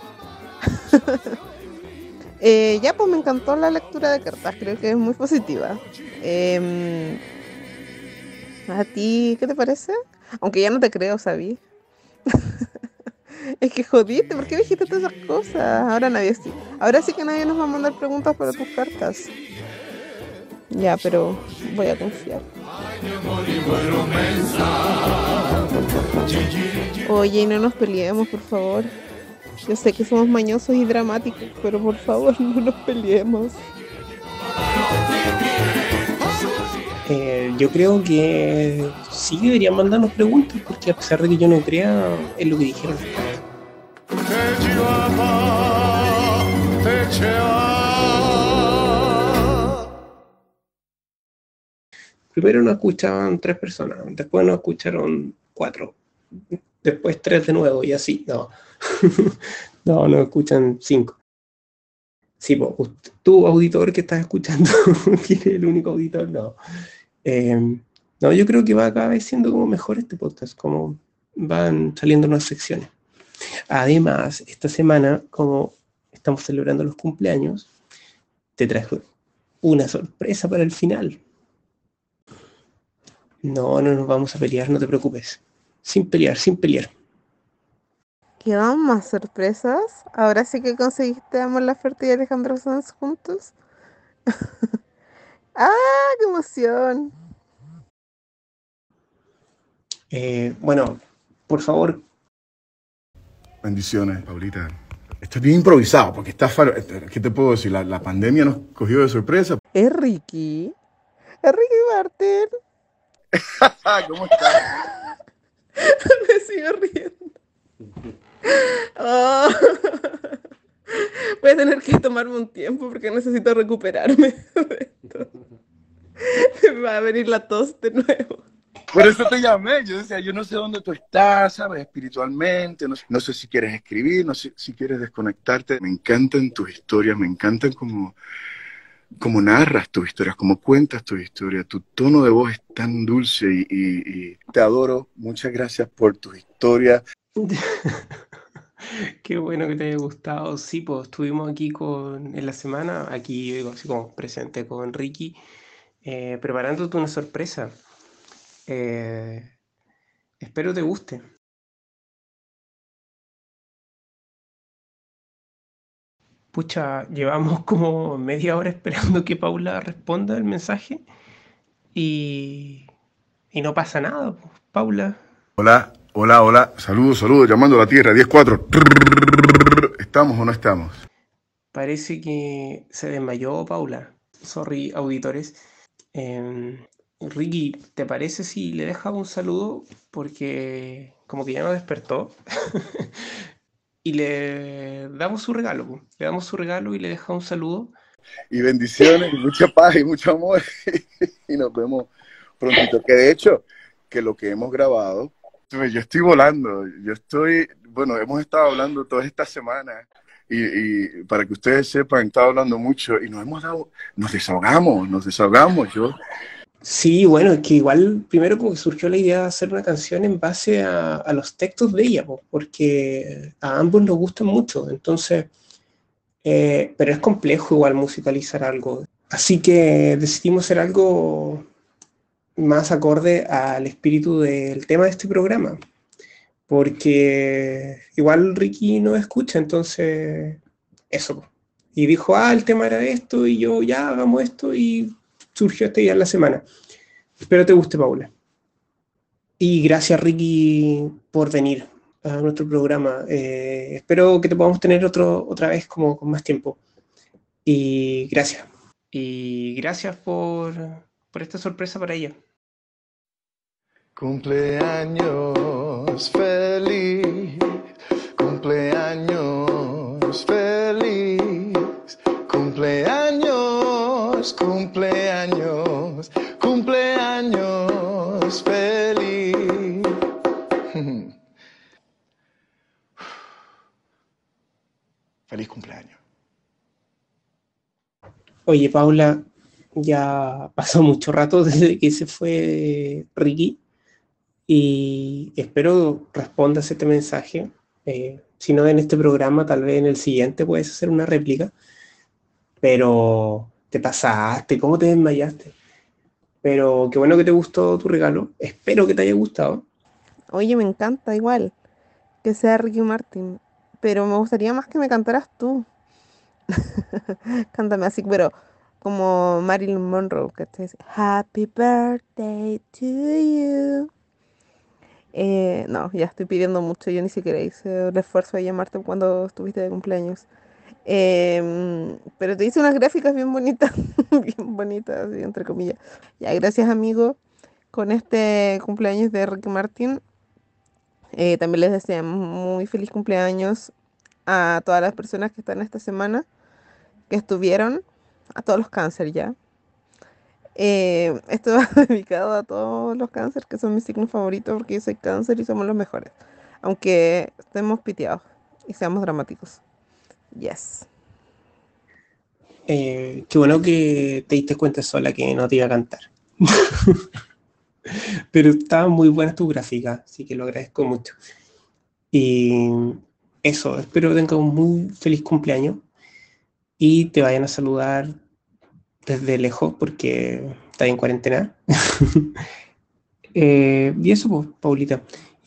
eh, ya, pues me encantó la lectura de cartas. Creo que es muy positiva. Eh, ¿A ti qué te parece? Aunque ya no te creo, ¿sabí? es que jodiste, ¿por qué dijiste todas esas cosas? Ahora nadie sí. Ahora sí que nadie nos va a mandar preguntas para tus cartas. Ya, pero voy a confiar. Oye, no nos peleemos, por favor. Yo sé que somos mañosos y dramáticos, pero por favor no nos peleemos. Eh, yo creo que sí deberían mandarnos preguntas, porque a pesar de que yo no crea en lo que dijeron. Primero nos escuchaban tres personas, después nos escucharon cuatro, después tres de nuevo y así. No, no, nos escuchan cinco. Sí, pues, tú, auditor que estás escuchando, ¿quién es el único auditor? No. Eh, no, yo creo que va cada vez siendo como mejor este podcast, como van saliendo nuevas secciones. Además, esta semana, como estamos celebrando los cumpleaños, te trajo una sorpresa para el final. No, no nos vamos a pelear, no te preocupes. Sin pelear, sin pelear. ¿Quedan más sorpresas? Ahora sí que conseguiste Amor la Fuerte y Alejandro Sanz juntos. ¡Ah, qué emoción! Eh, bueno, por favor. Bendiciones, Paulita. Estoy bien improvisado porque está. ¿Qué te puedo decir? La, la pandemia nos cogió de sorpresa. Es Ricky. Es Ricky Martin. ¿Cómo estás? Me sigo riendo. Oh. Voy a tener que tomarme un tiempo porque necesito recuperarme de esto. Me va a venir la tos de nuevo. Por eso te llamé. Yo decía, yo no sé dónde tú estás, ¿sabes? Espiritualmente. No sé, no sé si quieres escribir, no sé si quieres desconectarte. Me encantan tus historias, me encantan como cómo narras tus historias, cómo cuentas tu historia, tu tono de voz es tan dulce y, te adoro. Muchas gracias por tu historia. Qué bueno que te haya gustado. Sí, pues estuvimos aquí con, en la semana, aquí así como presente con Ricky, eh, preparándote una sorpresa. Eh, espero te guste. Pucha, llevamos como media hora esperando que Paula responda el mensaje y, y no pasa nada, Paula. Hola, Hola, hola, saludos, saludos, llamando a la Tierra, 10-4. ¿Estamos o no estamos? Parece que se desmayó Paula. Sorry, auditores. Em, Ricky, ¿te parece si le dejaba un saludo? Porque como que ya no despertó. y le damos su regalo. po. Le damos su regalo y le deja un saludo. Y bendiciones, y mucha paz y mucho amor. y nos vemos prontito. Que de hecho, que lo que hemos grabado, yo estoy volando. Yo estoy, bueno, hemos estado hablando toda esta semana. Y, y para que ustedes sepan, he estado hablando mucho y nos hemos dado, nos desahogamos, nos desahogamos. Yo, Sí, bueno, es que igual primero como que surgió la idea de hacer una canción en base a, los textos de ella, po, porque a ambos nos gustan mucho, entonces, eh, pero es complejo igual musicalizar algo. Así que decidimos hacer algo más acorde al espíritu del tema de este programa, porque igual Ricky no escucha, entonces, eso. Y dijo, ah, el tema era esto, y yo, ya, hagamos esto, y surgió este día en la semana. Espero te guste, Paula. Y gracias, Ricky, por venir a nuestro programa. Eh, espero que te podamos tener otro, otra vez como con más tiempo. Y gracias. Y gracias por, por esta sorpresa para ella. Cumpleaños feliz, cumpleaños feliz, cumpleaños, cumpleaños, cumpleaños feliz. Feliz cumpleaños. Oye, Paula, ya pasó mucho rato desde que se fue Ricky y espero respondas este mensaje. Eh, si no en este programa, tal vez en el siguiente puedes hacer una réplica. Pero te pasaste, ¿cómo te desmayaste? Pero qué bueno que te gustó tu regalo. Espero que te haya gustado. Oye, me encanta igual que sea Ricky Martin, pero me gustaría más que me cantaras tú. Cántame así, pero como Marilyn Monroe, que te dice Happy birthday to you. Eh, no, ya estoy pidiendo mucho, yo ni siquiera hice el esfuerzo de llamarte cuando estuviste de cumpleaños. Em, pero te hice unas gráficas bien bonitas, bien bonitas, entre comillas. Ya, gracias amigo, con este cumpleaños de Ricky Martin. Eh, también les deseamos muy feliz cumpleaños a todas las personas que están esta semana, que estuvieron, a todos los cáncer ya. Eh, esto va dedicado a todos los cáncer, que son mis signos favoritos, porque yo soy cáncer y somos los mejores. Aunque estemos piteados y seamos dramáticos. Yes. Eh, qué bueno que te diste cuenta sola que no te iba a cantar. Pero estaban muy buenas tus gráficas, así que lo agradezco mucho. Y eso, espero que tengas un muy feliz cumpleaños y te vayan a saludar desde lejos porque está en cuarentena. Eh, y eso, pues, Paulita.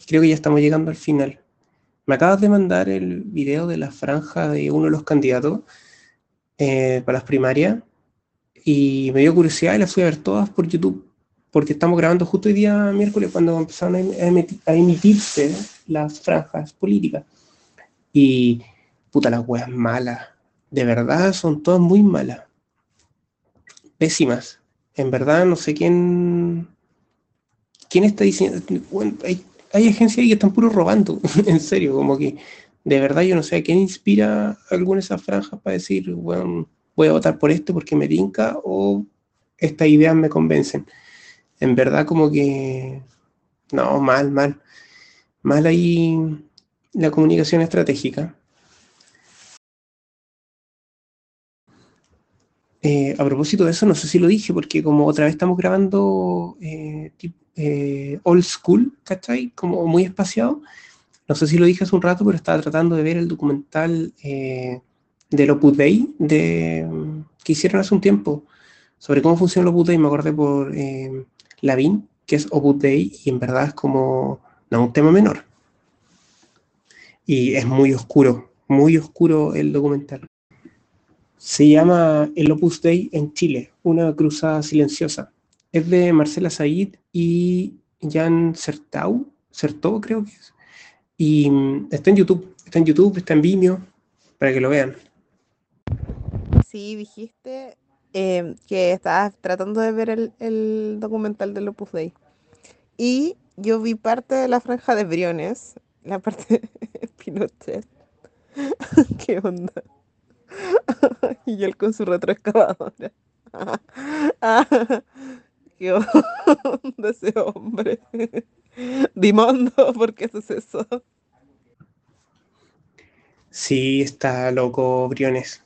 Creo que ya estamos llegando al final. Me acabas de mandar el video de la franja de uno de los candidatos eh, para las primarias y me dio curiosidad y las fui a ver todas por YouTube porque estamos grabando justo hoy día miércoles cuando empezaron a, emiti- a emitirse las franjas políticas. Y puta, las weas malas. De verdad, son todas muy malas. Pésimas. En verdad, no sé quién. ¿Quién está diciendo? Hay agencias ahí que están puro robando. en serio, como que. De verdad, yo no sé a quién inspira alguna de esas franjas para decir, bueno, voy a votar por esto porque me tinca o estas ideas me convencen. En verdad, como que. No, mal, mal. Mal ahí la comunicación estratégica. Eh, a propósito de eso, no sé si lo dije, porque como otra vez estamos grabando eh, eh, old school, ¿cachai? Como muy espaciado. No sé si lo dije hace un rato, pero estaba tratando de ver el documental eh, del Opus Dei de, que hicieron hace un tiempo sobre cómo funciona el Opus Dei. Me acordé por eh, Lavín, que es Opus Dei, y en verdad es como, no, un tema menor. Y es muy oscuro, muy oscuro el documental. Se llama El Opus Dei en Chile, una cruzada silenciosa. Es de Marcela Said y Jan Sertau, Ser todo creo que es. Y mm, está en YouTube, está en YouTube, está en Vimeo, para que lo vean. Sí, dijiste eh, que estabas tratando de ver el, documental de Opus Dei. Y yo vi parte de la franja de Briones, la parte de Pinochet. ¿Qué onda? y él con su retroexcavadora. ¿Qué onda ese hombre? Dimondo, ¿por qué haces eso? Sí, está loco Briones.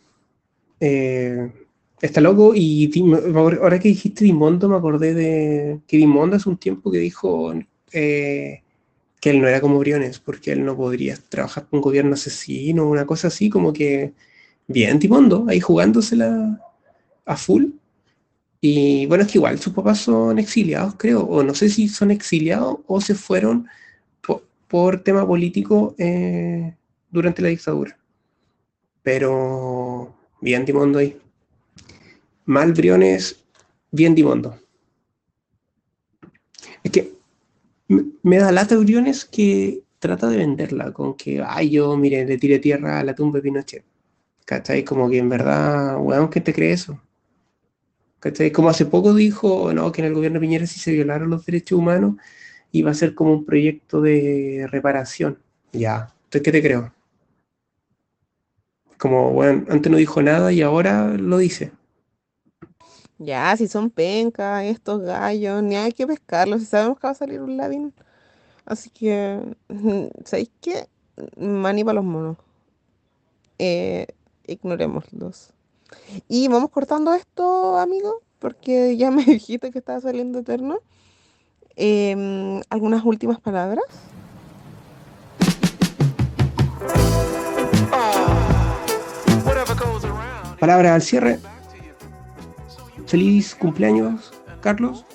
Eh, está loco y ahora que dijiste Dimondo me acordé de que Dimondo hace un tiempo que dijo eh, que él no era como Briones porque él no podría trabajar con un gobierno asesino, una cosa así, como que bien Dimondo, ahí jugándosela a full. Y bueno, es que igual sus papás son exiliados, creo, o no sé si son exiliados o se fueron po- por, tema político eh, durante la dictadura. Pero bien Dimondo ahí. Mal Briones, bien Dimondo. Es que me, me da lata Briones que trata de venderla con que, ay, yo, mire, le tiré tierra a la tumba de Pinochet. ¿Cachai? Como que en verdad, weón, ¿qué te cree eso? ¿Cachai? Como hace poco dijo, que en el gobierno de Piñera si se violaron los derechos humanos iba a ser como un proyecto de reparación. Ya, entonces, ¿qué te creo? Como, bueno, antes no dijo nada y ahora lo dice. Ya, si son pencas, estos gallos, ni hay que pescarlos, sabemos que va a salir un labín. Así que, ¿sabéis qué? Maní para los monos. Eh, ignorémoslos. Y vamos cortando esto, amigo, porque ya me dijiste que estaba saliendo eterno. Em, ¿algunas últimas palabras? Palabra al cierre. Feliz cumpleaños, Carlos.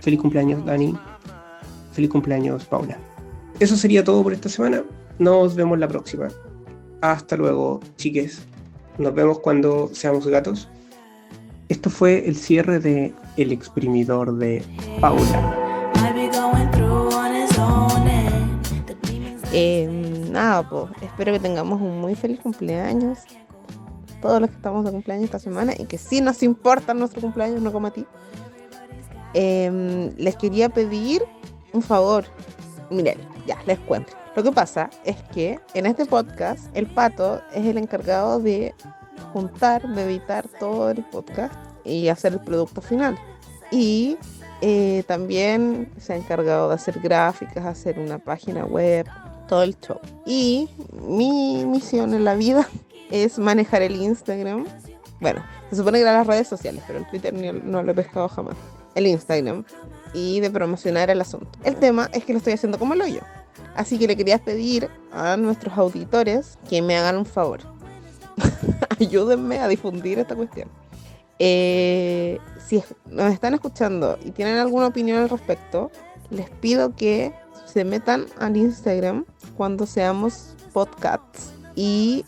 Feliz cumpleaños, Dani. Feliz cumpleaños, Paula. Eso sería todo por esta semana. Nos vemos la próxima. Hasta luego, chiques. Nos vemos cuando seamos gatos. Esto fue el cierre de El exprimidor de Paula. Em, nada, pues, espero que tengamos un muy feliz cumpleaños. Todos los que estamos de cumpleaños esta semana y que sí nos importa nuestro cumpleaños, no como a ti. Em, les quería pedir un favor. Miren, ya, les cuento. Lo que pasa es que en este podcast el pato es el encargado de juntar, de editar todo el podcast y hacer el producto final. Y eh, también se ha encargado de hacer gráficas, hacer una página web, todo el show. Y mi misión en la vida es manejar el Instagram. Bueno, se supone que eran las redes sociales, pero el Twitter ni- no lo he pescado jamás. El Instagram. Y de promocionar el asunto. El tema es que lo estoy haciendo como el hoyo. Así que le quería pedir a nuestros auditores que me hagan un favor. Ayúdenme a difundir esta cuestión. Eh, si nos están escuchando y tienen alguna opinión al respecto, les pido que se metan al Instagram cuando seamos podcasts y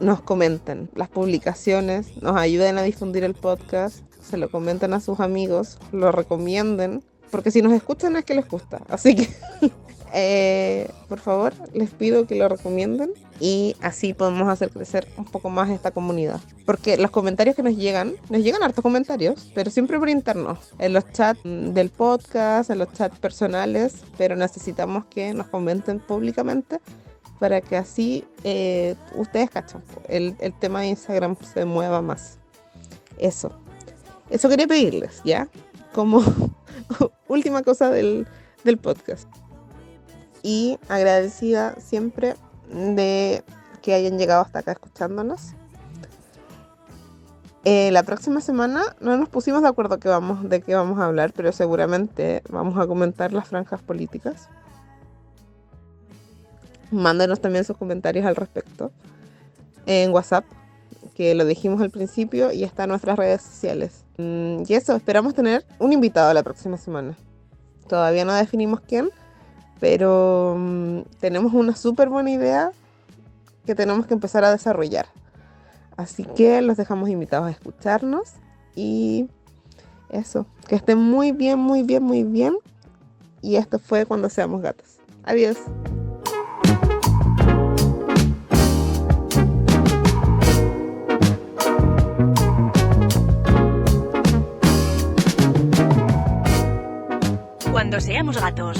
nos comenten las publicaciones, nos ayuden a difundir el podcast, se lo comenten a sus amigos, lo recomienden, porque si nos escuchan es que les gusta. Así que, eh, por favor, les pido que lo recomienden y así podemos hacer crecer un poco más esta comunidad. Porque los comentarios que nos llegan, nos llegan hartos comentarios, pero siempre por interno, en los chats del podcast, en los chats personales, pero necesitamos que nos comenten públicamente para que así eh, ustedes cachan, el, tema de Instagram se mueva más. Eso. Eso quería pedirles, ¿ya? Como última cosa del podcast. Y agradecida siempre de que hayan llegado hasta acá escuchándonos. Eh, la próxima semana no nos pusimos de acuerdo que vamos, de qué vamos a hablar, pero seguramente vamos a comentar las franjas políticas. Mándenos también sus comentarios al respecto en WhatsApp, que lo dijimos al principio y está en nuestras redes sociales. Mm, y eso, esperamos tener un invitado la próxima semana. Todavía no definimos quién, pero mm, tenemos una súper buena idea que tenemos que empezar a desarrollar. Así que los dejamos invitados a escucharnos y eso, que estén muy bien, muy bien, muy bien. Y esto fue cuando seamos gatos. Adiós. Cuando seamos gatos,